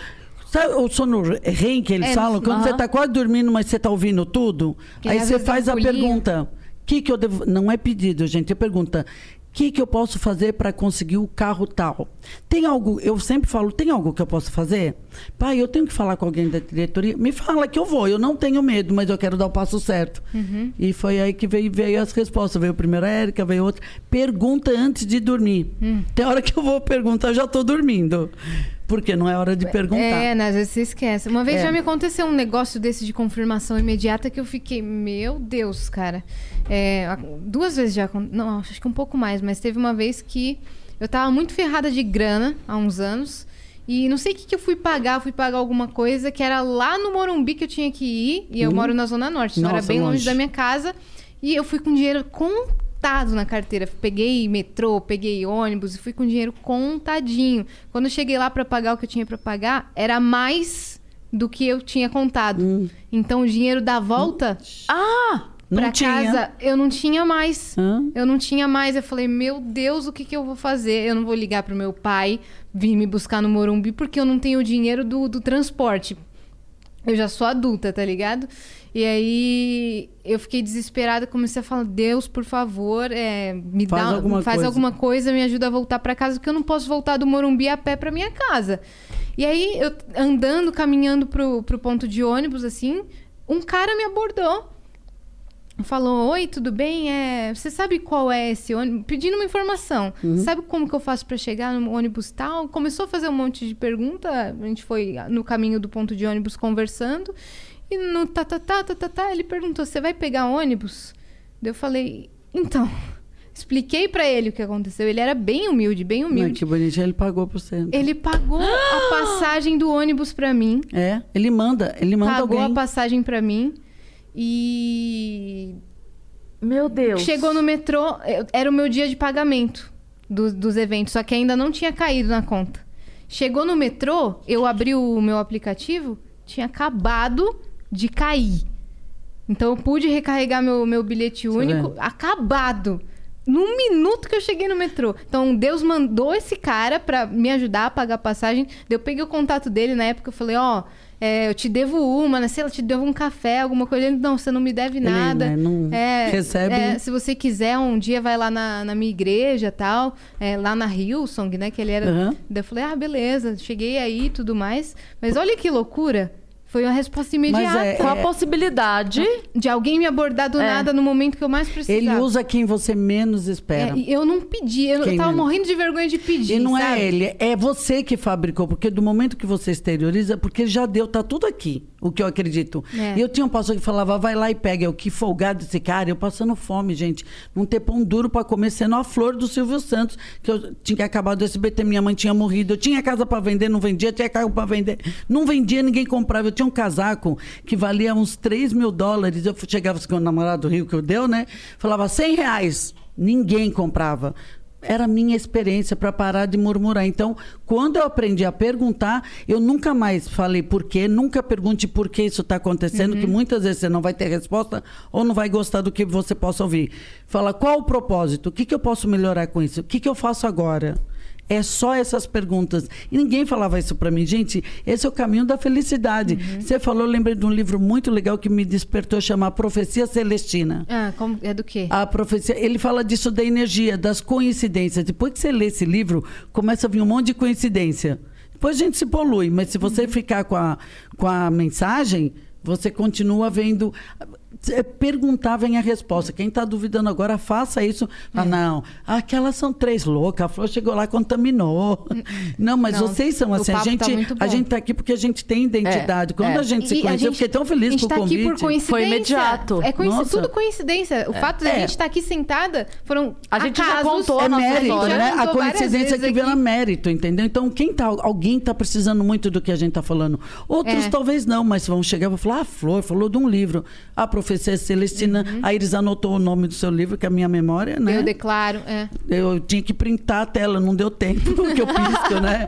D: Sabe o sono REM que eles
C: É,
D: falam? Quando você
B: aham.
D: está quase dormindo, mas você está ouvindo tudo,
C: Que
D: aí você faz
C: um
D: a pergunta: que que eu devo... Não é pedido, gente, é pergunta. O que, que eu posso fazer para conseguir o carro tal? Tem algo, eu sempre falo, tem algo que eu posso fazer? Pai, eu tenho que falar com alguém da diretoria? Me fala que eu vou, eu não tenho medo, mas eu quero dar o passo certo.
C: Uhum.
D: E foi aí que veio, veio as respostas. Veio primeiro a Érica, veio outra. Pergunta antes de dormir.
C: Hum.
D: Tem hora que eu vou perguntar, eu já estou dormindo. Porque não é hora de perguntar.
C: É, né, às vezes você esquece. Uma vez
D: É.
C: já me aconteceu um negócio desse de confirmação imediata que eu fiquei, meu Deus, cara. É, duas vezes já, não, acho que um pouco mais, mas teve uma vez que eu tava muito ferrada de grana há uns anos. E não sei o que, que eu fui pagar, fui pagar alguma coisa que era lá no Morumbi que eu tinha que ir. E eu moro na Zona Norte, então era
D: Hum.
C: Bem longe
D: longe.
C: da minha casa. E eu fui com dinheiro contado na carteira. Peguei metrô, peguei ônibus e fui com dinheiro contadinho. Quando eu cheguei lá pra pagar o que eu tinha pra pagar, era mais do que eu tinha contado. Então o dinheiro da volta
B: Ah!
D: Não
C: pra
D: tinha.
C: casa eu não tinha mais. Eu não tinha mais. Eu falei, meu Deus, o que, que eu vou fazer? Eu não vou ligar pro meu pai vir me buscar no Morumbi porque eu não tenho o dinheiro do, do transporte. Eu já sou adulta, tá ligado? E aí eu fiquei desesperada, comecei a falar: Deus, por favor, é, me
D: Faz
C: dá,
D: alguma
C: faz
D: coisa."
C: alguma coisa, me ajuda a voltar pra casa, porque eu não posso voltar do Morumbi a pé pra minha casa. E aí eu andando, caminhando pro, pro ponto de ônibus, assim, um cara me abordou. Falou, oi, tudo bem? É, você sabe qual é esse ônibus? Pedindo uma informação. Sabe como que eu faço pra chegar no ônibus tal? Começou a fazer um monte de pergunta. A gente foi no caminho do ponto de ônibus conversando. E no tá, tá, tá, tá, tá, tá, ele perguntou, você vai pegar ônibus? Daí eu falei, então... (laughs) Expliquei pra ele o que aconteceu. Ele era bem humilde, bem
D: Ai,
C: humilde.
D: que bonitinho, ele pagou por você.
C: Ele pagou a (gasps) passagem do ônibus pra mim.
D: É, ele manda, ele manda
C: pagou
D: alguém.
C: a passagem pra mim. E
B: Meu Deus.
C: Chegou no metrô, eu- era o meu dia de pagamento do- dos eventos, só que ainda não tinha caído na conta. Chegou no metrô, eu abri o meu aplicativo, tinha acabado de cair. Então eu pude recarregar meu, meu bilhete único,
D: vê?
C: acabado. Num minuto que eu cheguei no metrô. Então Deus mandou esse cara pra me ajudar a pagar a passagem. Eu peguei o contato dele na época, eu falei, ó, é, eu te devo uma, né? Sei lá, te devo um café, alguma coisa. Ele, não, você não me deve
D: Ele,
C: nada.
D: né, não
C: É,
D: recebe.
C: é, se você quiser, um dia vai lá na, na minha igreja e tal, é, lá na Hillsong, né? Que ele era.
D: Aham.
C: Daí eu falei, ah, beleza, cheguei aí e tudo mais. Mas olha que loucura. Foi uma resposta imediata.
D: é-
B: Qual a possibilidade?
C: De alguém me abordar do
B: É.
C: nada no momento que eu mais precisava.
D: Ele usa quem você menos espera.
C: É, e eu não pedi, eu
D: Quem
C: tava
D: menos?
C: morrendo de vergonha de pedir.
D: E não
C: sabe?
D: é ele, é você que fabricou, porque do momento que você exterioriza, porque já deu, tá tudo aqui, o que eu acredito.
C: É.
D: E eu tinha um pastor que falava, vai lá e pega. Eu, que folgado esse cara, eu passando fome, gente. Não ter pão duro para comer, sendo a flor do Silvio Santos, que eu tinha acabado o SBT, minha mãe tinha morrido, eu tinha casa para vender, não vendia, tinha carro para vender, não vendia, ninguém comprava. Eu tinha um casaco que valia uns 3 mil dólares. Eu chegava com o namorado do Rio que eu deu, né? Falava 100 reais. Ninguém comprava era a minha experiência para parar de murmurar. Então, quando eu aprendi a perguntar, eu nunca mais falei por quê, nunca pergunte por que isso está acontecendo, que muitas vezes você não vai ter resposta ou não vai gostar do que você possa ouvir. Fala, qual o propósito? O que, que eu posso melhorar com isso? O que, que eu faço agora? É só essas perguntas. E ninguém falava isso para mim. Gente, esse é o caminho da felicidade. Você falou, eu lembrei de um livro muito legal que me despertou, chama Profecia Celestina.
C: Ah, como, é do quê?
D: A profecia, ele fala disso da energia, das coincidências. Depois que você lê esse livro, começa a vir um monte de coincidência. Depois a gente se polui, mas se você ficar com a, com a mensagem, você continua vendo. É, perguntar vem a resposta. Quem está duvidando agora, faça isso. Ah, não, aquelas são três loucas. A flor chegou lá e contaminou. Não, mas
C: Não,
D: vocês são assim. A
C: tá
D: gente,
C: muito
D: a gente tá aqui porque a gente tem identidade. Quando
B: é.
D: a gente se
C: E a
D: conheceu, eu
C: gente-
D: fiquei tão feliz
C: a
D: com o
C: tá
D: convite.
C: aqui por coincidência.
B: Foi imediato.
C: É coinci-
D: Nossa.
C: tudo coincidência. O fato da
D: É.
C: gente estar aqui sentada foram
B: A gente já
C: acasos.
B: contou a
D: É
B: nossa
D: mérito,
B: história.
D: né?
C: Já
D: A
C: contou
D: coincidência que vira mérito, entendeu? Então, quem tá, alguém tá precisando muito do que a gente tá falando. Outros
C: É.
D: talvez não, mas vão chegar e vão falar, ah, Flor, falou de um livro. A professora Celestina, a Iris anotou o nome do seu livro, que é a minha memória, né?
C: Uhum. Eu declaro. É.
D: Eu tinha que printar a tela, não deu tempo, (laughs) porque eu pisco, né?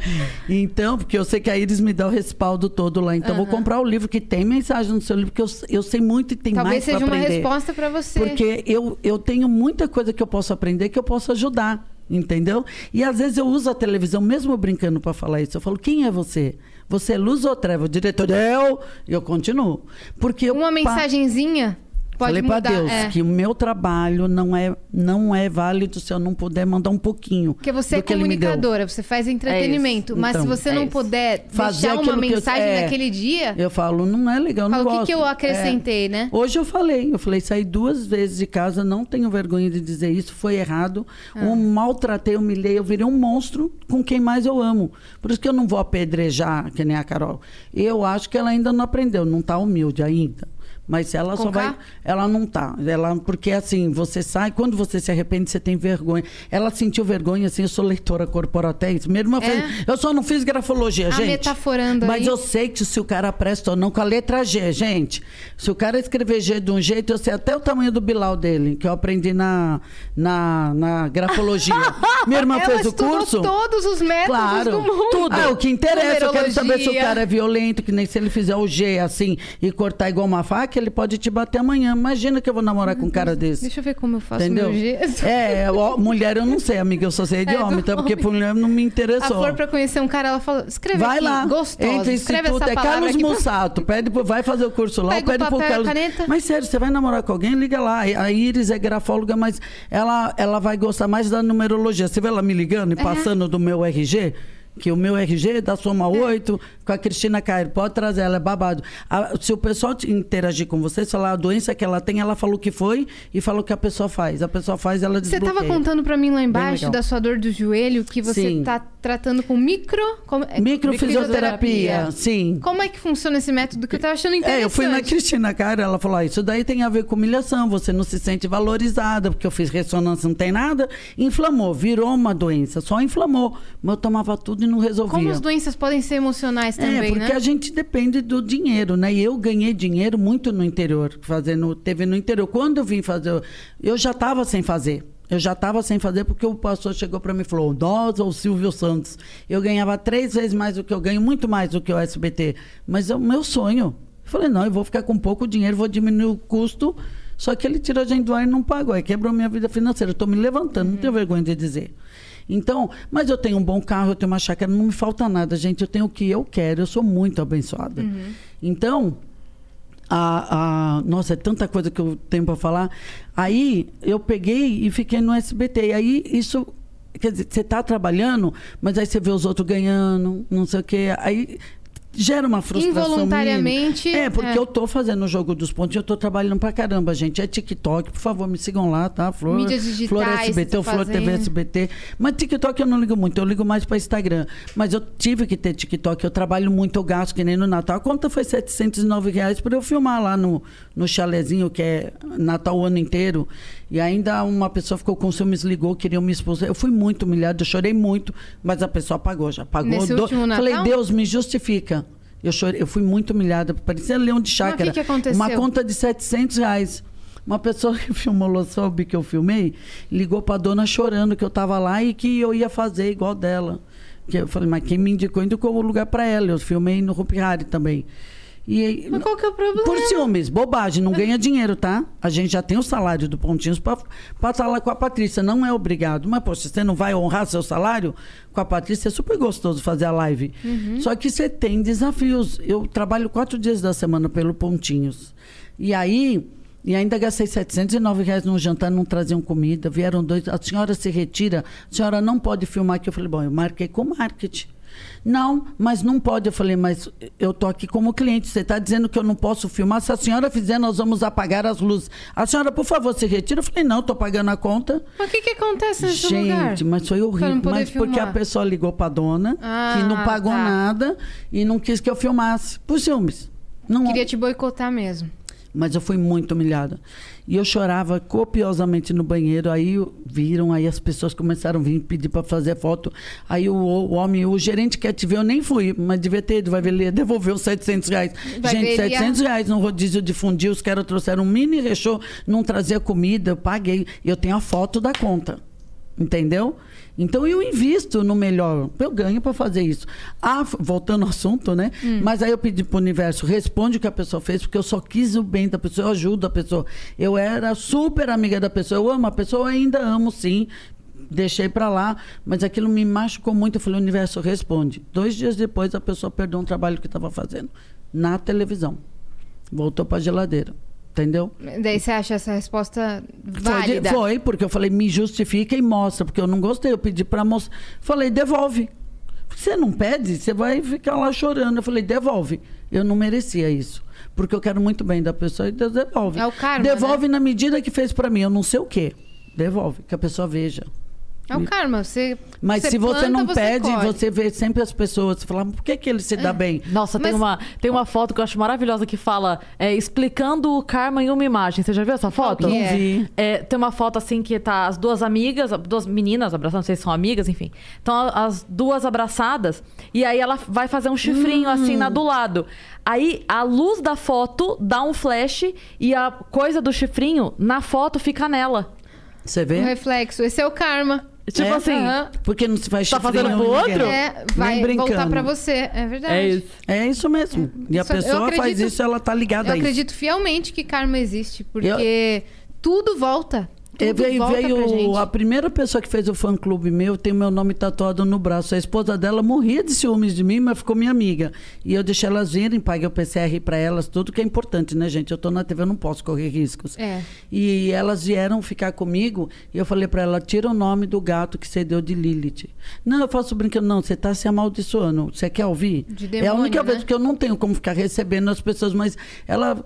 D: Então, porque eu sei que a Iris me dá o respaldo todo lá. Então, eu vou comprar o livro que tem mensagem no seu livro, porque eu, eu sei muito e tem
C: Talvez
D: mais para
C: seja uma
D: aprender.
C: resposta para você.
D: Porque eu, eu tenho muita coisa que eu posso aprender que eu posso ajudar, entendeu? E às vezes eu uso a televisão, mesmo brincando para falar isso. Eu falo, quem é você? Você é luz ou treva? O diretor, eu, eu continuo. Porque eu
C: Uma
D: pa-
C: mensagenzinha pode
D: Falei para Deus
C: é.
D: que o meu trabalho não é, não é válido se eu não puder mandar um pouquinho.
C: Porque você é comunicadora, você faz entretenimento. mas se
D: Então,
C: você
B: é
C: não
B: isso.
C: puder
D: Fazer
C: deixar uma
D: que eu-
C: mensagem
D: é.
C: naquele dia,
D: Eu falo, não é legal, não
C: fala o que,
D: gosto.
C: que eu
D: É.
C: acrescentei, né?
D: Hoje eu falei, eu falei, saí duas vezes de casa, não tenho vergonha de dizer isso, foi errado.
C: Ah.
D: Eu maltratei, humilhei, eu virei um monstro com quem mais eu amo. Por isso que eu não vou apedrejar, que nem a Carol. Eu acho que ela ainda não aprendeu, não está humilde ainda. Mas ela
C: Com
D: só
C: K?
D: vai. Ela não tá. Ela, porque assim, você sai, quando você se arrepende, você tem vergonha. Ela sentiu vergonha, assim, eu sou leitora corporatéis. Minha irmã
C: É?
D: fez. Eu só não fiz grafologia,
C: A
D: gente.
C: metaforando
D: Mas
C: aí.
D: eu sei que se o cara presta ou não com a letra G, gente. Se o cara escrever G de um jeito, eu sei até o tamanho do bilau dele, que eu aprendi na, na, na grafologia. (laughs) Minha irmã
C: Ela
D: fez o curso.
C: todos os métodos
D: Claro,
C: do mundo.
D: tudo. Ah, o que interessa, eu quero saber se o cara é violento, que nem se ele fizer o G assim e cortar igual uma faca, ele pode te bater amanhã. Imagina que eu vou namorar com um cara desse.
C: Deixa eu ver como eu faço
D: Entendeu?
C: meu gesso.
D: É, ó, (laughs) mulher eu não sei, amiga, eu só sei de
C: É,
D: homem, então, porque mulher não me
C: A
D: interessou.
C: Flor, pra conhecer um cara, ela falou: escreve
D: Vai
C: aqui,
D: lá,
C: gostosa.
D: entra
C: escreve
D: instituto,
C: essa
D: é Carlos
C: aqui. pra-
D: Mussato, pede, pro- vai fazer o curso lá,
C: Pega o
D: pede pro
C: papel a
D: Carlos.
C: caneta.
D: Mas sério, você vai namorar com alguém, liga lá. A Iris é grafóloga, mas ela, ela vai gostar mais da numerologia. Você vê ela me ligando e passando do meu RG? Que o meu RG da soma 8 com a Cristina Cairo. Pode trazer, ela é babado. A- se o pessoal te interagir com você, se falar a doença que ela tem, ela fala o que foi e fala o que a pessoa faz. A pessoa faz, ela
C: Você
D: desbloqueia.
C: tava contando pra mim lá embaixo da sua dor do joelho que você
D: Sim.
C: tá tratando com micro. Como, é,
D: Microfisioterapia, sim.
C: Como é que funciona esse método que eu tava achando interessante?
D: É, eu fui na Cristina Cara, ela falou: ah, isso daí tem a ver com humilhação, você não se sente valorizada, porque eu fiz ressonância, não tem nada. Inflamou, virou uma doença, só inflamou. Mas eu tomava tudo e não resolvia.
C: Como as doenças podem ser emocionais
D: É,
C: também,
D: porque
C: né?
D: a gente depende do dinheiro, né? E eu ganhei dinheiro muito no interior, fazendo TV no interior. Quando eu vim fazer, eu já estava sem fazer. Eu já estava sem fazer porque o pastor chegou para mim e falou: nós ou Silvio Santos. Eu ganhava três vezes mais do que eu ganho, muito mais do que o SBT. Mas é o meu sonho. Eu falei: não, eu vou ficar com pouco dinheiro, vou diminuir o custo. Só que ele tirou a gente do ar e não pagou. Aí quebrou minha vida financeira. Eu estou me levantando, não tenho vergonha de dizer. Então, mas eu tenho um bom carro, eu tenho uma chácara, não me falta nada, gente. Eu tenho o que eu quero, eu sou muito abençoada. Então, a, a- nossa, é tanta coisa que eu tenho para falar. Aí eu peguei e fiquei no SBT. E aí isso. Quer dizer, você está trabalhando, mas aí você vê os outros ganhando, não sei o quê. Aí gera uma frustração.
C: Involuntariamente,
D: mínima. É, porque
C: é.
D: eu tô fazendo o jogo dos pontos, eu tô trabalhando pra caramba, gente. É TikTok, por favor, me sigam lá, tá? Flor,
C: Mídias digitais,
D: Flor SBT,
C: tá
D: ou Flor TV. SBT. Mas TikTok eu não ligo muito, eu ligo mais para Instagram. Mas eu tive que ter TikTok, eu trabalho muito, eu gasto que nem no Natal. A conta foi 709 reais para eu filmar lá no, no chalezinho, que é Natal o ano inteiro. E ainda uma pessoa ficou com ciúmes, ligou, queria me expulsar. Eu fui muito humilhada, eu chorei muito, mas a pessoa pagou, já pagou.
C: Nesse último Natal?
D: Falei, Deus, me justifica. Eu, chorei, eu fui muito humilhada, parecia leão de chácara.
C: que que aconteceu?
D: Uma conta de 700 reais. Uma pessoa (laughs) que filmou, soube que eu filmei, ligou pra dona chorando que eu tava lá e que eu ia fazer igual dela. Que eu falei, mas quem me indicou, indicou o lugar pra ela. Eu filmei no Hopi Hari também. E
C: Mas qual que é o problema?
D: por ciúmes, bobagem, não ganha dinheiro, tá? A gente já tem o salário do Pontinhos para estar lá com a Patrícia, não é obrigado. Mas, poxa, você não vai honrar seu salário com a Patrícia? É super gostoso fazer a live. Só que você tem desafios. Eu trabalho quatro dias da semana pelo Pontinhos. E aí, e ainda gastei 709 reais num jantar, não traziam comida. Vieram dois, a senhora se retira, a senhora não pode filmar aqui. Eu falei, bom, eu marquei com marketing. Não, mas não pode. Eu falei, mas eu tô aqui como cliente. Você está dizendo que eu não posso filmar? Se a senhora fizer, nós vamos apagar as luzes. A senhora, por favor, se retira. Eu falei, não, estou pagando a conta.
C: Mas o que, que acontece nesse
D: Gente,
C: lugar?
D: mas foi horrível. Mas porque a
C: filmar.
D: pessoa ligou pra dona,
C: Ah,
D: que não pagou
C: tá.
D: nada e não quis que eu filmasse. Por ciúmes. Não,
C: Queria te boicotar mesmo.
D: Mas eu fui muito humilhada. E eu chorava copiosamente no banheiro. Aí viram, aí as pessoas começaram a vir pedir para fazer foto. Aí o, o homem, o gerente quer te ver, eu nem fui, mas devia ter ido, vai ver, devolveu os 700 reais.
C: Vai
D: Gente,
C: ver, ele ia-
D: 700 reais no rodízio de fundir, os caras trouxeram um mini rechô, não trazia comida, eu paguei. Eu tenho a foto da conta. Entendeu? Então eu invisto no melhor. Eu ganho para fazer isso. Ah, voltando ao assunto, né? Mas aí eu pedi pro universo, responde o que a pessoa fez, porque eu só quis o bem da pessoa, eu ajudo a pessoa. Eu era super amiga da pessoa, eu amo a pessoa, eu ainda amo sim. Deixei para lá, mas aquilo me machucou muito. Eu falei, universo, responde. Dois dias depois a pessoa perdeu um trabalho que estava fazendo na televisão. Voltou para geladeira. Entendeu?
C: Daí você acha essa resposta
D: Foi,
C: válida?
D: foi, porque eu falei, me justifica e mostra, porque eu não gostei. Eu pedi pra moça. Falei, devolve. Você não pede, você vai ficar lá chorando. Eu falei, devolve. Eu não merecia isso. Porque eu quero muito bem da pessoa e Deus devolve.
C: É o karma,
D: Devolve na medida que fez pra mim. Eu não sei o quê. Devolve, que a pessoa veja.
C: É o karma. Você,
D: Mas
C: você
D: se você
C: planta,
D: não
C: você
D: pede,
C: colhe.
D: você vê sempre as pessoas. Você fala, por que, que ele se
C: É.
D: dá bem?
B: Nossa, tem,
C: Mas-
B: uma, tem uma foto que eu acho maravilhosa que fala é, explicando o karma em uma imagem. Você já viu essa foto?
C: que é?
D: Vi.
B: É, tem uma foto assim que tá as duas amigas, duas meninas abraçando, não sei se são amigas, enfim. Então a- as duas abraçadas e aí ela vai fazer um chifrinho assim na do lado. Aí a luz da foto dá um flash e a coisa do chifrinho na foto fica nela.
D: Você vê?
C: Um reflexo. Esse é o karma.
B: Tipo
D: É?
B: assim,
C: Aham.
D: Porque não se faz
B: Tá
D: chifrinho
B: fazendo pro
D: em ninguém.
B: outro?
C: É,
D: Nem
C: vai voltar
D: brincando.
C: pra você. É verdade.
B: é isso.
D: É isso mesmo. E a
C: eu
D: pessoa faz
C: acredito-
D: isso, ela tá ligada
C: Eu
D: a isso.
C: acredito fielmente que karma existe, porque tudo volta.
D: É,
C: Tudo
D: veio veio a primeira pessoa que fez o fã clube meu, tem meu nome tatuado no braço. A esposa dela morria de ciúmes de mim, mas ficou minha amiga. E eu deixei elas virem, paguei o PCR para elas, tudo que é importante, né, gente? Eu tô na TV, eu não posso correr riscos.
C: É.
D: E elas vieram ficar comigo e eu falei para ela: tira o nome do gato que você deu de Lilith. Não, eu faço brincando, não, você tá se amaldiçoando. Você quer ouvir?
C: De
D: é a
C: demônio,
D: única vez
C: né?
D: que eu não tenho como ficar recebendo as pessoas, mas ela,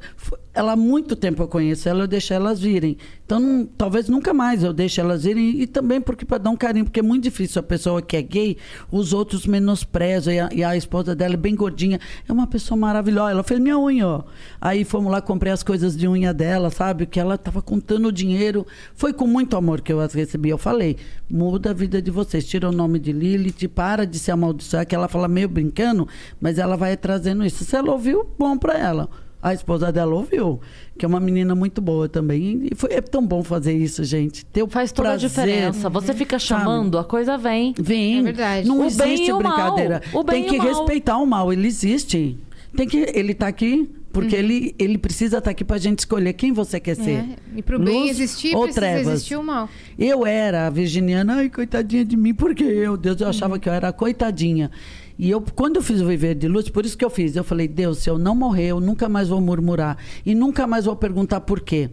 D: ela há muito tempo eu conheço ela, eu deixo elas virem. Então, não- talvez nunca mais eu deixe elas virem. E também porque para dar um carinho, porque é muito difícil a pessoa que é gay, os outros menosprezam. E a, e a esposa dela é bem gordinha. É uma pessoa maravilhosa. Ela fez minha unha, ó. Aí fomos lá, comprei as coisas de unha dela, sabe? Que ela estava contando o dinheiro. Foi com muito amor que eu as recebi. Eu falei, muda a vida de vocês. Tira o nome de Lilith, para de se amaldiçoar. Que ela fala meio brincando, mas ela vai trazendo isso. Se ela ouviu, bom para ela. A esposa dela ouviu, que é uma menina muito boa também. E foi, é tão bom fazer isso, gente. Ter o
B: Faz toda
D: prazer,
B: a diferença. Você fica
D: sabe?
B: chamando, a coisa vem.
D: Vem.
C: É verdade.
D: Não
B: O bem
D: existe
B: o
D: brincadeira.
B: O bem
D: Tem que
B: o
D: respeitar o mal. Ele existe. Tem que, ele está aqui porque
C: Uhum.
D: ele, ele precisa estar aqui para a gente escolher quem você quer ser.
C: É, E pro bem
D: Luz
C: existir,
D: ou
C: precisa
D: trevas?
C: existir o mal.
D: Eu era a virginiana, ai, coitadinha de mim, porque eu, Deus, eu
C: Uhum.
D: achava que eu era a coitadinha. E eu, quando eu fiz o Viver de Luz, por isso que eu fiz, eu falei, Deus, se eu não morrer, eu nunca mais vou murmurar. E nunca mais vou perguntar por quê.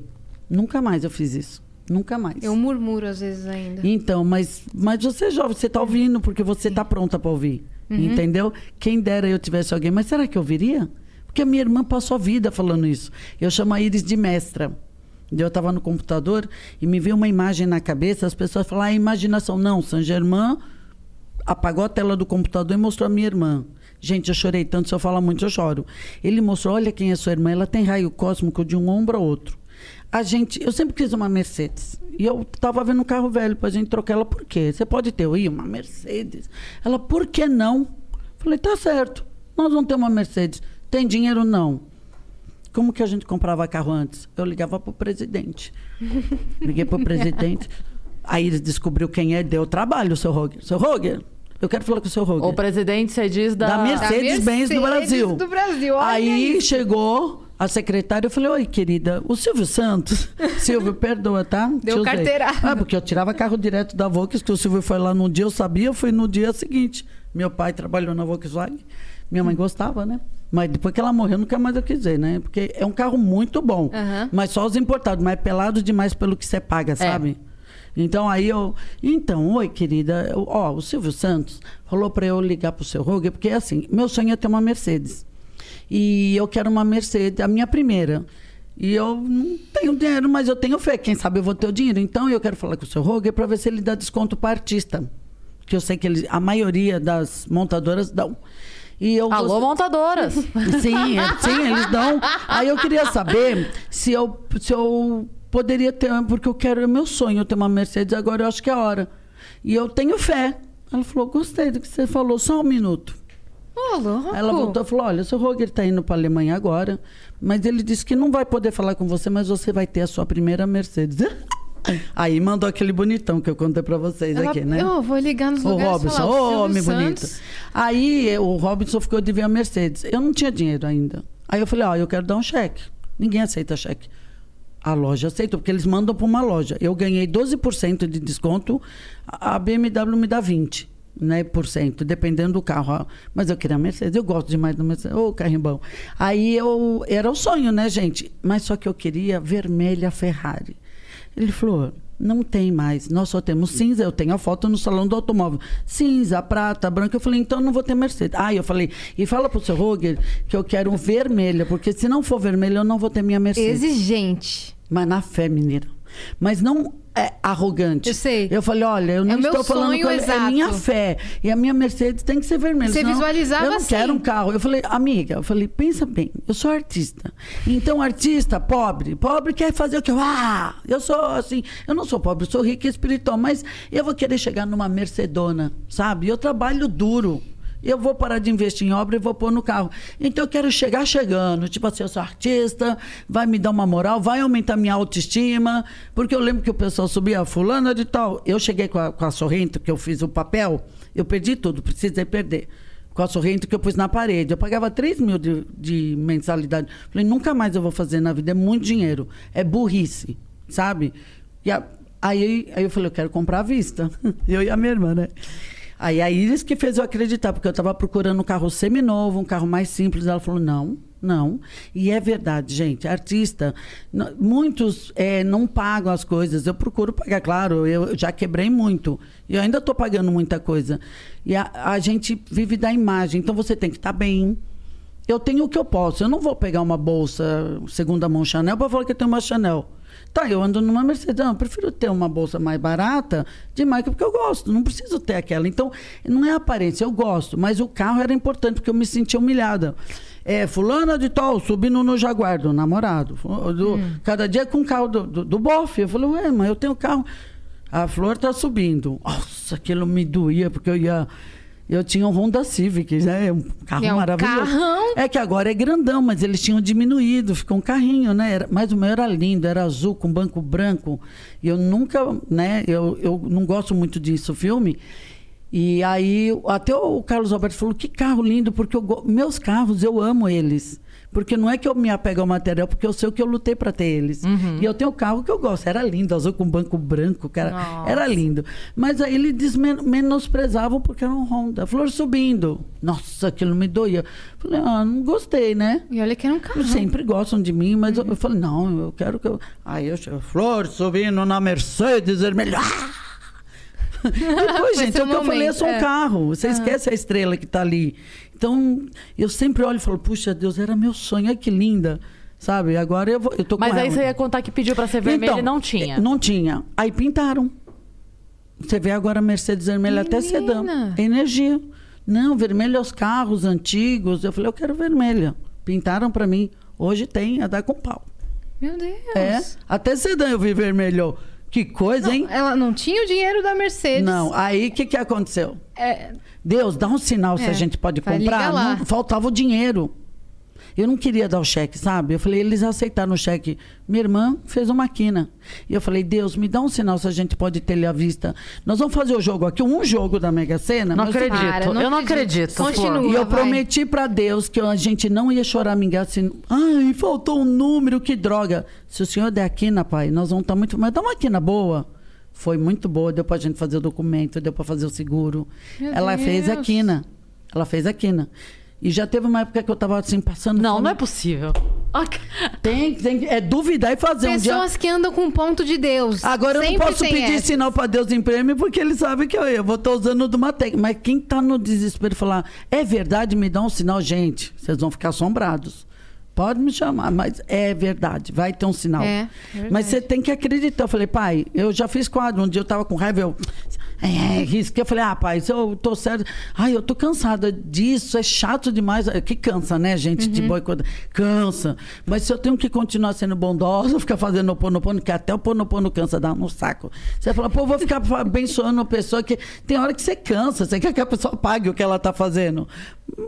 D: Nunca mais eu fiz isso. Nunca mais.
C: Eu murmuro às vezes ainda.
D: Então, mas, mas você é jovem, você está ouvindo porque você está pronta para ouvir.
C: Uhum.
D: Entendeu? Quem dera eu tivesse alguém, mas será que eu ouviria? Porque a minha irmã passou a vida falando isso. Eu chamo a Iris de mestra. Eu estava no computador e me veio uma imagem na cabeça, as pessoas falam, ah, imaginação. Não, Saint Germain apagou a tela do computador e mostrou a minha irmã. Gente, eu chorei tanto, se eu falar muito, eu choro. Ele mostrou, olha quem é sua irmã, ela tem raio cósmico de um ombro ao outro. A gente, eu sempre quis uma Mercedes. E eu estava vendo um carro velho para a gente trocar ela. Por quê? Você pode ter, aí uma Mercedes. Ela, por que não? Falei, tá certo. Nós vamos ter uma Mercedes. Tem dinheiro? Não. Como que a gente comprava carro antes? Eu ligava para o presidente. (laughs) Liguei para o presidente. Aí ele descobriu quem é, deu trabalho, seu Roger. Seu Roger, eu quero falar com o seu Roger.
B: O presidente, você diz, da...
D: Da Mercedes-Benz do
C: Mercedes
D: Brasil.
C: do Brasil,
D: Aí
C: isso.
D: chegou a secretária, eu falei, oi, querida, o Silvio Santos. (laughs) Silvio, perdoa, tá?
C: Deu
D: Te usei.
C: carteirada.
D: Ah, porque eu tirava carro direto da Volkswagen, que o Silvio foi lá num dia, eu sabia, eu fui no dia seguinte. Meu pai trabalhou na Volkswagen, minha mãe gostava, né? Mas depois que ela morreu, nunca mais eu quis dizer, né? Porque é um carro muito bom.
C: Aham.
D: Mas só os importados, mas é pelado demais pelo que você paga, sabe? Então aí eu. Então, oi, querida. eu- Ó, o Silvio Santos falou para eu ligar pro seu Roger, porque assim, meu sonho é ter uma Mercedes. E eu quero uma Mercedes, a minha primeira. E eu não tenho dinheiro, mas eu tenho fé. Quem sabe eu vou ter o dinheiro. Então eu quero falar com o seu Roger para ver se ele dá desconto para artista. Que eu sei que ele, a maioria das montadoras dão. E eu
B: Alô,
D: gost-
B: montadoras. (laughs)
D: Sim, é- sim, eles dão. Aí eu queria saber se eu, se eu poderia ter, porque eu quero, é meu sonho ter uma Mercedes, agora eu acho que é a hora. E eu tenho fé. Ela falou, gostei do que você falou, só um minuto.
C: Ô, louco.
D: Ela voltou e falou, olha, o seu Roger está indo para a Alemanha agora, mas ele disse que não vai poder falar com você, mas você vai ter a sua primeira Mercedes. (laughs) Aí mandou aquele bonitão que eu contei para vocês
C: Ela-
D: aqui, né?
C: Eu vou ligar nos
D: O
C: lugares
D: Robinson,
C: falar, o Silvio
D: homem bonito. Aí o Robinson ficou de ver a Mercedes. Eu não tinha dinheiro ainda. Aí eu falei, ó, eu quero dar um cheque. Ninguém aceita cheque. A loja aceita, porque eles mandam para uma loja. Eu ganhei 12% de desconto, a BMW me dá 20%. Né, por cento, dependendo do carro. ó. Mas eu queria a Mercedes, eu gosto demais da Mercedes. Ô, carrinho bom. Aí eu. Era o sonho, né, gente? Mas só que eu queria vermelha Ferrari. Ele falou: não tem mais. Nós só temos cinza. Eu tenho a foto no salão do automóvel. Cinza, prata, branca. Eu falei, então não vou ter Mercedes. Ah, eu falei, e fala pro seu Roger que eu quero um vermelha, porque se não for vermelha, eu não vou ter minha Mercedes.
C: Exigente.
D: Mas na fé, menina. Mas não é arrogante.
C: Eu sei.
D: Eu falei, olha, eu não
C: É o meu
D: estou falando com
C: exato.
D: é minha fé. E a minha Mercedes tem que ser vermelha.
C: Você visualizava
D: Eu não
C: assim.
D: quero um carro. Eu falei, amiga, eu falei, pensa bem, eu sou artista. Então, artista pobre, pobre quer fazer o que? Ah, eu sou assim, eu não sou pobre, eu sou rica e espiritual, mas eu vou querer chegar numa Mercedona, sabe? Eu trabalho duro. Eu vou parar de investir em obra e vou pôr no carro. Então eu quero chegar chegando. Tipo assim, eu sou artista, vai me dar uma moral, vai aumentar minha autoestima. Porque eu lembro que o pessoal subia, fulana de tal. Eu cheguei com a, com a sorrento, que eu fiz o papel, eu perdi tudo, precisei perder. Com a sorrento que eu pus na parede. Eu pagava 3 mil de, de mensalidade. Falei, nunca mais eu vou fazer na vida. É muito dinheiro. É burrice, sabe? E a- aí, aí eu falei, eu quero comprar à vista. (laughs) Eu e a minha irmã, né? Aí a Iris que fez eu acreditar, porque eu estava procurando um carro seminovo, um carro mais simples. Ela falou, não, não. E é verdade, gente. Artista, muitos eh, não pagam as coisas. Eu procuro pagar, claro, eu já quebrei muito. E ainda estou pagando muita coisa. E a, a gente vive da imagem. Então você tem que estar bem. Eu tenho o que eu posso. Eu não vou pegar uma bolsa segunda mão Chanel para falar que eu tenho uma Chanel. Tá, eu ando numa Mercedes. Não, eu prefiro ter uma bolsa mais barata de marca porque eu gosto. Não preciso ter aquela. Então, não é aparência, eu gosto. Mas o carro era importante porque eu me sentia humilhada. É, fulana de tal, subindo no Jaguar do namorado. Do- Cada dia com o carro do, do, do bofe. Eu falei, ué, mas eu tenho carro. A flor tá subindo. Nossa, aquilo me doía, porque eu ia. Eu tinha um Honda Civic, né? Um carro
C: É um
D: maravilhoso.
C: carrão.
D: É que agora é grandão, mas eles tinham diminuído, ficou um carrinho, né? Era- mas o meu era lindo, era azul com banco branco. E eu nunca, né? Eu, eu não gosto muito disso, filme. E aí, até o Carlos Alberto falou: que carro lindo, porque eu meus carros eu amo eles. Porque não é que eu me apego ao material, porque eu sei o que eu lutei para ter eles. E eu tenho um carro que eu gosto. Era lindo, azul com banco branco, cara.
C: Nossa.
D: Era lindo. Mas aí eles desmen- menosprezavam porque era um Honda. Flor subindo. Nossa, aquilo me doía. Falei, ah, não gostei, né?
C: E olha que era um carro.
D: Sempre gostam de mim, mas eu, eu falei, não, eu quero que eu. Aí eu chego, Flor subindo na Mercedes vermelha. Ah! (laughs) Depois, gente, é o que eu falei, é só um
C: momento, é.
D: carro. Você esquece a estrela que está ali. Então, eu sempre olho e falo, puxa Deus, era meu sonho, ai que linda. Sabe? Agora eu, vou, eu tô com
B: Mas aí
D: ela.
B: você ia contar que pediu pra ser vermelha
D: Então,
B: e não tinha.
D: eh, Não tinha. Aí pintaram. Você vê agora a Mercedes vermelha até sedã. É energia. Não, vermelho é os carros antigos. Eu falei, eu quero vermelha. Pintaram para mim. Hoje tem, a dar com pau.
C: Meu Deus.
D: É. Até sedã eu vi vermelho. Que coisa, hein?
C: Ela não tinha o dinheiro da Mercedes.
D: Não. Aí o que, que aconteceu?
C: É,
D: Deus, dá um sinal se
C: É,
D: a gente pode
C: vai
D: comprar. Não, faltava o dinheiro. Eu não queria dar o cheque, sabe? Eu falei, eles aceitaram o cheque. Minha irmã fez uma quina. E eu falei, Deus, me dá um sinal se a gente pode ter ele à vista. Nós vamos fazer o jogo aqui, um jogo da Mega Sena.
B: Não acredito.
C: Para, não
B: eu não
C: acredito.
B: acredito.
C: Continua.
D: E eu
C: vai.
D: prometi pra Deus que a gente não ia chorar mingar assim. Ai, faltou um número, que droga. Se o senhor der a quina, pai, nós vamos estar muito. Mas dá uma quina boa. Foi muito boa, deu pra gente fazer o documento, deu pra fazer o seguro.
C: Meu
D: Ela fez a
C: Deus.
D: quina. Ela fez a quina. E já teve uma época que eu tava assim, passando
B: Não,
D: fome.
B: não é possível.
D: Tem, tem, é duvidar e fazer um dia.
C: Pessoas que andam com ponto de Deus.
D: Agora eu não posso pedir
C: essa.
D: sinal pra Deus em prêmio porque ele sabe que eu, eu vou estar usando de uma técnica. Mas quem tá no desespero falar, é verdade, me dá um sinal, gente, vocês vão ficar assombrados. Pode me chamar, mas é verdade, vai ter um sinal.
C: É,
D: mas você tem que acreditar. Eu falei, pai, eu já fiz quadro. Um dia eu tava com raiva, eu. É, risquei. Eu falei, ah, pai, se eu tô certo. Ai, eu tô cansada disso, é chato demais. Que cansa, né, gente, de boicotar. Cansa. Mas se eu tenho que continuar sendo bondosa, (laughs) ficar fazendo o ponopono, que até o ponopono cansa, dá no saco. Você fala, pô, vou ficar abençoando uma pessoa que tem hora que você cansa, você quer que a pessoa pague o que ela tá fazendo.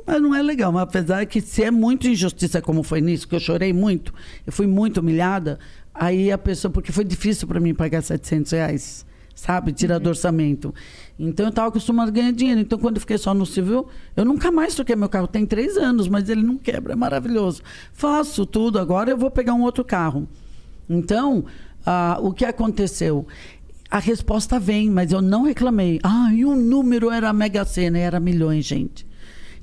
D: Mas não é legal, mas apesar que se é muito injustiça como foi nisso, que eu chorei muito, eu fui muito humilhada, aí a pessoa, porque foi difícil para mim pagar 700 reais, sabe, tirar do orçamento. Então eu estava acostumada a ganhar dinheiro. Então quando eu fiquei só no civil, eu nunca mais troquei meu carro. Tem três anos, mas ele não quebra, é maravilhoso. Faço tudo, agora eu vou pegar um outro carro. Então, ah, o que aconteceu? A resposta vem, mas eu não reclamei. Ah, e o número era a Mega Sena, era milhões, gente.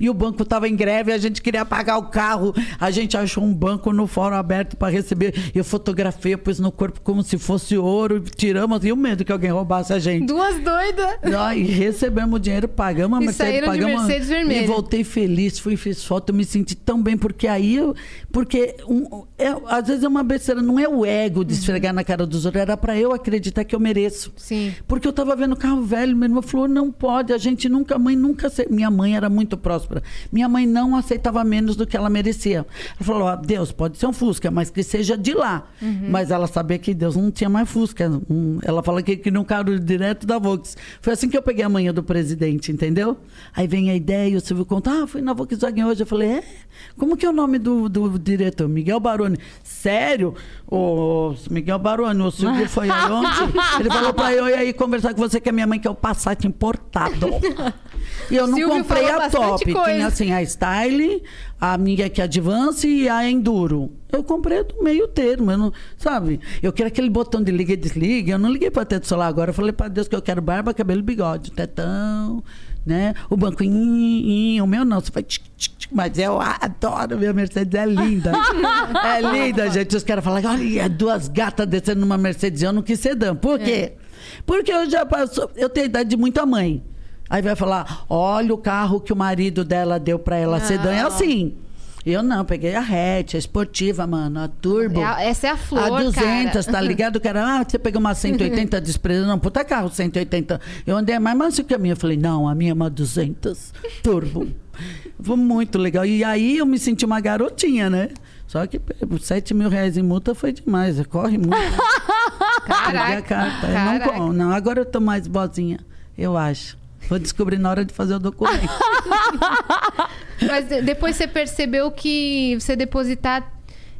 D: E o banco estava em greve, a gente queria pagar o carro. A gente achou um banco no fórum aberto para receber. Eu fotografei, pus no corpo como se fosse ouro, tiramos. E o medo que alguém roubasse a gente.
C: Duas doidas.
D: E recebemos o dinheiro, pagamos a
C: E
D: Mercedes,
C: de
D: pagamos. a-
C: Mercedes vermelha.
D: E voltei feliz, fui, fiz foto, eu me senti tão bem, porque aí eu. Porque um, é- às vezes é uma besteira, não é o ego de esfregar na cara dos outros, era para eu acreditar que eu mereço.
C: Sim.
D: Porque eu tava vendo carro velho, meu irmão falou: não pode, a gente nunca, a mãe nunca. Minha mãe era muito Minha mãe não aceitava menos do que ela merecia. Ela falou: ó, Deus, pode ser um Fusca, mas que seja de lá. Mas ela sabia que Deus não tinha mais Fusca. Ela fala que queria um carro direto da Vox. Foi assim que eu peguei a manhã do presidente, entendeu? Aí vem a ideia, e o Silvio conta: ah, fui na Volkswagen hoje. Eu falei: é? Como que é o nome do, do diretor? Miguel Baroni. Sério? O Miguel Baroni, o Silvio foi aí ontem. (laughs) Ele falou pra eu ir aí conversar com você, que a minha mãe quer o Passat importado. E eu não
C: Silvio
D: comprei a top.
C: coisa.
D: Tinha assim a Style, a minha que é Advance e a Enduro. Eu comprei do meio termo, eu não, sabe? Eu quero aquele botão de liga e desliga. Eu não liguei para teto solar agora. Eu falei para Deus que eu quero barba, cabelo e bigode, tetão, né? O banco, in, in, o meu não, você vai tic, tic, mas eu adoro, minha Mercedes é linda. (laughs) é linda, gente. Os caras falam, olha, duas gatas descendo numa Mercedes, eu não quis sedã. Por quê? Porque eu já passo, eu tenho idade de muita mãe. Aí vai falar, olha o carro que o marido dela deu pra ela, sedã é assim. Eu não, peguei a hatch, a esportiva, mano, a turbo.
C: É essa é a flor,
D: A 200,
C: cara.
D: tá ligado? Cara, ah, você pegou uma 180 (laughs) despreza. Não, puta carro, 180. Eu andei mais manso que a minha. Eu falei, não, a minha é uma 200 turbo. Foi muito legal. E aí eu me senti uma garotinha, né? Só que pô, 7 mil reais em multa foi demais. Corre muito. (laughs) Perdi a carta. Eu não,
C: Caraca.
D: co- não, agora eu tô mais bozinha, eu acho. Vou descobrir na hora de fazer o documento. (laughs)
C: Mas de- depois você percebeu que você depositar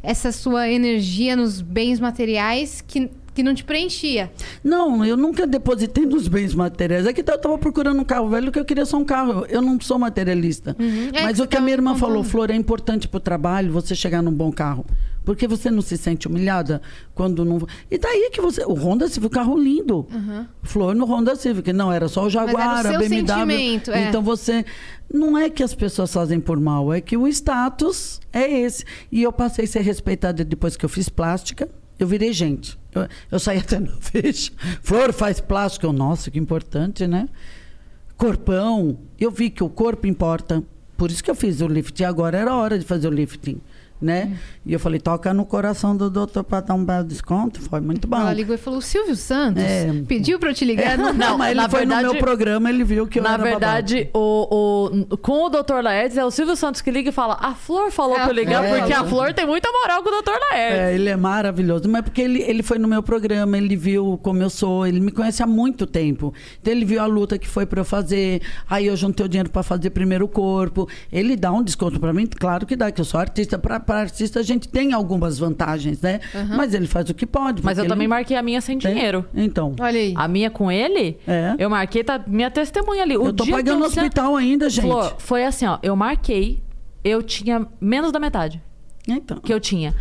C: essa sua energia nos bens materiais que, que não te preenchia.
D: Não, eu nunca depositei nos bens materiais. É que eu estava procurando um carro velho que eu queria só um carro. Eu não sou materialista.
C: É
D: Mas
C: que
D: o que a minha irmã falou,
C: contando.
D: Flor, é importante para o trabalho você chegar num bom carro. Porque você não se sente humilhada quando não. E daí que você. O Honda Civic, carro lindo. Flor no Honda Civic. Não, era só o Jaguar,
C: era o
D: a BMW.
C: sentimento, é.
D: Então você. Não é que as pessoas fazem por mal, é que o status é esse. E eu passei a ser respeitada depois que eu fiz plástica. Eu virei gente. Eu, eu saí até no (laughs) vejo. Flor faz plástico. Eu, nossa, que importante, né? Corpão. Eu vi que o corpo importa. Por isso que eu fiz o lifting. Agora era hora de fazer o lifting. Né? E eu falei, toca no coração do doutor para dar um belo desconto. Foi muito bom.
C: Ela ligou e falou: Silvio Santos
D: É.
C: pediu pra eu te ligar. (laughs)
D: Não,
B: Não,
D: mas ele
B: na
D: foi
B: verdade-
D: no meu programa, ele viu que eu
B: Na
D: era
B: verdade, o, o- com o Dr. Laertes, é o Silvio Santos que liga e fala: A Flor falou
C: É,
B: pra eu ligar,
D: a
B: porque a
D: Flor.
B: Tem muita moral com o Dr. Laertes.
D: É, ele é maravilhoso. Mas porque ele, ele foi no meu programa, ele viu como eu sou, ele me conhece há muito tempo. Então ele viu a luta que foi para eu fazer. Aí eu juntei o dinheiro para fazer primeiro corpo. Ele dá um desconto para mim? Claro que dá, que eu sou artista. Para artista a gente tem algumas vantagens, né? Mas ele faz o que pode.
B: Mas eu
D: porque
B: também
D: ele-
B: marquei a minha sem
D: Tem?
B: dinheiro.
D: Então.
C: Olha aí.
B: A minha com ele,
D: É.
B: eu marquei, tá minha testemunha ali. O
D: eu tô
B: dia
D: pagando no hospital ainda, gente.
B: Flor, foi assim, ó. Eu marquei, eu tinha menos da metade
D: Então.
B: que eu tinha.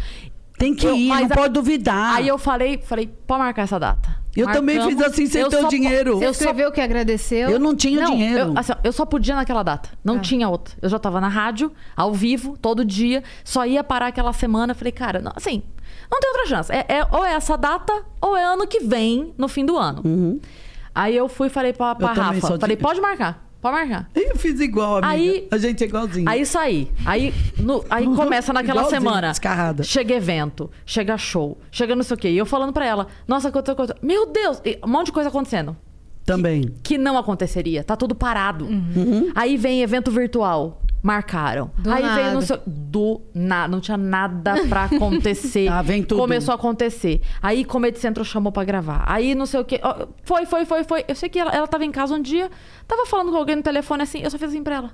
D: Tem que
B: Eu-
D: ir, não
B: a-
D: pode duvidar.
B: Aí eu falei, falei, pode marcar essa data.
D: Eu também
B: marcamos.
D: fiz assim sem
B: Eu
D: ter o dinheiro.
C: Você
B: Eu só-
C: escreveu que agradeceu.
D: Eu não tinha
B: Não,
D: dinheiro.
B: Eu, assim, eu só podia naquela data. Não tinha outra. Eu já tava na rádio, ao vivo, todo dia. Só ia parar aquela semana. Falei, cara, não, assim, não tem outra chance. É, é- ou é essa data, ou é ano que vem, no fim do ano. Aí eu fui e falei pra, pra
D: Uhum. Também
B: Rafa. Falei, pode marcar. Pode marcar.
D: Eu fiz igual, amiga.
B: Aí-
D: a gente é igualzinho.
B: Aí saí. Aí, no- aí começa naquela semana.
D: descarrada.
B: Chega evento, chega show, chega não sei o quê. E eu falando pra ela, nossa, quanta coisa. Meu Deus! E um monte de coisa acontecendo.
D: Também.
B: Que não aconteceria. Tá tudo parado.
D: Uhum.
B: Aí vem evento virtual. Marcaram.
C: Do
B: aí
C: nada.
B: veio no seu. Do nada. Não tinha nada pra (laughs) acontecer.
D: Ah, vem tudo.
B: Começou a acontecer. Aí Comedy Central chamou pra gravar. Aí não sei o quê. Foi, foi, foi, foi. Eu sei que ela, ela tava em casa um dia, tava falando com alguém no telefone assim. Eu só fiz assim pra ela.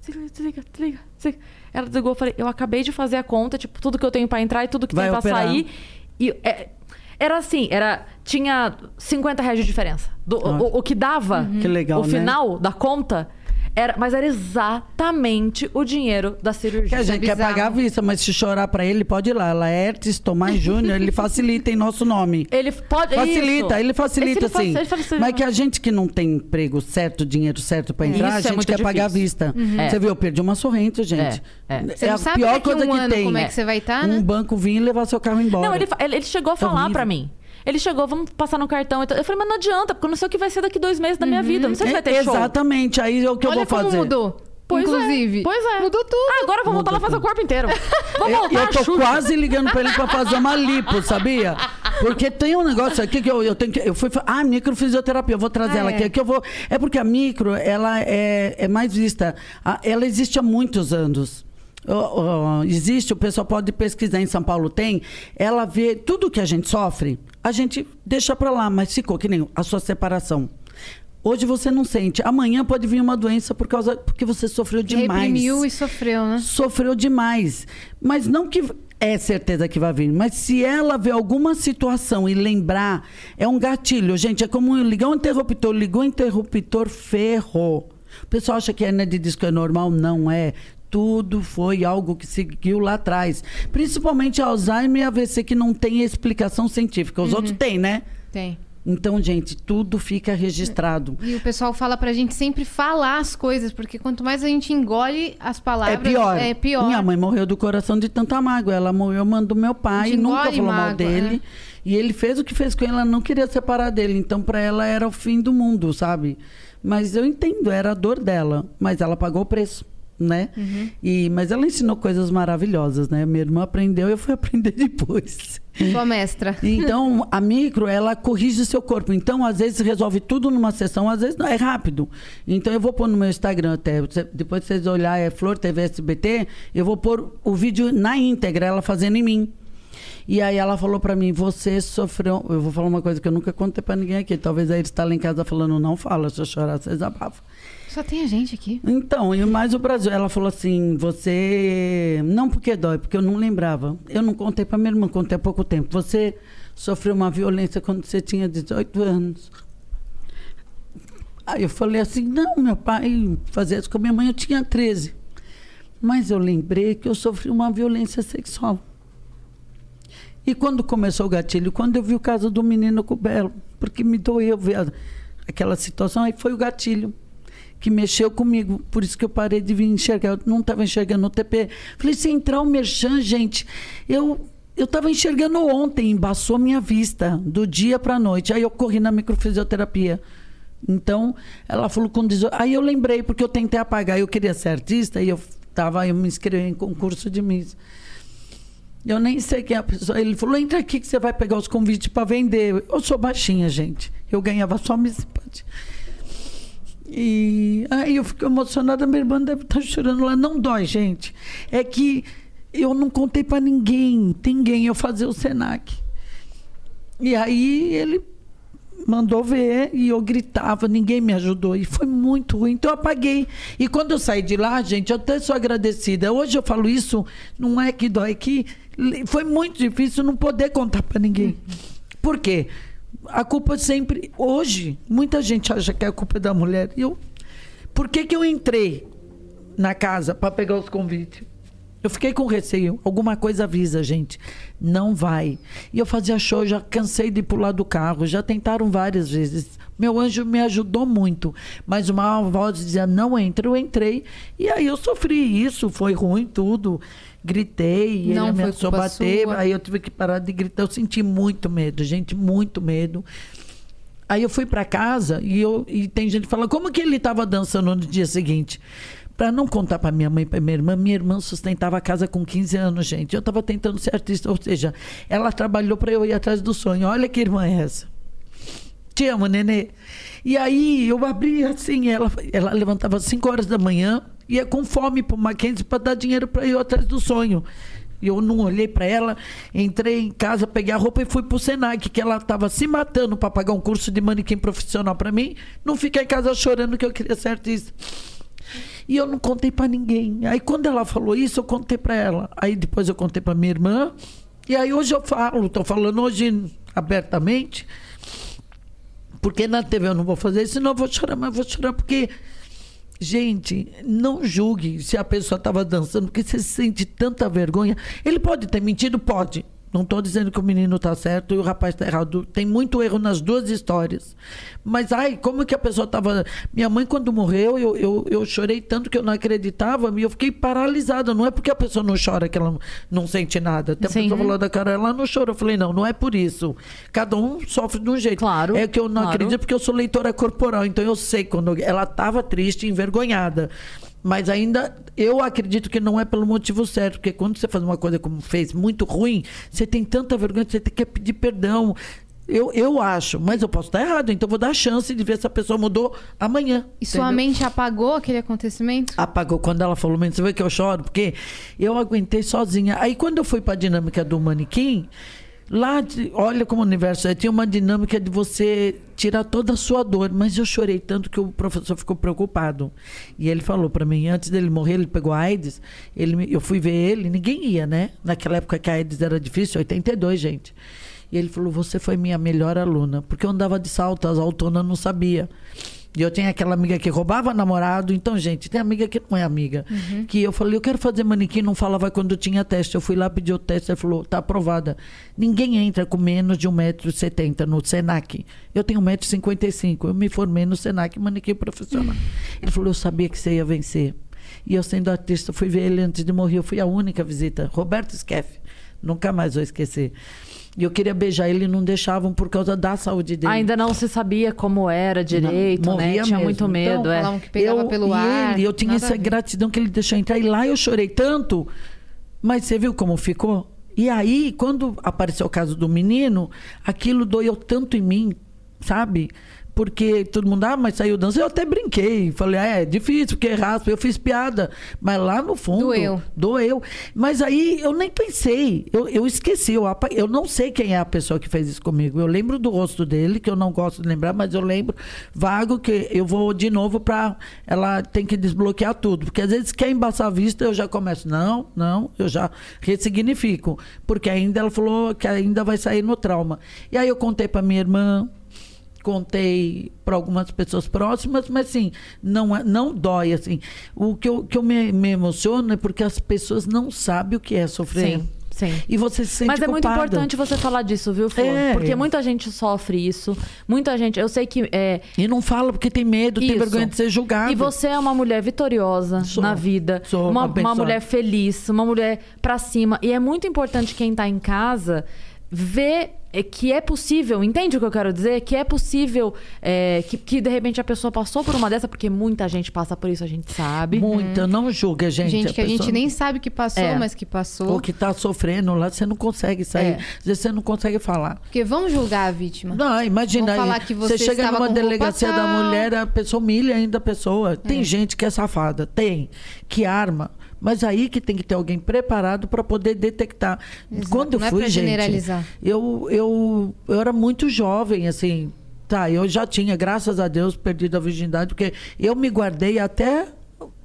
B: Desliga, desliga, desliga, desliga. Ela desligou, eu falei, eu acabei de fazer a conta, tipo, tudo que eu tenho pra entrar e tudo que
D: Vai
B: tem pra
D: operar.
B: sair. E é, era assim, era. Tinha 50 reais de diferença. Do- o, o que dava
D: Que legal,
B: o
D: né?
B: final da conta. Era, mas era exatamente o dinheiro da cirurgia.
D: Que a gente quer
C: bizarro.
D: pagar a vista, mas se chorar pra ele, pode ir lá. Laertes Tomás (laughs) Júnior, ele facilita em nosso nome.
B: Ele pode.
D: Facilita,
B: isso.
D: ele facilita sim.
B: facilita.
D: Mas que a gente que não tem emprego certo, dinheiro certo pra entrar,
B: Isso
D: a
B: é
D: gente
B: muito
D: quer pagar a
B: difícil.
D: vista.
B: É.
D: Você viu, eu perdi uma sorrente, gente.
B: É, é.
C: Você
D: É
C: não
D: a
C: sabe
D: pior
C: daqui
D: coisa
C: um
D: que
C: ano
D: tem.
C: como é que você vai estar, né?
D: Um banco vir e levar seu carro embora.
B: Não, ele, ele, ele chegou a falar
D: horrível.
B: pra mim. Ele chegou, vamos passar no cartão. e tal. Eu falei, mas não adianta, porque eu não sei o que vai ser daqui dois meses da minha vida. Não sei se vai ter
D: É,
B: show.
D: Exatamente, aí é o que eu
C: Olha
D: vou
C: como
D: fazer.
C: mudou.
B: Pois
C: Inclusive.
B: É. Pois é.
C: Mudou tudo.
B: Ah, agora eu vou voltar lá fazer o corpo inteiro. (laughs) Vou
D: Eu,
B: voltar,
D: eu tô
B: chuta.
D: quase ligando pra ele pra fazer uma lipo, sabia? Porque tem um negócio aqui que eu, eu tenho que. Eu fui. Ah, microfisioterapia, eu vou trazer
C: Ah,
D: ela
C: é.
D: aqui. Que eu vou, é porque a micro, ela é, é mais vista. Ela existe há muitos anos. Ó, ó, existe, o pessoal pode pesquisar em São Paulo, tem. Ela vê tudo que a gente sofre, a gente deixa pra lá, mas ficou que nem a sua separação. Hoje você não sente. Amanhã pode vir uma doença por causa porque você sofreu demais
C: Reprimiu e sofreu, né?
D: sofreu demais. Mas não que é certeza que vai vir, mas se ela ver alguma situação e lembrar, é um gatilho, gente. É como ligar um interruptor, ligou o interruptor, ferrou. O pessoal acha que a hernia de disco é normal, não é. Tudo foi algo que seguiu lá atrás. Principalmente Alzheimer e AVC, que não tem explicação científica. Os outros têm, né?
C: Tem.
D: Então, gente, tudo fica registrado.
C: E o pessoal fala pra gente sempre falar as coisas, porque quanto mais a gente engole as
D: É
C: palavras,
D: pior.
C: é pior.
D: Minha mãe morreu do coração de tanta mágoa. Ela morreu mandando meu pai, nunca falou mal
C: mágoa,
D: dele.
C: né?
D: E ele fez o que fez com ela, não queria separar dele. Então, pra ela era o fim do mundo, sabe? Mas eu entendo, era a dor dela. Mas ela pagou o preço, né?
C: Uhum.
D: E, mas ela ensinou coisas maravilhosas, né? Minha irmã aprendeu e eu fui (laughs) aprender depois.
C: Sua mestra.
D: Então, a micro, ela corrige seu corpo. Então, às vezes, resolve tudo numa sessão, às vezes não, é rápido. Então, eu vou pôr no meu Instagram até. Depois que vocês olharem, é Flor TV SBT, eu vou pôr o vídeo na íntegra, ela fazendo em mim. E aí ela falou pra mim, você sofreu. Eu vou falar uma coisa que eu nunca contei pra ninguém aqui. Talvez aí ele está lá em casa falando, não fala, se eu chorar, você desabafa.
C: Só tem a gente aqui.
D: Então, e mais o Brasil. Ela falou assim: você. Não porque dói, porque eu não lembrava. Eu não contei para minha irmã, contei há pouco tempo. Você sofreu uma violência quando você tinha 18 anos. Aí eu falei assim: não, meu pai fazia isso com a minha mãe, eu tinha 13. Mas eu lembrei que eu sofri uma violência sexual. E quando começou o gatilho, quando eu vi o caso do menino com o Belo, porque me doeu ver aquela situação, aí foi o gatilho que mexeu comigo. Por isso que eu parei de vir enxergar. Eu não estava enxergando o TP. Falei, se entrar o Merchan, gente, eu eu estava enxergando ontem, embaçou minha vista, do dia para a noite. Aí eu corri na microfisioterapia. Então, ela falou com 18. Aí eu lembrei, porque eu tentei apagar, eu queria ser artista e eu tava, eu me inscrevi em concurso de Miss. Eu nem sei quem é a pessoa. Ele falou: entra aqui que você vai pegar os convites para vender. Eu sou baixinha, gente. Eu ganhava só Miss Simpatia. E aí eu fico emocionada, minha irmã deve estar chorando lá. Não dói, gente. É que eu não contei para ninguém, ninguém, eu fazia o Senac. E aí ele mandou ver e eu gritava, ninguém me ajudou. E foi muito ruim. Então eu apaguei. E quando eu saí de lá, gente, eu até sou agradecida. Hoje eu falo isso, não é que dói, que foi muito difícil não poder contar para ninguém. Por quê? A culpa sempre. Hoje, muita gente acha que a culpa é da mulher. E eu. Por que, que eu entrei na casa para pegar os convites? Eu fiquei com receio. Alguma coisa avisa, gente. Não vai. E eu fazia show, já cansei de pular do carro. Já tentaram várias vezes. Meu anjo me ajudou muito. Mas uma voz dizia, não entra. Eu entrei. E aí eu sofri isso. Foi ruim tudo. Gritei.
C: Não
D: ele ameaçou
C: culpa
D: bater.
C: sua.
D: Aí eu tive que parar de gritar. Eu senti muito medo, gente. Muito medo. Aí eu fui para casa e, eu, e tem gente que fala, como que ele estava dançando no dia seguinte? Para não contar para minha mãe e para minha irmã, minha irmã sustentava a casa com 15 anos, gente. Eu estava tentando ser artista, ou seja, ela trabalhou para eu ir atrás do sonho. Olha que irmã é essa. Te amo, nenê. E aí eu abri assim, ela, ela levantava às 5 horas da manhã, ia com fome para o Mackenzie para dar dinheiro para ir atrás do sonho. Eu não olhei para ela, entrei em casa, peguei a roupa e fui pro Senac, que ela estava se matando para pagar um curso de manequim profissional para mim. Não fiquei em casa chorando que eu queria ser artista. E eu não contei para ninguém. Aí quando ela falou isso, eu contei para ela. Aí depois eu contei para minha irmã. E aí hoje eu falo, estou falando hoje abertamente. Porque na TV eu não vou fazer isso, senão eu vou chorar, mas vou chorar porque Gente, não julgue se a pessoa estava dançando, porque você sente tanta vergonha. Ele pode ter mentido? Pode. Não estou dizendo que o menino está certo e o rapaz está errado. Tem muito erro nas duas histórias. Mas, ai, como que a pessoa estava. Minha mãe, quando morreu, eu, eu, eu chorei tanto que eu não acreditava e eu fiquei paralisada. Não é porque a pessoa não chora que ela não, sente nada. Até a
B: Sim.
D: pessoa falou da cara, ela não chorou. Eu falei, não, não é por isso. Cada um sofre de um jeito.
B: Claro,
D: É que eu não
B: claro.
D: acredito porque eu sou leitora corporal, então eu sei quando ela estava triste, envergonhada. Mas ainda eu acredito que não é pelo motivo certo, porque quando você faz uma coisa como fez, muito ruim, você tem tanta vergonha que você tem que pedir perdão. Eu, eu acho, mas eu posso estar errado, então vou dar a chance de ver se a pessoa mudou amanhã.
C: E sua
D: entendeu?
C: mente apagou aquele acontecimento?
D: Apagou quando ela falou, você vê que eu choro? Porque eu aguentei sozinha. Aí quando eu fui para a dinâmica do manequim, lá, olha como o universo é, tinha uma dinâmica de você tirar toda a sua dor. Mas eu chorei tanto que o professor ficou preocupado. E ele falou para mim, antes dele morrer, ele pegou AIDS, ele, eu fui ver ele, ninguém ia, né? Naquela época que a AIDS era difícil, 82, gente. E ele falou, você foi minha melhor aluna. Porque eu andava de salto, as autonas não sabia. E eu tinha aquela amiga que roubava namorado. Então, gente, tem amiga que não é amiga. Que eu falei, eu quero fazer manequim, não falava quando tinha teste. Eu fui lá pedir o teste, ele falou, tá aprovada. Ninguém entra com menos de 1,70m no Senac. Eu tenho 1,55m. Eu me formei no Senac, manequim profissional. Ele falou, eu sabia que você ia vencer. E eu, sendo artista, fui ver ele antes de morrer. Eu fui a única visita. Roberto Skeff. Nunca mais vou esquecer. E eu queria beijar ele e não deixavam por causa da saúde dele.
B: Ainda não se sabia como era direito,
D: Não,
B: né? Tinha
D: mesmo.
B: muito medo,
D: Então,
B: é.
C: falavam que pegava
D: eu,
C: pelo
D: e
C: ar.
D: Ele, eu tinha essa gratidão que ele deixou entrar. E lá eu chorei tanto. Mas você viu como ficou? E aí, quando apareceu o caso do menino, aquilo doeu tanto em mim, sabe? Porque todo mundo, ah, mas saiu dança. Eu até brinquei. Falei, ah, é difícil, porque raspa. Eu fiz piada. Mas lá no fundo.
C: Doeu.
D: Doeu. Mas aí eu nem pensei. Eu, eu esqueci. Eu, eu não sei quem é a pessoa que fez isso comigo. Eu lembro do rosto dele, que eu não gosto de lembrar, mas eu lembro vago que eu vou de novo para. Ela tem que desbloquear tudo. Porque às vezes quer embaçar a vista, eu já começo. Não, não, eu já ressignifico. Porque ainda ela falou que ainda vai sair no trauma. E aí eu contei para minha irmã contei para algumas pessoas próximas, mas assim, não, é- não dói, assim. O que eu, que eu me, me emociono é porque as pessoas não sabem o que é sofrer.
B: Sim, sim.
D: E você se sente
B: Mas é muito importante você falar disso, viu, Flor?
D: É.
B: Porque muita gente sofre isso. Muita gente. Eu sei que. É,
D: E não fala porque tem medo, tem
B: Isso.
D: vergonha de ser julgado.
B: E você é uma mulher vitoriosa
D: Sou.
B: na vida.
D: Sou
B: uma, uma
D: abençoada.
B: mulher feliz, uma mulher pra cima. E é muito importante quem tá em casa ver é, que é possível, entende o que eu quero dizer? Que é possível é, que, que de repente a pessoa passou por uma dessa, porque muita gente passa por isso, a gente sabe.
D: Muita, não julga, gente.
C: Gente, que a gente nem sabe que passou,
B: É.
C: mas que passou.
D: Ou que tá sofrendo lá, você não consegue sair.
C: É.
D: Você não consegue falar.
C: Porque vão julgar a vítima.
D: Não, imagina
C: Vão
D: aí.
C: falar que você
D: chega
C: estava
D: numa delegacia da mulher, a pessoa humilha ainda a pessoa. Tem gente que é safada, tem, que arma. Mas aí que tem que ter alguém preparado para poder detectar.
C: Exato,
D: Quando eu
C: não é
D: fui,
C: pra
D: gente,
C: generalizar.
D: eu, eu, eu era muito jovem, assim. Tá, eu já tinha, graças a Deus, perdido a virgindade, porque eu me guardei até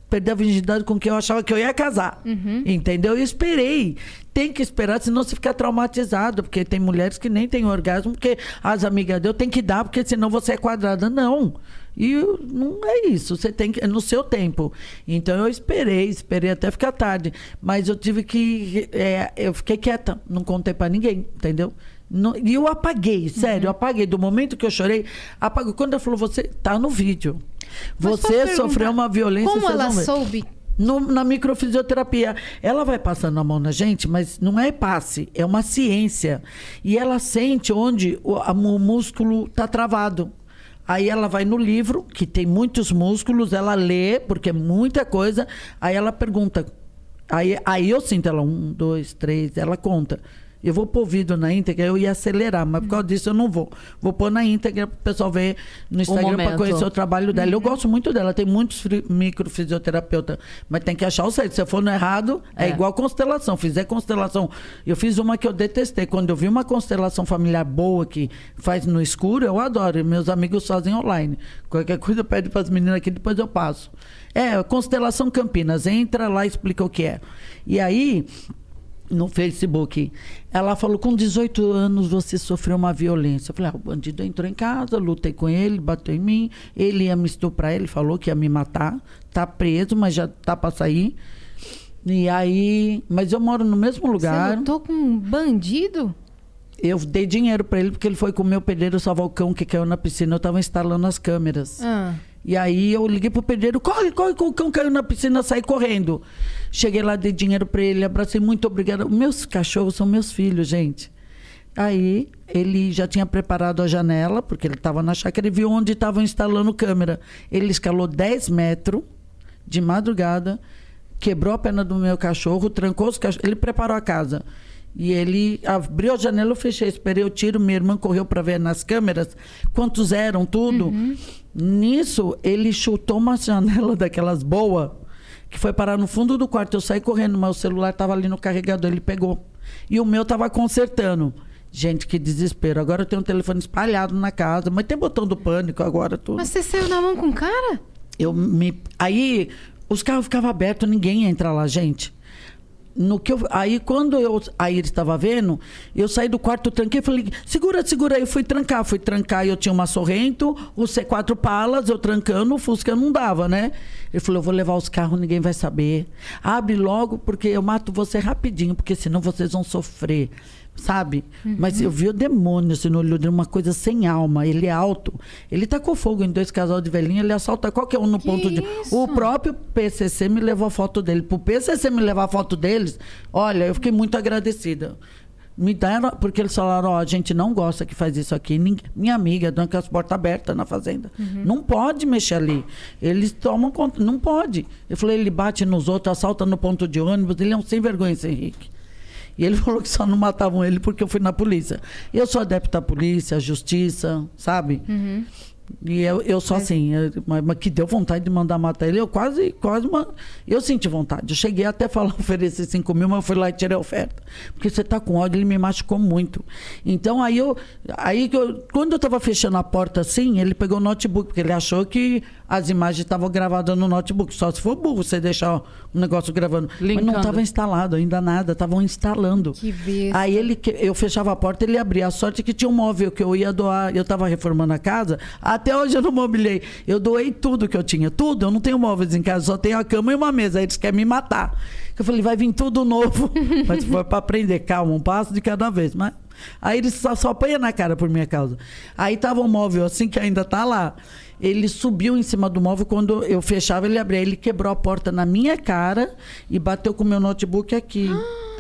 D: perder a virgindade com quem eu achava que eu ia casar.
C: Uhum.
D: Entendeu? Eu esperei. Tem que esperar, senão você fica traumatizado. Porque tem mulheres que nem têm orgasmo, porque as amigas deu tem que dar, porque senão você é quadrada. Não. E não é isso, você tem que. É no seu tempo. Então eu esperei, esperei até ficar tarde. Mas eu tive que. é, eu fiquei quieta, não contei pra ninguém, entendeu? Não- e eu apaguei, sério, eu apaguei. Do momento que eu chorei, apaguei. Quando ela falou, você tá no vídeo.
C: Mas
D: Você sofreu uma violência.
C: Como ela soube?
D: No- na microfisioterapia. Ela vai passando a mão na gente, mas não é passe, é uma ciência. E ela sente onde o, a- o músculo está travado. Aí ela vai no livro, que tem muitos músculos, ela lê, porque é muita coisa. Aí ela pergunta. Aí, aí eu sinto ela, um, dois, três, ela conta. Eu vou pôr vídeo na íntegra, eu ia acelerar, mas por causa disso eu não vou. Vou pôr na íntegra para o pessoal ver no Instagram para conhecer o trabalho dela. Eu gosto muito dela, tem muitos microfisioterapeutas, mas tem que achar o certo. Se for no errado, é,
B: É.
D: igual constelação. Fizer constelação. Eu fiz uma que eu detestei. Quando eu vi uma constelação familiar boa que faz no escuro, eu adoro. Meus amigos fazem online. Qualquer coisa pede para as meninas aqui, depois eu passo. É, Constelação Campinas. Entra lá e explica o que é. E aí no Facebook. Ela falou: com 18 anos você sofreu uma violência. Eu falei: ah, o bandido entrou em casa, lutei com ele, bateu em mim, ele ia me estuprar, ele falou que ia me matar. Tá preso, mas já tá para sair. E aí, mas eu moro no mesmo
C: Você
D: lugar.
C: lutou com um bandido?
D: Eu dei dinheiro para ele porque ele foi com o meu pedreiro salvar o cão que caiu na piscina. Eu tava instalando as câmeras.
C: Ah.
D: E aí eu liguei pro pedreiro, corre, corre, que o cão caiu na piscina, saí correndo. Cheguei lá, dei dinheiro para ele, abracei, muito obrigada. Meus cachorros são meus filhos, gente. Aí ele já tinha preparado a janela, porque ele estava na chácara e viu onde estavam instalando câmera. Ele escalou 10 metros de madrugada, quebrou a perna do meu cachorro, trancou os cachorros. Ele preparou a casa. E ele abriu a janela, eu fechei, esperei o tiro. Minha irmã correu para ver nas câmeras quantos eram, tudo. Nisso, ele chutou uma (laughs) janela daquelas boas, que foi parar no fundo do quarto. Eu saí correndo, mas o celular estava ali no carregador, ele pegou. E o meu estava consertando. Gente, que desespero. Agora eu tenho um telefone espalhado na casa, mas tem botão do pânico agora, tudo.
C: Mas você saiu na mão com o cara?
D: Eu me. Aí os carros ficavam abertos, ninguém ia entrar lá, gente. No que eu, aí quando eu a Iris estava vendo, eu saí do quarto, tranquei falei, segura, segura aí, eu fui trancar, fui trancar e eu tinha uma Sorrento, o C4 Palas, eu trancando, o Fusca não dava, né? Ele falou, eu vou levar os carros, ninguém vai saber. Abre logo, porque eu mato você rapidinho, porque senão vocês vão sofrer. Sabe? Mas eu vi o demônio assim, no olho dele, uma coisa sem alma. Ele é alto. Ele tacou fogo em dois casal de velhinha, ele assalta qualquer um no ponto de. O próprio PCC me levou a foto dele. Pro PCC me levar a foto deles, olha, eu fiquei muito agradecida. Me deram, porque eles falaram, ó, a gente não gosta que faz isso aqui. Ninguém- minha amiga, dona com as portas abertas na fazenda. Não pode mexer ali. Eles tomam conta, não pode. Eu falei, ele bate nos outros, assalta no ponto de ônibus, ele é um sem vergonha, esse Henrique. E ele (laughs) falou que só não matavam ele porque eu fui na polícia. Eu sou adepto à polícia, à justiça, sabe? E eu, eu sou assim, eu- mas, mas que deu vontade de mandar matar ele. Eu quase, quase uma, Eu senti vontade. Eu cheguei até a falar, (laughs) oferecer 5 mil, mas eu fui lá e tirei a oferta. Porque você tá com ódio, ele me machucou muito. Então aí eu. Aí que eu, quando eu tava fechando a porta assim, ele pegou o notebook, porque ele achou que as imagens estavam gravadas no notebook. Só se for burro você deixar o negócio gravando. Mas não
B: Linkando.
D: estava instalado ainda nada, estavam instalando.
C: Que besta.
D: Aí ele, eu fechava a porta, ele abria. A sorte é que tinha um móvel que eu ia doar. Eu estava reformando a casa. Até hoje eu não mobilei. Eu doei tudo que eu tinha. Tudo. Eu não tenho móveis em casa, só tenho a cama e uma mesa. Aí eles querem me matar. Eu falei, vai vir tudo novo. (laughs) Mas foi para aprender. Calma, um passo de cada vez. Mas aí eles só, só apanham na cara por minha causa. Aí tava um móvel assim que ainda tá lá. Ele subiu em cima do móvel, quando eu fechava, ele abria. Ele quebrou a porta na minha cara e bateu com o meu notebook aqui.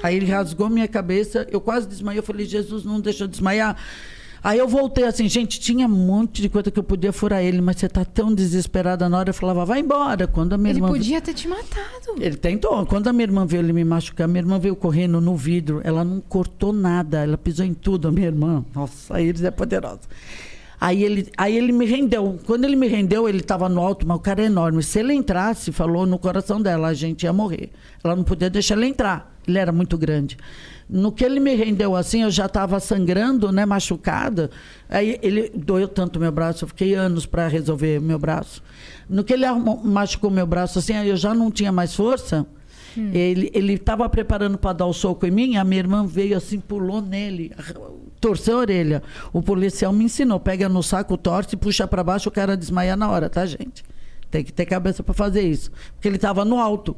D: Aí ele rasgou minha cabeça, eu quase desmaiei. Eu falei, Jesus, não deixa eu desmaiar. Aí eu voltei assim, gente, tinha um monte de coisa que eu podia furar ele, mas você tá tão desesperada na hora. Eu falava, vai embora. Quando a minha
C: Ele
D: irmã.
C: podia ter te matado.
D: Ele tentou. Quando a minha irmã viu ele me machucar, minha irmã veio correndo no vidro. Ela não cortou nada, ela pisou em tudo, a minha irmã. Nossa, a Iris é poderosa. Aí ele, aí ele me rendeu. Quando ele me rendeu, ele estava no alto, mas o cara é enorme. Se ele entrasse, falou no coração dela, a gente ia morrer. Ela não podia deixar ele entrar. Ele era muito grande. No que ele me rendeu assim, eu já estava sangrando, né, machucada. Aí ele doeu tanto meu braço, eu fiquei anos para resolver meu braço. No que ele arrumou- machucou meu braço assim, aí eu já não tinha mais força. Ele ele estava preparando para dar o soco em mim, a minha irmã veio assim, pulou nele, torcer a orelha. O policial me ensinou, pega no saco, torce, puxa para baixo, o cara desmaia na hora, tá, gente? Tem que ter cabeça para fazer isso. Porque ele estava no alto.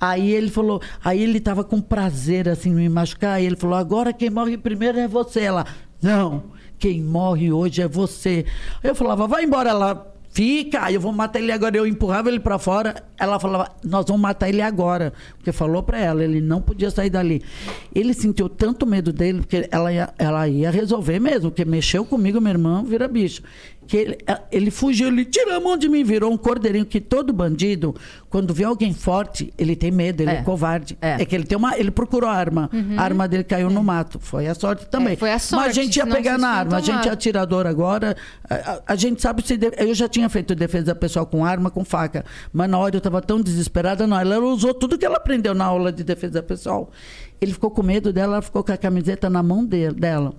D: Aí ele falou, aí ele estava com prazer assim me machucar, aí ele falou: "Agora quem morre primeiro é você". Ela: "Não, quem morre hoje é você". Eu falava: "Vai embora lá". Fica, eu vou matar ele agora. Eu empurrava ele para fora. Ela falava: Nós vamos matar ele agora. Porque falou para ela, ele não podia sair dali. Ele sentiu tanto medo dele, porque ela ia, ela ia resolver mesmo. Porque mexeu comigo, meu irmão vira bicho. Que ele, ele fugiu, ele tirou a mão de mim, virou um cordeirinho. Que todo bandido, quando vê alguém forte, ele tem medo, ele é,
B: É.
D: covarde.
B: É.
D: É. que ele tem uma. Ele procurou a arma. A arma dele caiu no mato. Foi a sorte também.
C: É, foi a
D: Mas
C: sorte,
D: a gente ia pegar na arma. A gente é atirador agora. A, a- a gente sabe se. de- Eu já tinha feito defesa pessoal com arma, com faca. Mas na hora eu estava tão desesperada, não. Ela usou tudo que ela aprendeu na aula de defesa pessoal. Ele ficou com medo dela, ela ficou com a camiseta na mão de- dela.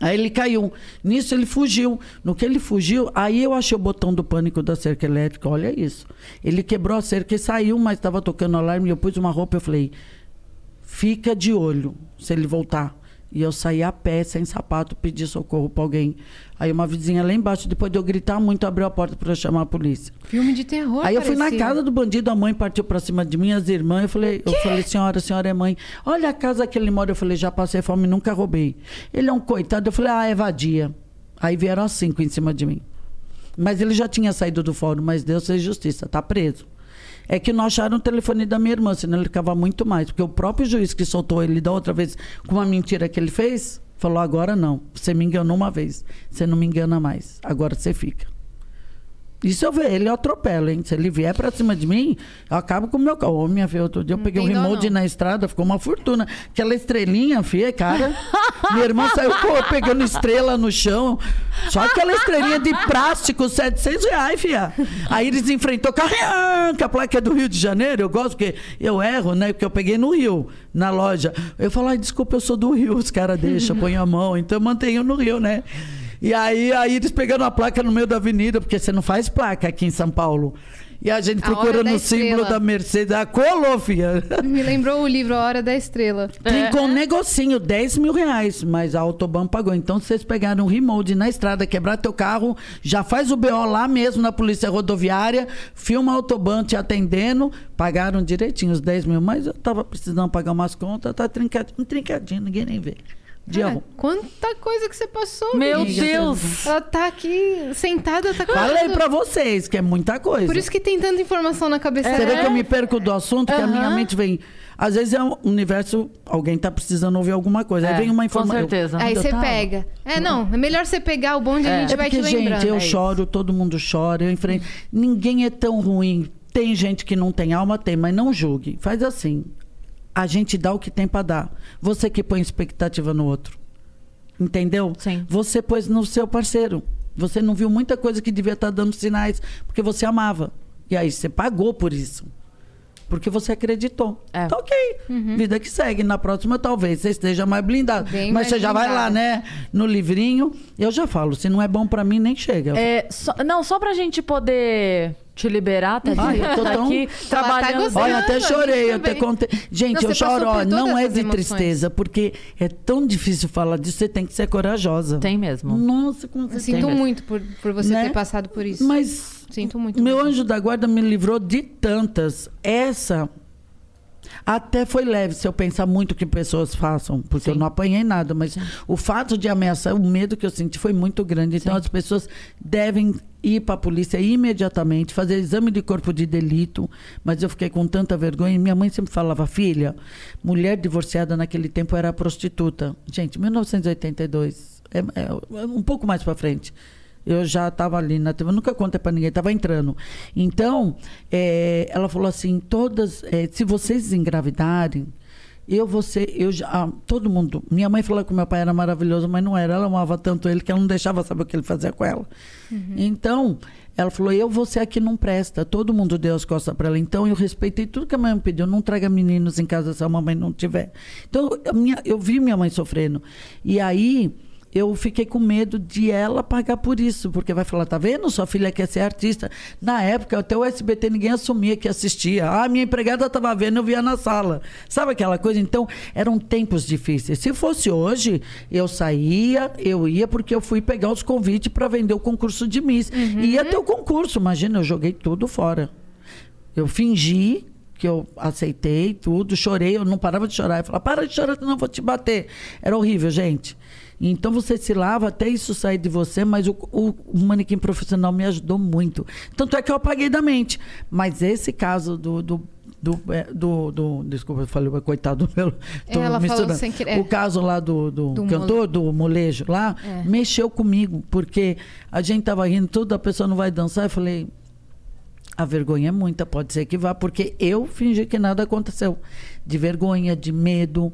D: Aí ele caiu. Nisso ele fugiu. No que ele fugiu, aí eu achei o botão do pânico da cerca elétrica. Olha isso. Ele quebrou a cerca e saiu, mas estava tocando alarme. Eu pus uma roupa eu falei: fica de olho se ele voltar. E eu saí a pé, sem sapato, pedi socorro para alguém. Aí uma vizinha lá embaixo, depois de eu gritar muito, abriu a porta para chamar a polícia.
C: Filme de terror.
D: Aí eu fui na
C: parecia.
D: casa do bandido, a mãe partiu pra cima de mim, as irmãs. Eu falei, eu falei, senhora, senhora é mãe. Olha a casa que ele mora. Eu falei, já passei fome, nunca roubei. Ele é um coitado. Eu falei, ah, é vadia. Aí vieram as cinco em cima de mim. Mas ele já tinha saído do fórum, mas Deus fez justiça, tá preso. É que não acharam o telefone da minha irmã, senão ele ficava muito mais. Porque o próprio juiz que soltou ele da outra vez com uma mentira que ele fez, falou: agora não. Você me enganou uma vez, você não me engana mais. Agora você fica. Se eu ver ele, eu atropelo, hein? Se ele vier pra cima de mim, eu acabo com o meu carro. Ô, minha filha, outro dia eu peguei um remote na estrada, ficou uma fortuna. Aquela estrelinha, filha, cara. (laughs) minha irmã saiu pô, pegando estrela no chão. Só aquela estrelinha de plástico, 700 reais, filha. Aí eles enfrentou carro, que a placa é do Rio de Janeiro. Eu gosto porque eu erro, né? Porque eu peguei no Rio, na loja. Eu falo, ai, desculpa, eu sou do Rio. Os caras deixam, põem a mão. Então eu mantenho no Rio, né? E aí, aí eles pegando a placa no meio da avenida, porque você não faz placa aqui em São Paulo. E a gente
C: A
D: procurando
C: da
D: o símbolo da Mercedes. A colou, filha. (laughs)
C: Me lembrou o livro A Hora da Estrela.
D: Trincou um negocinho, 10 mil reais, mas a Autobahn pagou. Então, se vocês pegaram um remote na estrada, quebrar teu carro, já faz o BO lá mesmo na polícia rodoviária, filma a Autobahn te atendendo, pagaram direitinho os 10 mil, mas eu tava precisando pagar umas contas, tá trincadinho, trincadinho, ninguém nem vê. De
C: Cara, quanta coisa que você passou.
B: Meu
C: menina.
B: Deus!
C: Ela tá aqui sentada, tá
D: Falei
C: contando.
D: pra vocês que é muita coisa.
C: Por isso que tem tanta informação na cabeça
D: Você vê que eu me perco do assunto, que a minha mente vem. Às vezes é um universo, alguém tá precisando ouvir alguma coisa.
B: É,
D: Aí vem uma
B: com
D: informação.
B: certeza.
C: Aí
D: Eu
C: você
D: tava-
C: pega. É, não, é melhor você pegar o bonde e a gente
D: É
C: vai
D: porque,
C: te lembrando.
D: gente, eu
C: É
D: choro, todo mundo chora, eu enfrento. Ninguém é tão ruim. Tem gente que não tem alma, tem, mas não julgue. Faz assim. A gente dá o que tem pra dar. Você que põe expectativa no outro. Entendeu?
B: Sim.
D: Você pôs no seu parceiro. Você não viu muita coisa que devia estar dando sinais, porque você amava. E aí você pagou por isso. Porque você acreditou.
B: É.
D: Tá ok. Vida que segue. Na próxima, talvez você esteja mais blindado.
C: Bem
D: Mas
C: mais
D: você já vai lá, né? No livrinho. Eu já falo, se não é bom pra mim, nem chega.
B: É, só- não, só pra gente poder te liberar, tadinha.
D: Ai, eu tô
B: tá
D: tão-
B: aqui
C: tá
B: trabalhando.
C: gostando.
D: Olha, até chorei, eu até contei. Gente,
C: Não,
D: eu choro, ó, não é de
C: emoções.
D: tristeza, porque é tão difícil falar disso, você tem que ser corajosa.
B: Tem mesmo.
D: Nossa, como
C: Eu
D: você
C: sinto
B: mesmo.
C: muito por, por você
D: Né?
C: ter passado por isso.
D: Mas
C: Sinto muito.
D: meu
C: mesmo.
D: anjo da guarda me livrou de tantas. Essa até foi leve se eu pensar muito que pessoas façam, porque eu não apanhei nada, mas o fato de ameaçar, o medo que eu senti foi muito grande. Então as pessoas devem ir para a polícia imediatamente, fazer exame de corpo de delito, mas eu fiquei com tanta vergonha. E minha mãe sempre falava, filha, mulher divorciada naquele tempo era prostituta. Gente, 1982, é, é um pouco mais para frente. Eu já estava ali na TV, nunca contei para ninguém, estava entrando. Então, eh, ela falou assim: todas, eh, se vocês engravidarem, eu ser, eu já, ah, todo mundo. Minha mãe falou que meu pai era maravilhoso, mas não era. Ela amava tanto ele que ela não deixava saber o que ele fazia com ela. Então, ela falou: eu vou ser a que não presta. Todo mundo deu as costas para ela. Então, eu respeitei tudo que a mãe me pediu. Não traga meninos em casa se a mamãe não tiver. Então, minha, eu vi minha mãe sofrendo. E aí eu fiquei com medo de ela pagar por isso, porque vai falar, tá vendo? Sua filha quer ser artista. Na época, até o SBT ninguém assumia que assistia. Ah, minha empregada estava vendo, eu via na sala. Sabe aquela coisa? Então, eram tempos difíceis. Se fosse hoje, eu saía, eu ia porque eu fui pegar os convites para vender o concurso de Miss.
C: Uhum.
D: E ia ter o concurso, imagina, eu joguei tudo fora. Eu fingi que eu aceitei tudo, chorei, eu não parava de chorar. Eu falava, para de chorar, senão eu vou te bater. Era horrível, gente. Então você se lava até isso sair de você, mas o, o, o manequim profissional me ajudou muito. Tanto é que eu apaguei da mente. Mas esse caso do. do do, é, do, do- desculpa, eu falei, coitado do meu. tô
C: Ela falou
D: misturando.
C: sem querer.
D: O caso lá do, do,
C: Do
D: cantor, do molejo lá,
C: É.
D: mexeu comigo, porque a gente tava rindo tudo, a pessoa não vai dançar. Eu falei, a vergonha é muita, pode ser que vá, porque eu fingi que nada aconteceu. De vergonha, de medo.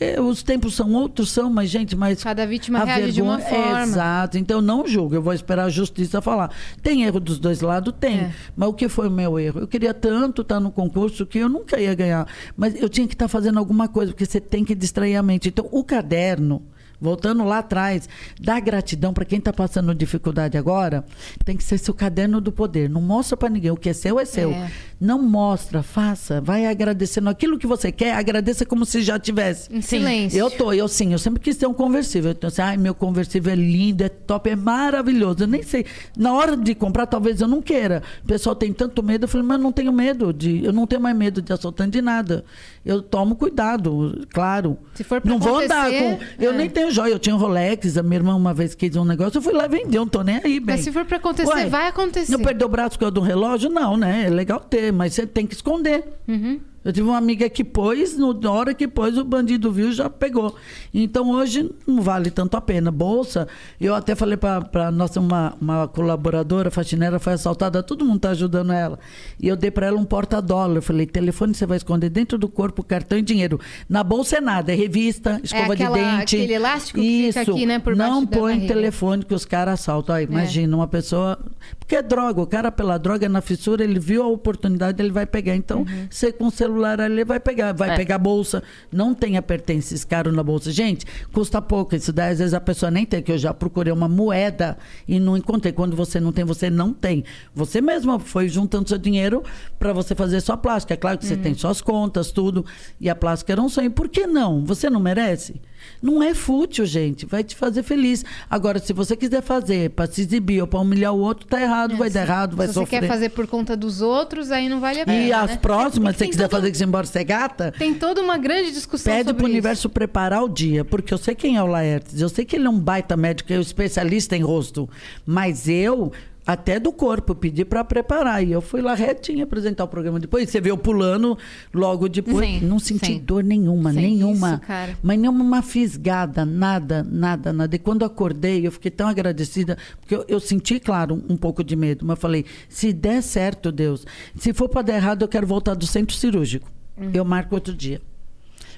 D: É, os tempos são outros, são, mas, gente, mas.
C: Cada vítima
D: a
C: reage de uma
D: vergonha-
C: forma.
D: Exato. Então, não julgo, eu vou esperar a justiça falar. Tem erro dos dois lados? Tem.
C: É.
D: Mas o que foi o meu erro? Eu queria tanto estar no concurso que eu nunca ia ganhar. Mas eu tinha que estar fazendo alguma coisa, porque você tem que distrair a mente. Então, o caderno. Voltando lá atrás, dá gratidão para quem está passando dificuldade agora, tem que ser seu caderno do poder. Não mostra para ninguém. O que é seu é seu.
C: É.
D: Não mostra, faça. Vai agradecendo aquilo que você quer, agradeça como se já tivesse.
C: Em silêncio.
D: Eu tô, eu sim, eu sempre quis ter um conversível. Então, assim, ai, meu conversível é lindo, é top, é maravilhoso. Eu nem sei. Na hora de comprar, talvez eu não queira. O pessoal tem tanto medo. Eu falei, mas eu não tenho medo de. Eu não tenho mais medo de assaltante de nada. Eu tomo cuidado, claro.
C: Se for pra
D: não vou andar com. Eu
C: é.
D: nem tenho joia. Eu tinha um Rolex, a minha irmã uma vez quis um negócio, eu fui lá vender, eu não tô nem aí, bem.
C: Mas se for pra acontecer, vai acontecer.
D: Eu perder o braço por causa do relógio? Não, né? É legal ter, mas você tem que esconder.
C: Uhum.
D: Eu tive uma amiga que pôs, no- na hora que pôs, o bandido viu e já pegou. Então hoje não vale tanto a pena. Bolsa, eu até falei para nossa, uma, uma colaboradora, faxineira, foi assaltada, todo mundo está ajudando ela. E eu dei para ela um porta-dólar. Eu falei: telefone você vai esconder dentro do corpo, cartão e dinheiro. Na bolsa é nada, é revista, escova
C: aquela-
D: de dente.
C: aquele elástico que
D: Isso.
C: fica aqui, né, por
D: não põe telefone que os caras assaltam.
C: É.
D: Aí, imagina, uma pessoa. Porque é droga, o cara pela droga na fissura, ele viu a oportunidade, ele vai pegar. Então,
C: Uhum.
D: você com o celular ali ele vai pegar, vai
B: É.
D: pegar a bolsa. Não tenha pertences caro na bolsa. Gente, custa pouco. Isso daí, às vezes a pessoa nem tem, que eu já procurei uma moeda e não encontrei. Quando você não tem, você não tem. Você mesma foi juntando seu dinheiro para você fazer sua plástica. É claro que você tem suas contas, tudo. E a plástica era um sonho. Por que não? Você não merece? Não é fútil, gente. Vai te fazer feliz. Agora, se você quiser fazer para se exibir ou para humilhar o outro, tá errado, vai dar errado, vai
C: Se
D: sofrer.
C: você quer fazer por conta dos outros, aí não vale a pena.
D: E as
C: né?
D: próximas, se você quiser
C: todo-
D: fazer que você embora ser gata,
C: Tem toda uma grande discussão
D: pede
C: sobre
D: pro
C: isso.
D: universo preparar o dia. Porque eu sei quem é o Laertes, eu sei que ele é um baita médico, é um especialista em rosto. Mas eu, até do corpo, pedi para preparar. E eu fui lá retinha apresentar o programa depois. Você eu pulando logo depois.
B: Sim,
D: não senti
B: sim.
D: dor nenhuma,
B: Sim.
D: nenhuma.
C: Isso, cara.
D: Mas nenhuma fisgada, nada, nada, nada. E quando acordei, eu fiquei tão agradecida, porque eu, eu senti, claro, um, um pouco de medo. Mas falei, se der certo, Deus, se for para dar errado, eu quero voltar do centro cirúrgico.
C: Uhum.
D: Eu marco outro dia.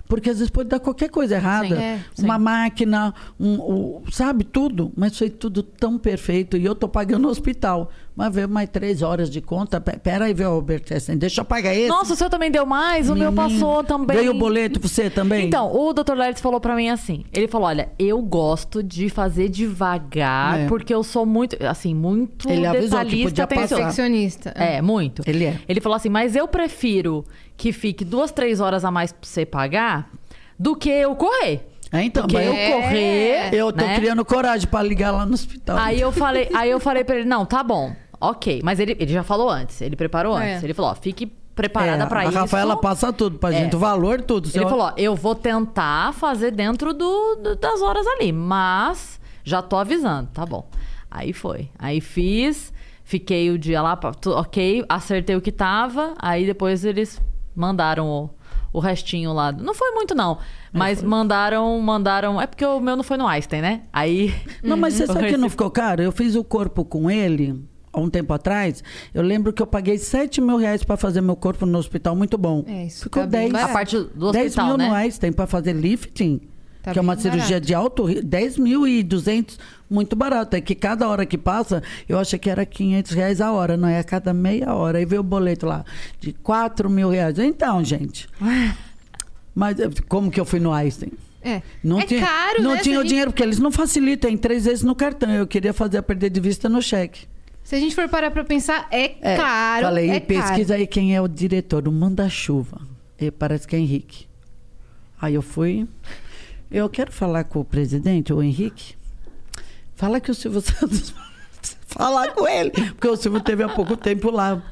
D: Porque às vezes pode dar qualquer coisa errada.
C: Sim, é,
D: uma máquina, um, o- sabe, tudo. Mas foi tudo tão perfeito. E eu tô pagando o hospital. Mas veio mais três horas de conta. Pe- Pera aí, viu, Albert Essen, deixa eu pagar esse.
B: Nossa, o seu também deu mais, o meu passou também.
D: Veio o boleto pra você também?
B: Então, o Dr. Lertz falou pra mim assim: ele falou, olha, eu gosto de fazer devagar,
D: É.
B: porque eu sou muito, assim, muito
D: Ele avisou que
B: detalhista,
D: podia passar.
C: Perfeccionista.
B: É, muito.
D: Ele é.
B: Ele falou assim, mas eu prefiro que fique duas, três horas a mais pra você pagar do que eu correr.
D: É, então,
B: Porque eu
C: É.
B: correr.
D: eu tô
B: né?
D: criando coragem pra ligar lá no hospital.
B: Aí eu falei, aí eu falei pra ele, não, tá bom, ok. Mas ele, ele já falou antes, ele preparou
C: É.
B: antes. Ele falou, ó, fique preparada
D: É,
B: pra
D: a
B: isso.
D: Rafaela passa tudo pra
B: É.
D: gente, o valor, tudo.
B: Ele falou, ó, eu vou tentar fazer dentro do, do- das horas ali, mas já tô avisando, tá bom. Aí foi. Aí fiz, fiquei o dia lá, ok, acertei o que tava, aí depois eles mandaram o, o restinho lá. Não foi muito não, mas mandaram, mandaram, é porque o meu não foi no Einstein, né? Aí...
D: Não, mas você (laughs) sabe que não ficou caro? Eu fiz o corpo com ele há um tempo atrás. Eu lembro que eu paguei 7 mil reais pra fazer meu corpo no hospital, muito bom.
C: É, isso
D: Ficou
C: tá bem
D: 10.
C: barato.
B: A parte do
D: 10
B: hospital,
D: mil
B: né?
D: reais tem pra fazer lifting.
C: Tá
D: que é uma cirurgia
C: barato.
D: de alto risco, 10 mil e 200, muito barato. É que cada hora que passa, eu achei que era 500 reais a hora, não é a cada meia hora. Aí veio o boleto lá de 4 mil reais. Então, gente. (laughs) Mas eh, como que eu fui no Einstein?
C: É.
D: Não
C: É
D: tinha,
C: caro,
D: Não
C: né?
D: Tinha o
C: gente-
D: dinheiro, porque eles não facilitam em três vezes no cartão. Eu queria fazer a perder de vista no cheque.
C: Se a gente for parar pra pensar, é,
D: É,
C: caro.
D: Falei,
C: é
D: pesquisa
C: caro.
D: aí quem é o diretor, o manda-chuva. Parece que é Henrique. Aí eu fui. Eu quero falar com o presidente, o Henrique. Fala que o Silvio (laughs) Santos. falar com ele. Porque o Silvio teve há pouco tempo lá.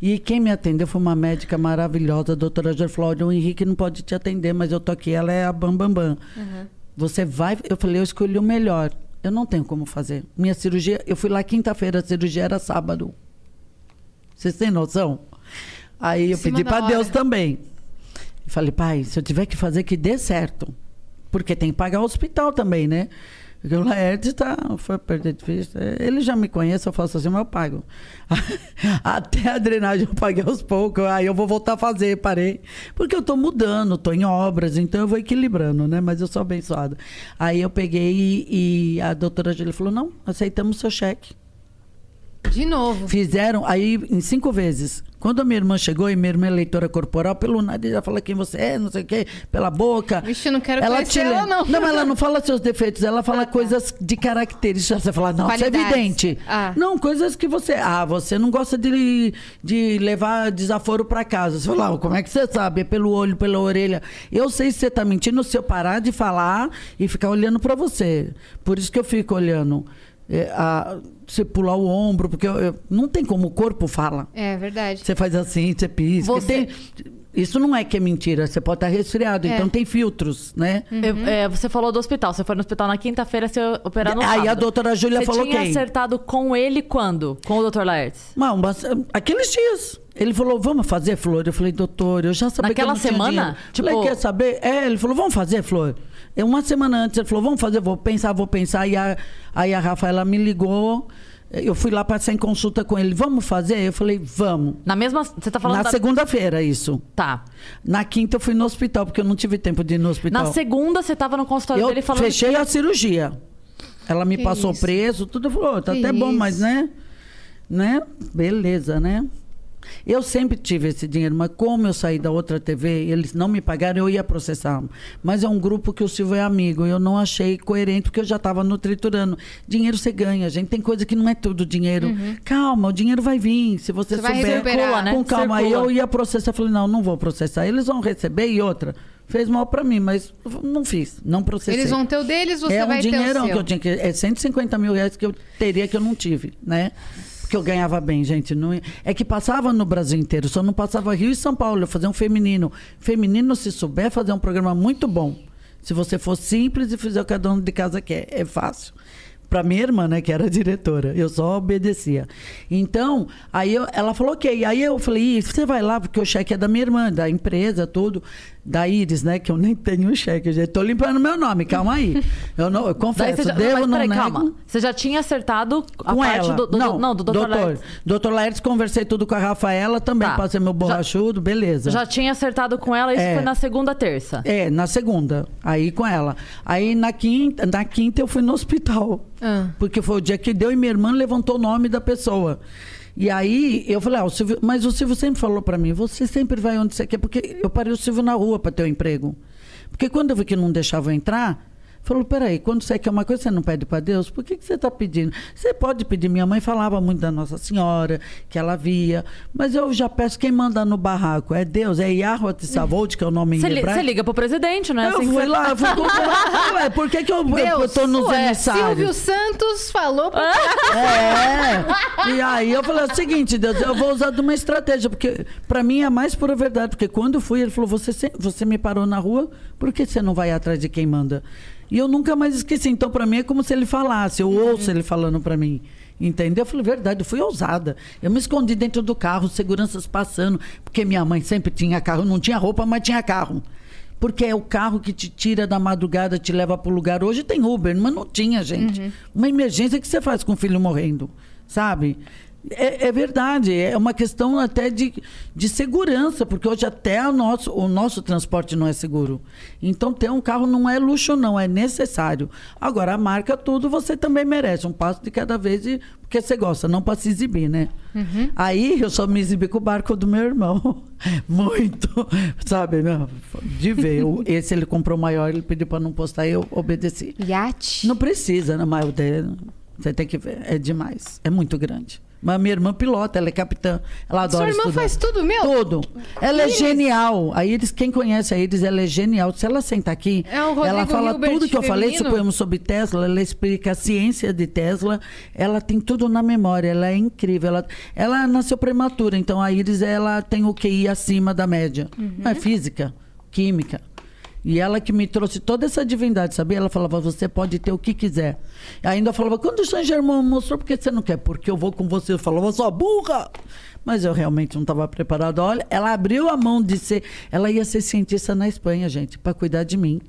D: E quem me atendeu foi uma médica maravilhosa, a doutora Gerflódia. O Henrique não pode te atender, mas eu tô aqui, ela é a Bam Bam Bam. Você vai. Eu falei, eu escolhi o melhor. Eu não tenho como fazer. Minha cirurgia, eu fui lá quinta-feira, a cirurgia era sábado. Vocês têm noção? Aí eu pedi para. Deus também. Falei, pai, se eu tiver que fazer, que dê certo. Porque tem que pagar o hospital também, né? Porque o Laerte tá, foi perder de vista. Ele já me conhece, eu faço assim, mas eu pago. (laughs) Até a drenagem eu paguei aos poucos, aí eu vou voltar a fazer, parei. Porque eu tô mudando, tô em obras, então eu vou equilibrando, né? Mas eu sou abençoada. Aí eu peguei e, e a doutora Júlia falou: não, aceitamos o seu cheque.
C: De novo.
D: Fizeram aí em cinco vezes. Quando a minha irmã chegou, e minha irmã é leitora corporal, pelo nariz, ela fala quem você é, não sei o quê, pela boca.
C: Vixe, eu não quero
D: ela
C: conhecer
D: te
C: ela, não.
D: Não, ela não (laughs) fala seus defeitos, ela fala
C: Ah, tá.
D: coisas de características. Você fala, não, isso é evidente.
C: Ah.
D: Não, coisas que você. Ah, você não gosta de, de levar desaforo para casa. Você fala, ah, como é que você sabe? É pelo olho, pela orelha. Eu sei se você tá mentindo se eu parar de falar e ficar olhando para você. Por isso que eu fico olhando. É, a- você pular o ombro, porque eu- eu- não tem como o corpo fala.
C: É verdade.
D: Você faz assim, você pisca.
B: Você-
D: Tem- isso não é que é mentira, você pode estar resfriado,
C: É.
D: então tem filtros, né?
B: Eu- é, você falou do hospital. Você foi no hospital na quinta-feira, você operar no
D: Aí a
B: sábado.
D: doutora Júlia
B: você
D: falou
B: tinha
D: quem?
B: acertado com ele quando? Com o doutor Laertes?
D: Não, mas, eh, aqueles dias. Ele falou, vamos fazer, Flor? Eu falei, doutor, eu já sabia
B: Naquela
D: que eu não tinha
B: semana?
D: dinheiro.
B: Tipo-
D: Falei, quer saber? É, ele falou, vamos fazer, Flor? É uma semana antes, ele falou, vamos fazer, vou pensar, vou pensar. E a, aí a Rafaela me ligou, eu fui lá passar em consulta com ele, vamos fazer? Eu falei, vamos.
B: Na mesma. Você tá falando
D: Na
B: da...
D: segunda-feira, isso.
B: Tá.
D: Na quinta eu fui no hospital, porque eu não tive tempo de ir no hospital.
B: Na segunda, você tava no consultório
D: eu
B: dele falando.
D: fechei
B: que-
D: a cirurgia. Ela me
C: Que
D: passou
C: isso?
D: preço, tudo falou, tá
C: Que
D: até bom,
C: isso?
D: mas né? Né? Beleza, né? Eu sempre tive esse dinheiro, mas como eu saí da outra TV, eles não me pagaram, eu ia processar. Mas é um grupo que o Silvio é amigo, eu não achei coerente, porque eu já estava no triturando. Dinheiro você ganha, gente. Tem coisa que não é tudo dinheiro. Calma, o dinheiro vai vir, se você,
C: Você vai
D: souber.
C: recuperar,
B: né?
D: Com calma. Aí eu ia processar, falei, não, não vou processar. Eles vão receber e outra. Fez mal para mim, mas não fiz, não processei.
C: Eles vão ter o deles, você
D: é um
C: vai ter o
D: dinheirão
C: seu.
D: que eu tinha que. É 150 mil reais que eu teria que eu não tive, né? Porque eu ganhava bem, gente. Não, é que passava no Brasil inteiro, só não passava Rio e São Paulo. Eu fazia um feminino. Feminino, se souber fazer um programa muito bom. Se você for simples e fizer o que a dona de casa quer, é fácil. Para minha irmã, né, que era diretora, eu só obedecia. Então, aí eu- ela falou ok. Aí eu falei, "Ih, você vai lá, porque o cheque é da minha irmã, da empresa, tudo, da Iris, né, que eu nem tenho cheque. Eu já tô limpando meu nome, calma aí. Eu, não, eu confesso,
B: já...
D: devo,
B: mas
D: não
B: peraí,
D: nego.
B: calma. Você já tinha acertado a
D: Com
B: parte
D: ela.
B: do, do-
D: não,
B: não, do doutor, Laertes.
D: Doutor Laertes, conversei tudo com a Rafaela também,
B: Tá.
D: passei meu borrachudo, beleza.
B: Já tinha acertado com ela, isso
D: É.
B: foi na segunda, terça.
D: É, na segunda, aí com ela. Aí na quinta, na quinta eu fui no hospital.
C: Ah.
D: Porque foi o dia que deu e minha irmã levantou o nome da pessoa. E aí eu falei, ah, o Silvio, mas o Silvio sempre falou pra mim, você sempre vai onde você quer, porque eu parei o Silvio na rua pra ter um emprego. Porque quando eu vi que não deixava eu entrar, falou, peraí, quando você quer uma coisa, você não pede pra Deus? Por que, que você tá pedindo? Você pode pedir, minha mãe falava muito da Nossa Senhora, que ela via, mas eu já peço quem manda no barraco, é Deus, é Yahweh Tissavot, que é o nome
B: Você
D: em hebraico.
B: você liga pro presidente, né?
D: Eu
B: Assim
D: fui lá, eu fui (laughs) comprar. Ué, por que, que eu, tô nos
C: ué,
D: emissários?
C: Silvio Santos falou pra...
D: É. E aí eu falei o seguinte, Deus, eu vou usar de uma estratégia, porque pra mim é a mais pura verdade. Porque quando eu fui, ele falou: você, você me parou na rua, por que você não vai atrás de quem manda? E eu nunca mais esqueci. Então, pra mim, é como se ele falasse, eu ouço ele falando pra mim. Entendeu? Eu falei, verdade, eu fui ousada. Eu me escondi dentro do carro, seguranças passando, porque minha mãe sempre tinha carro, não tinha roupa, mas tinha carro. Porque é o carro que te tira da madrugada, te leva para o lugar. Hoje tem Uber, mas não tinha, gente. Uma emergência que você faz com o filho morrendo, sabe? É, é verdade, é uma questão até de, de segurança, porque hoje até o nosso, o nosso transporte não é seguro. Então, ter um carro não é luxo, não, é necessário. Agora, a marca tudo, você também merece. Um passo de cada vez, e, porque você gosta, não para se exibir, né? Aí eu só me exibi com o barco do meu irmão. (laughs) Muito, sabe? né? De ver. (laughs) Esse ele comprou maior, ele pediu para não postar, eu obedeci.
C: Iate?
D: Não precisa, né? Mas você tem que ver. É demais. É muito grande. Mas minha irmã pilota, ela é capitã. Ela adora
C: Sua irmã
D: estudar.
C: faz tudo, meu?
D: Tudo. Ela é genial. A Iris, quem conhece a Iris, ela é genial. Se ela sentar aqui,
C: É
D: ela fala
C: Hilbert
D: tudo que eu falei,
C: feminino.
D: suponhamos, sobre Tesla, ela explica a ciência de Tesla. Ela tem tudo na memória, ela é incrível. Ela, ela nasceu prematura, então a Iris, ela tem o QI acima da média.
C: Uhum.
D: É física, química. E ela que me trouxe toda essa divindade, sabia? Ela falava, você pode ter o que quiser. Ainda falava, quando o Saint Germain mostrou, por que você não quer? Porque eu vou com você. Eu falava, sua burra! Mas eu realmente não estava preparada. Olha, ela abriu a mão de ser. Ela ia ser cientista na Espanha, gente, para cuidar de mim.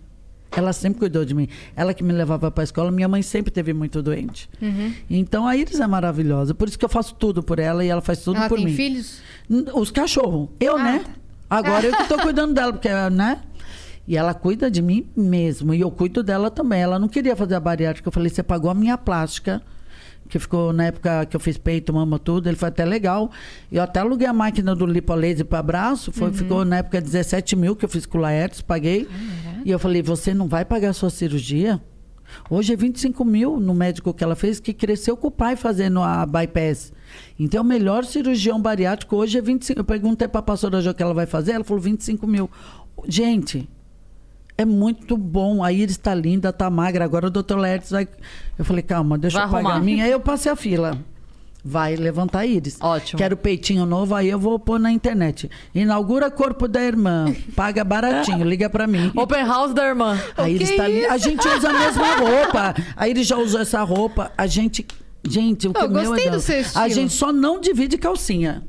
D: Ela sempre cuidou de mim. Ela que me levava para a escola. Minha mãe sempre teve muito doente.
C: Uhum.
D: Então a Iris é maravilhosa. Por isso que eu faço tudo por ela e ela faz tudo
C: Ela
D: por
C: tem
D: mim.
C: filhos?
D: N- Os cachorros. Eu,
C: Ah,
D: né?
C: tá.
D: Agora eu que tô cuidando dela, porque, né? E ela cuida de mim mesmo. E eu cuido dela também. Ela não queria fazer a bariátrica. Eu falei, você pagou a minha plástica. Que ficou na época que eu fiz peito, mama, tudo. Ele foi até legal. Eu até aluguei a máquina do lipolaser para braço. Foi, Ficou na época 17 mil que eu fiz com o Laertes, paguei. E eu falei, você não vai pagar a sua cirurgia? Hoje é 25 mil no médico que ela fez, que cresceu com o pai fazendo a bypass. Então, o melhor cirurgião bariátrico hoje é 25 Eu perguntei para a pastora Jo que ela vai fazer, ela falou 25 mil. Gente, é muito bom. A Iris está linda, está magra. Agora o doutor Lertz vai. Eu falei, calma, deixa
B: Vai
D: eu pagar
B: arrumar.
D: a minha. Aí eu passei a fila. Vai levantar a Iris.
B: Ótimo.
D: Quero peitinho novo, aí eu vou pôr na internet. Inaugura corpo da irmã. Paga baratinho, liga para mim.
B: Open house da irmã.
D: A Iris tá ali. A gente usa a mesma roupa. A Iris já usou essa roupa. A gente. Gente, o que
C: Eu
D: meu
C: gostei
D: é
C: do seu
D: A gente só não divide calcinha.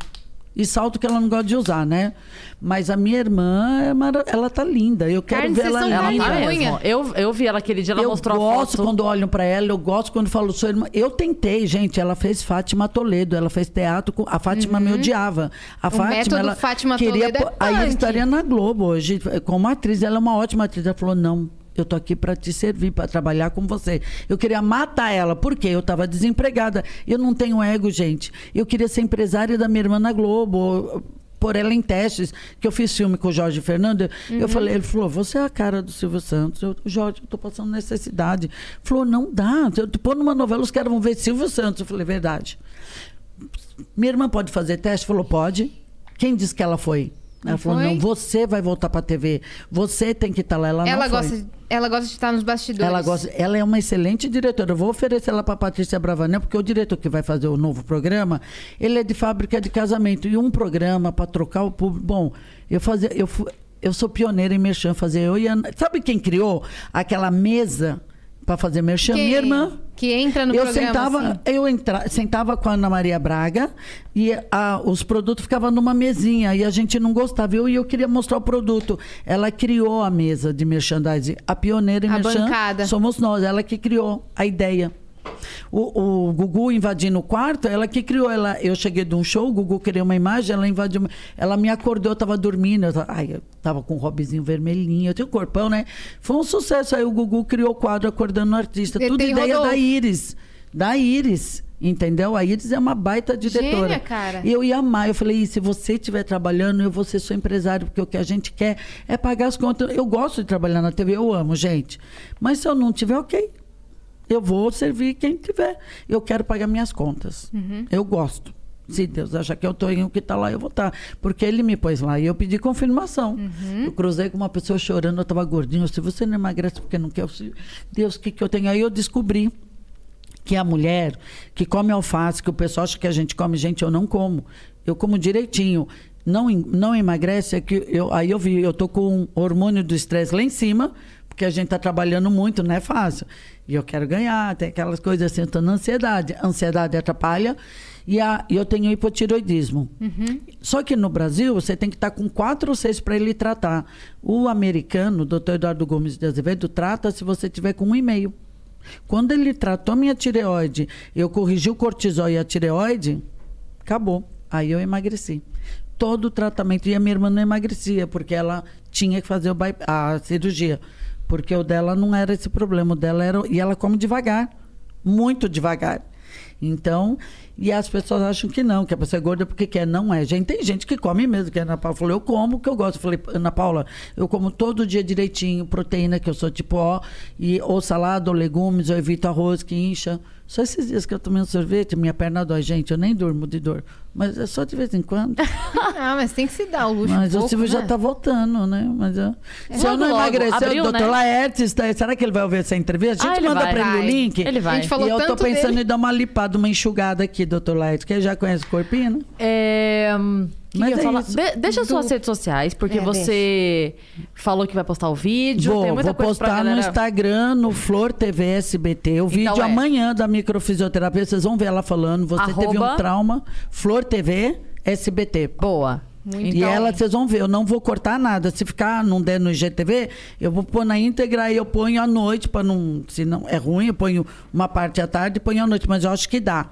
D: E salto que ela não gosta de usar, né? Mas a minha irmã, é mara- ela tá linda. Eu quero
C: Carne,
D: ver ela linda.
B: Ela tá mesmo. Eu, eu vi ela aquele dia, ela
D: eu
B: mostrou a
D: gosto
B: foto.
D: quando olham pra ela, eu gosto quando falo sua irmã. Eu tentei, gente. Ela fez Fátima Toledo, ela fez teatro. Com... A Fátima me odiava. A
C: Uhum. O
D: Fátima, ela
C: Fátima
D: queria.
C: Toledo é
D: Aí estaria na Globo hoje como atriz. Ela é uma ótima atriz. Ela falou: não. Eu tô aqui para te servir, para trabalhar com você. Eu queria matar ela, porque eu estava desempregada. Eu não tenho ego, gente. Eu queria ser empresária da minha irmã na Globo por ela em testes, que eu fiz filme com o Jorge Fernando, eu falei, ele falou, você é a cara do Silvio Santos. Eu, Jorge, eu tô passando necessidade. Falou, não dá. Eu te pôr numa novela, os caras vão ver Silvio Santos. Eu falei, verdade. Minha irmã pode fazer teste? Falou, pode. Quem disse que ela foi? Ela falou,
C: foi?
D: não, você vai voltar pra TV. Você tem que estar lá. Ela,
C: Ela
D: não foi.
C: gosta, ela gosta de estar nos bastidores.
D: Ela, gosta, ela é uma excelente diretora. Eu vou oferecer ela para Patrícia Bravanel, porque o diretor que vai fazer o novo programa, ele é de fábrica de casamento. E um programa para trocar o público. Bom, eu fazia. Eu, eu sou pioneira em merchan, fazer. Eu ia, sabe quem criou aquela mesa para fazer merchan?
C: Quem?
D: Minha irmã.
C: Que entra no
D: eu
C: programa,
D: sentava,
C: assim.
D: eu entra, sentava com a Ana Maria Braga e a- os produtos ficavam numa mesinha e a gente não gostava. Eu, e eu queria mostrar o produto. Ela criou a mesa de merchandising. A pioneira em
C: A
D: merchan
C: bancada.
D: somos nós. Ela que criou a ideia. O, o Gugu invadindo o quarto, ela que criou. Ela, eu cheguei de um show, o Gugu queria uma imagem, ela invadiu. uma- Ela me acordou, eu tava dormindo. Eu tava, ai, eu tava com um hobbyzinho vermelhinho, eu tenho um corpão, né? Foi um sucesso. Aí o Gugu criou o quadro Acordando o Artista.
C: E
D: Tudo ideia
C: Rodolfo.
D: da Iris. Da Iris. Entendeu? A Iris é uma baita diretora.
C: Gênia, cara.
D: E eu ia amar. Eu falei, "E se você estiver trabalhando, eu vou ser seu empresário, porque o que a gente quer é pagar as contas. Eu gosto de trabalhar na TV, eu amo, gente. Mas se eu não tiver, ok. Eu vou servir quem tiver. Eu quero pagar minhas contas. Eu gosto. Se Deus achar que eu estou em o que está lá, eu vou estar. Porque ele me pôs lá e eu pedi confirmação. Eu cruzei com uma pessoa chorando, eu estava gordinho. Se você não emagrece porque não quer, eu disse, Deus, o que, que eu tenho? Aí eu descobri que a mulher que come alface, que o pessoal acha que a gente come, gente, eu não como. Eu como direitinho. Não, não emagrece, é que eu, aí eu vi, eu tô com o hormônio do estresse lá em cima, porque a gente tá trabalhando muito, não é fácil. E eu quero ganhar, tem aquelas coisas assim, tô na ansiedade. A ansiedade atrapalha e, a, eu tenho hipotiroidismo. Só que no Brasil, você tem que estar com quatro ou seis para ele tratar. O americano, o doutor Eduardo Gomes de Azevedo, trata se você tiver com um e meio. Quando ele tratou minha tireoide, eu corrigi o cortisol e a tireoide, Acabou. Aí eu emagreci. Todo o tratamento. E a minha irmã não emagrecia, porque ela tinha que fazer a cirurgia. Porque o dela não era esse problema. O dela era. E ela come devagar. Muito devagar. Então, e as pessoas acham que não, que a pessoa é gorda porque quer. Não é. Gente, tem gente que come mesmo, que a Ana Paula falou, eu como o que eu gosto. Eu falei, Ana Paula, eu como todo dia direitinho, proteína, que eu sou tipo O, e, ou salada, ou legumes, eu evito arroz que incha. Só esses dias que eu tomei um sorvete, minha perna dói, gente, eu nem durmo de dor. Mas é só de vez em quando. (laughs)
C: Ah, mas tem que se dar o luxo.
D: Mas
C: um
D: o Silvio já
C: né?
D: tá voltando, né? Mas eu, se eu não emagrecer, o doutor
B: né?
D: Laertes, será que ele vai ouvir essa entrevista? A
B: Ah,
D: gente
B: ele
D: manda
B: vai.
D: pra ele o link.
B: Ele vai.
C: A gente falou
D: e eu tô
C: tanto
D: pensando
C: dele.
D: em dar uma lipada, uma enxugada aqui, doutor Laertes, que já conhece o corpinho, né?
B: É, hum,
D: Mas é
B: falar? De- deixa as suas redes sociais, porque
C: É,
B: você falou que vai postar o vídeo.
D: Vou, vou postar no. Instagram, no Flor TV SBT. O vídeo
B: é.
D: amanhã da microfisioterapia, vocês vão ver ela falando. Você teve
B: Arroba-
D: um trauma. Flor TV SBT.
B: Boa.
D: E ela, vocês vão ver, eu não vou cortar nada. Se ficar, não der no IGTV, eu vou pôr na íntegra e eu ponho à noite, para não. Se não é ruim, eu ponho uma parte à tarde e ponho à noite, mas eu acho que dá.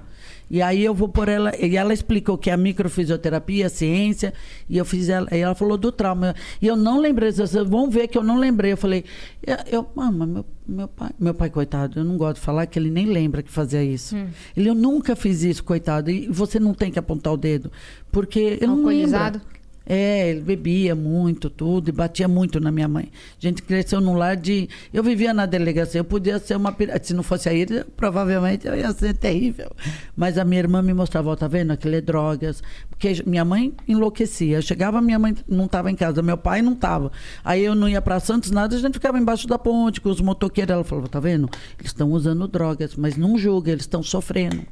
D: E aí eu vou por ela, e ela explica o que é a microfisioterapia, a ciência, e eu fiz ela, e ela falou do trauma. E eu não lembrei, vocês vão ver que eu não lembrei. Eu falei, eu, eu mas meu, meu pai, meu pai, coitado, eu não gosto de falar que ele nem lembra que fazia isso. Ele, eu nunca fiz isso, coitado. E você não tem que apontar o dedo, porque ele não
C: Alcoolizado?
D: É, ele bebia muito, tudo, e batia muito na minha mãe. A gente cresceu num lar de. Eu vivia na delegacia, eu podia ser uma. pira- Se não fosse a Iris, provavelmente eu ia ser terrível. Mas a minha irmã me mostrava, ó, tá vendo? Aquilo é drogas. Porque minha mãe enlouquecia. Eu chegava, minha mãe não estava em casa, meu pai não estava. Aí eu não ia para Santos, nada, a gente ficava embaixo da ponte com os motoqueiros. Ela falava, tá vendo? Eles estão usando drogas, mas não julga, eles estão sofrendo.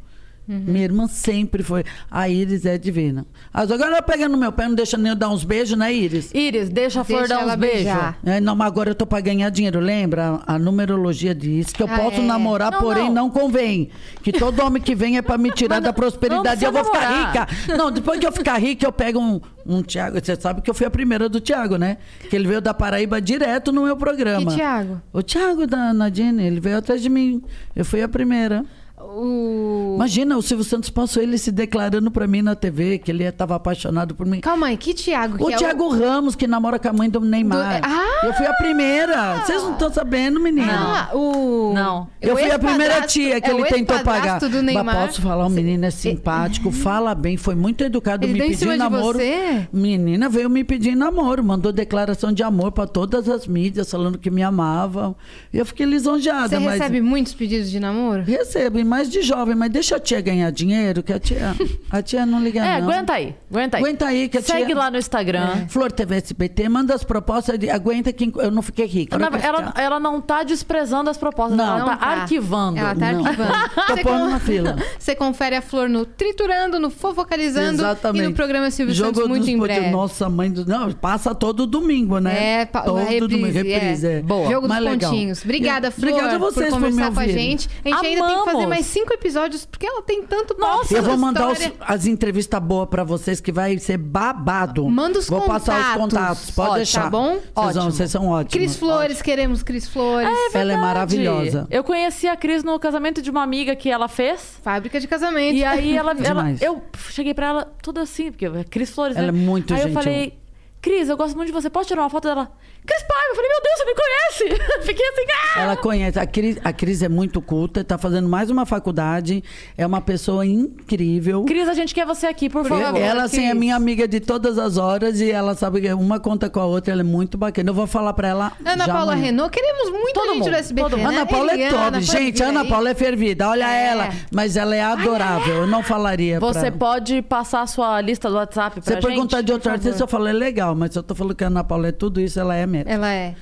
D: Minha irmã sempre foi. A Iris é divina. Mas agora ela pega no meu pé, não deixa nem eu dar uns beijos, né, Iris?
B: Iris, deixa a flor
C: Deixa
B: dar uns beijos.
C: beijar.
D: É, não, mas agora eu tô pra ganhar dinheiro, lembra? A numerologia diz que eu
C: Ah,
D: posso
C: é.
D: namorar,
B: Não,
D: porém
B: não.
D: não. convém. Que todo homem que vem é pra me tirar
B: Mas
D: da prosperidade e eu vou
B: precisa
D: ficar
B: namorar.
D: rica. Não, depois que eu ficar rica, eu pego um, um Tiago. Você sabe que eu fui a primeira do Tiago, né? Que ele veio da Paraíba direto no meu programa.
C: Que Thiago?
D: O Tiago da Nadine, ele veio atrás de mim. Eu fui a primeira.
C: O...
D: Imagina, o Silvio Santos passou ele se declarando pra mim na TV, que ele estava apaixonado por mim.
C: Calma aí, que Thiago?
D: O
C: que é
D: Thiago Ramos, que namora com a mãe do Neymar.
C: Do- Ah!
D: Eu fui a primeira. Vocês não estão sabendo, menino.
C: Ah, o...
B: Não.
D: Eu
C: o
D: fui a primeira tia que
C: é
D: ele
C: o
D: tentou pagar.
C: do Neymar.
D: Mas posso falar, o menino é simpático, fala bem, foi muito educado,
C: Ele
D: me
C: em
D: pediu namoro.
C: você?
D: Menina veio me pedir namoro, mandou declaração de amor pra todas as mídias, falando que me amava. E eu fiquei lisonjeada.
C: Você
D: mas...
C: recebe muitos pedidos de namoro?
D: Recebo, e mais de jovem, mas deixa a tia ganhar dinheiro, que a tia, a tia não liga (laughs)
B: É,
D: não.
B: aguenta aí. Aguenta aí.
D: Aguenta aí, que a
B: Segue
D: tia-
B: lá no Instagram.
D: Flor TV SBT, manda as propostas, de, aguenta que eu não fiquei rica.
B: Ela,
D: ficar.
B: ela não tá desprezando as propostas,
D: Não.
B: ela tá,
C: Não tá.
B: arquivando.
C: Ela tá
D: Não.
C: arquivando. (laughs)
D: Tô
C: Você
D: pondo na fila. (laughs)
C: Você confere a flor no Triturando, no Fofocalizando
D: Exatamente.
C: e no programa Silvio
D: Jogo
C: Santos muito em
D: Poder-
C: breve.
D: Nossa, mãe do... Não, passa todo domingo, né?
C: É, pa-
D: todo
C: reprise,
D: domingo, reprise,
C: é.
D: é.
B: Boa.
C: Jogo dos
D: Mas legal.
C: pontinhos. Obrigada, Flor,
D: Obrigada a vocês
C: por
D: por, me
C: conversar com a gente. A gente ainda tem que fazer
B: Amamos.
C: Mais cinco episódios, porque ela tem tanto papo,
B: Nossa,
D: Eu vou mandar os- as entrevistas boas pra vocês, que vai ser babado.
C: Manda os
D: Vou passar os
C: contatos.
D: contatos, pode
C: Ótimo,
D: deixar.
C: tá bom?
D: Vocês, vão-
B: Ótimo.
D: vocês são ótimos.
C: Cris Flores, queremos Cris Flores.
D: Ela é
B: Verdade.
D: maravilhosa.
B: Eu conheci a Cris no casamento de uma amiga que ela fez.
C: Fábrica de casamento.
B: E aí ela, (laughs) ela- eu cheguei pra ela toda assim, porque é Cris Flores,
D: Ela
B: né?
D: é muito
B: Aí eu
D: gentil.
B: falei, Cris, eu gosto muito de você, posso tirar uma foto dela? Cris Paiva, eu falei, meu Deus, você me conhece? (laughs) Fiquei assim, ah!
D: Ela conhece. A Cris, a Cris é muito culta, está fazendo mais uma faculdade. É uma pessoa incrível.
B: Cris, a gente quer você aqui, por favor.
D: ela, assim, é minha amiga de todas as horas e ela sabe que uma conta com a outra, ela é muito bacana. Eu vou falar pra ela.
C: Ana
D: já
C: Paula
D: amanhã.
C: Renault, queremos muito
B: Todo
C: gente
B: mundo,
C: do SBT,
B: todo mundo.
C: né?
D: Ana Paula é
C: Eliana,
D: top.
C: pode
D: Gente, Ana. Paula é fervida. Olha
C: É.
D: ela. Mas ela é adorável. Eu não falaria.
B: Você
D: pra...
B: pode passar a sua lista do WhatsApp pra
D: Você
B: gente?
D: perguntar de outro artista, eu falo, é legal, mas se eu tô falando que a Ana Paula é tudo isso, ela é mesmo.
C: Ela é.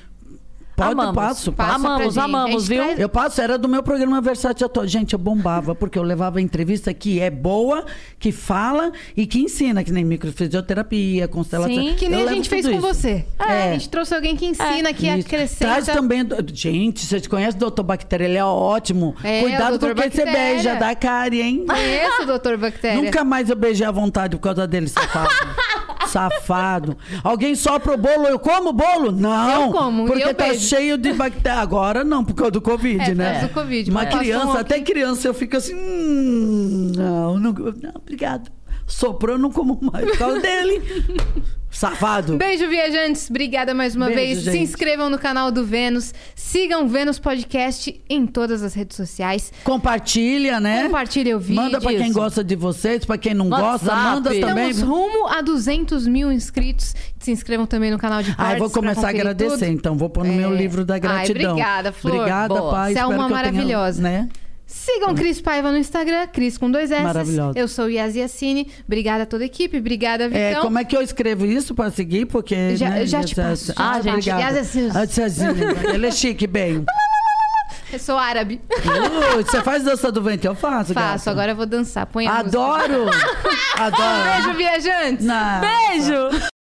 D: Pode,
B: Amamos.
D: passo,
C: Passa
D: passo.
B: Amamos, amamos,
C: A gente
B: viu?
C: traz-
D: Eu passo, era do meu programa Versátil Atual. Gente, eu bombava, porque eu levava entrevista que é boa, que fala e que ensina, que nem microfisioterapia, constelação.
B: Sim,
C: Que nem
D: Eu
C: a gente fez com
D: isso.
C: você.
D: É.
C: A gente trouxe alguém que ensina, que
D: Isso.
C: acrescenta.
D: Traz também. Gente, vocês conhecem o doutor Bactéria? Ele é ótimo.
C: É,
D: Cuidado com quem você beija, dá cárie, hein?
C: Conheço o Doutor Bactéria.
D: Nunca mais eu beijei à vontade por causa dele, safado. (laughs) safado. Alguém sopra o bolo, eu como o bolo? Não.
C: Eu como,
D: Porque
C: eu
D: tá
C: beijo.
D: Cheio de bactéria. Agora não, por causa do Covid,
C: É, por
D: né?
C: causa do Covid,
D: Uma criança, até criança, eu fico assim. "Hum, não, não, não, obrigado. Não como mais. Por causa dele. Safado.
C: Beijo, viajantes. Obrigada mais uma
D: Beijo,
C: vez. Se
D: gente.
C: inscrevam no canal do Vênus. Sigam o Vênus Podcast em todas as redes sociais.
D: Compartilha, né?
C: Compartilha o vídeo.
D: Manda pra quem gosta de vocês, pra quem não gosta,
B: WhatsApp.
D: manda também.
C: Estamos rumo a 200 mil inscritos. Se inscrevam também no canal de
D: Ah,
C: cortes
D: eu vou começar a agradecer,
C: tudo.
D: então. Vou pôr no meu
C: É.
D: livro da
C: Ai,
D: gratidão.
C: obrigada, Flor.
D: Obrigada,
B: Boa.
D: pai.
C: Você é uma
D: eu tenha,
C: maravilhosa.
D: né?
C: Sigam Cris Paiva no Instagram, Cris com dois S.
D: Maravilhosa.
C: Eu sou Yas Yassine. Obrigada a toda a equipe. Obrigada, Vitão.
D: É, como é que eu escrevo isso pra seguir? Porque.
C: Já-
D: né,
C: já te passo,
B: já
D: Ah,
B: te passo.
D: obrigada.
C: Yas Yassine.
D: Ah, Yassine. Ele é chique, bem. (laughs)
C: Eu sou árabe.
D: Uh, Você faz dança do ventre? Eu faço,
C: Faço,
D: gata.
C: agora eu vou dançar. Põe a música.
D: Adoro! (laughs) Adoro!
C: Beijo, viajantes!
D: Não.
B: Beijo!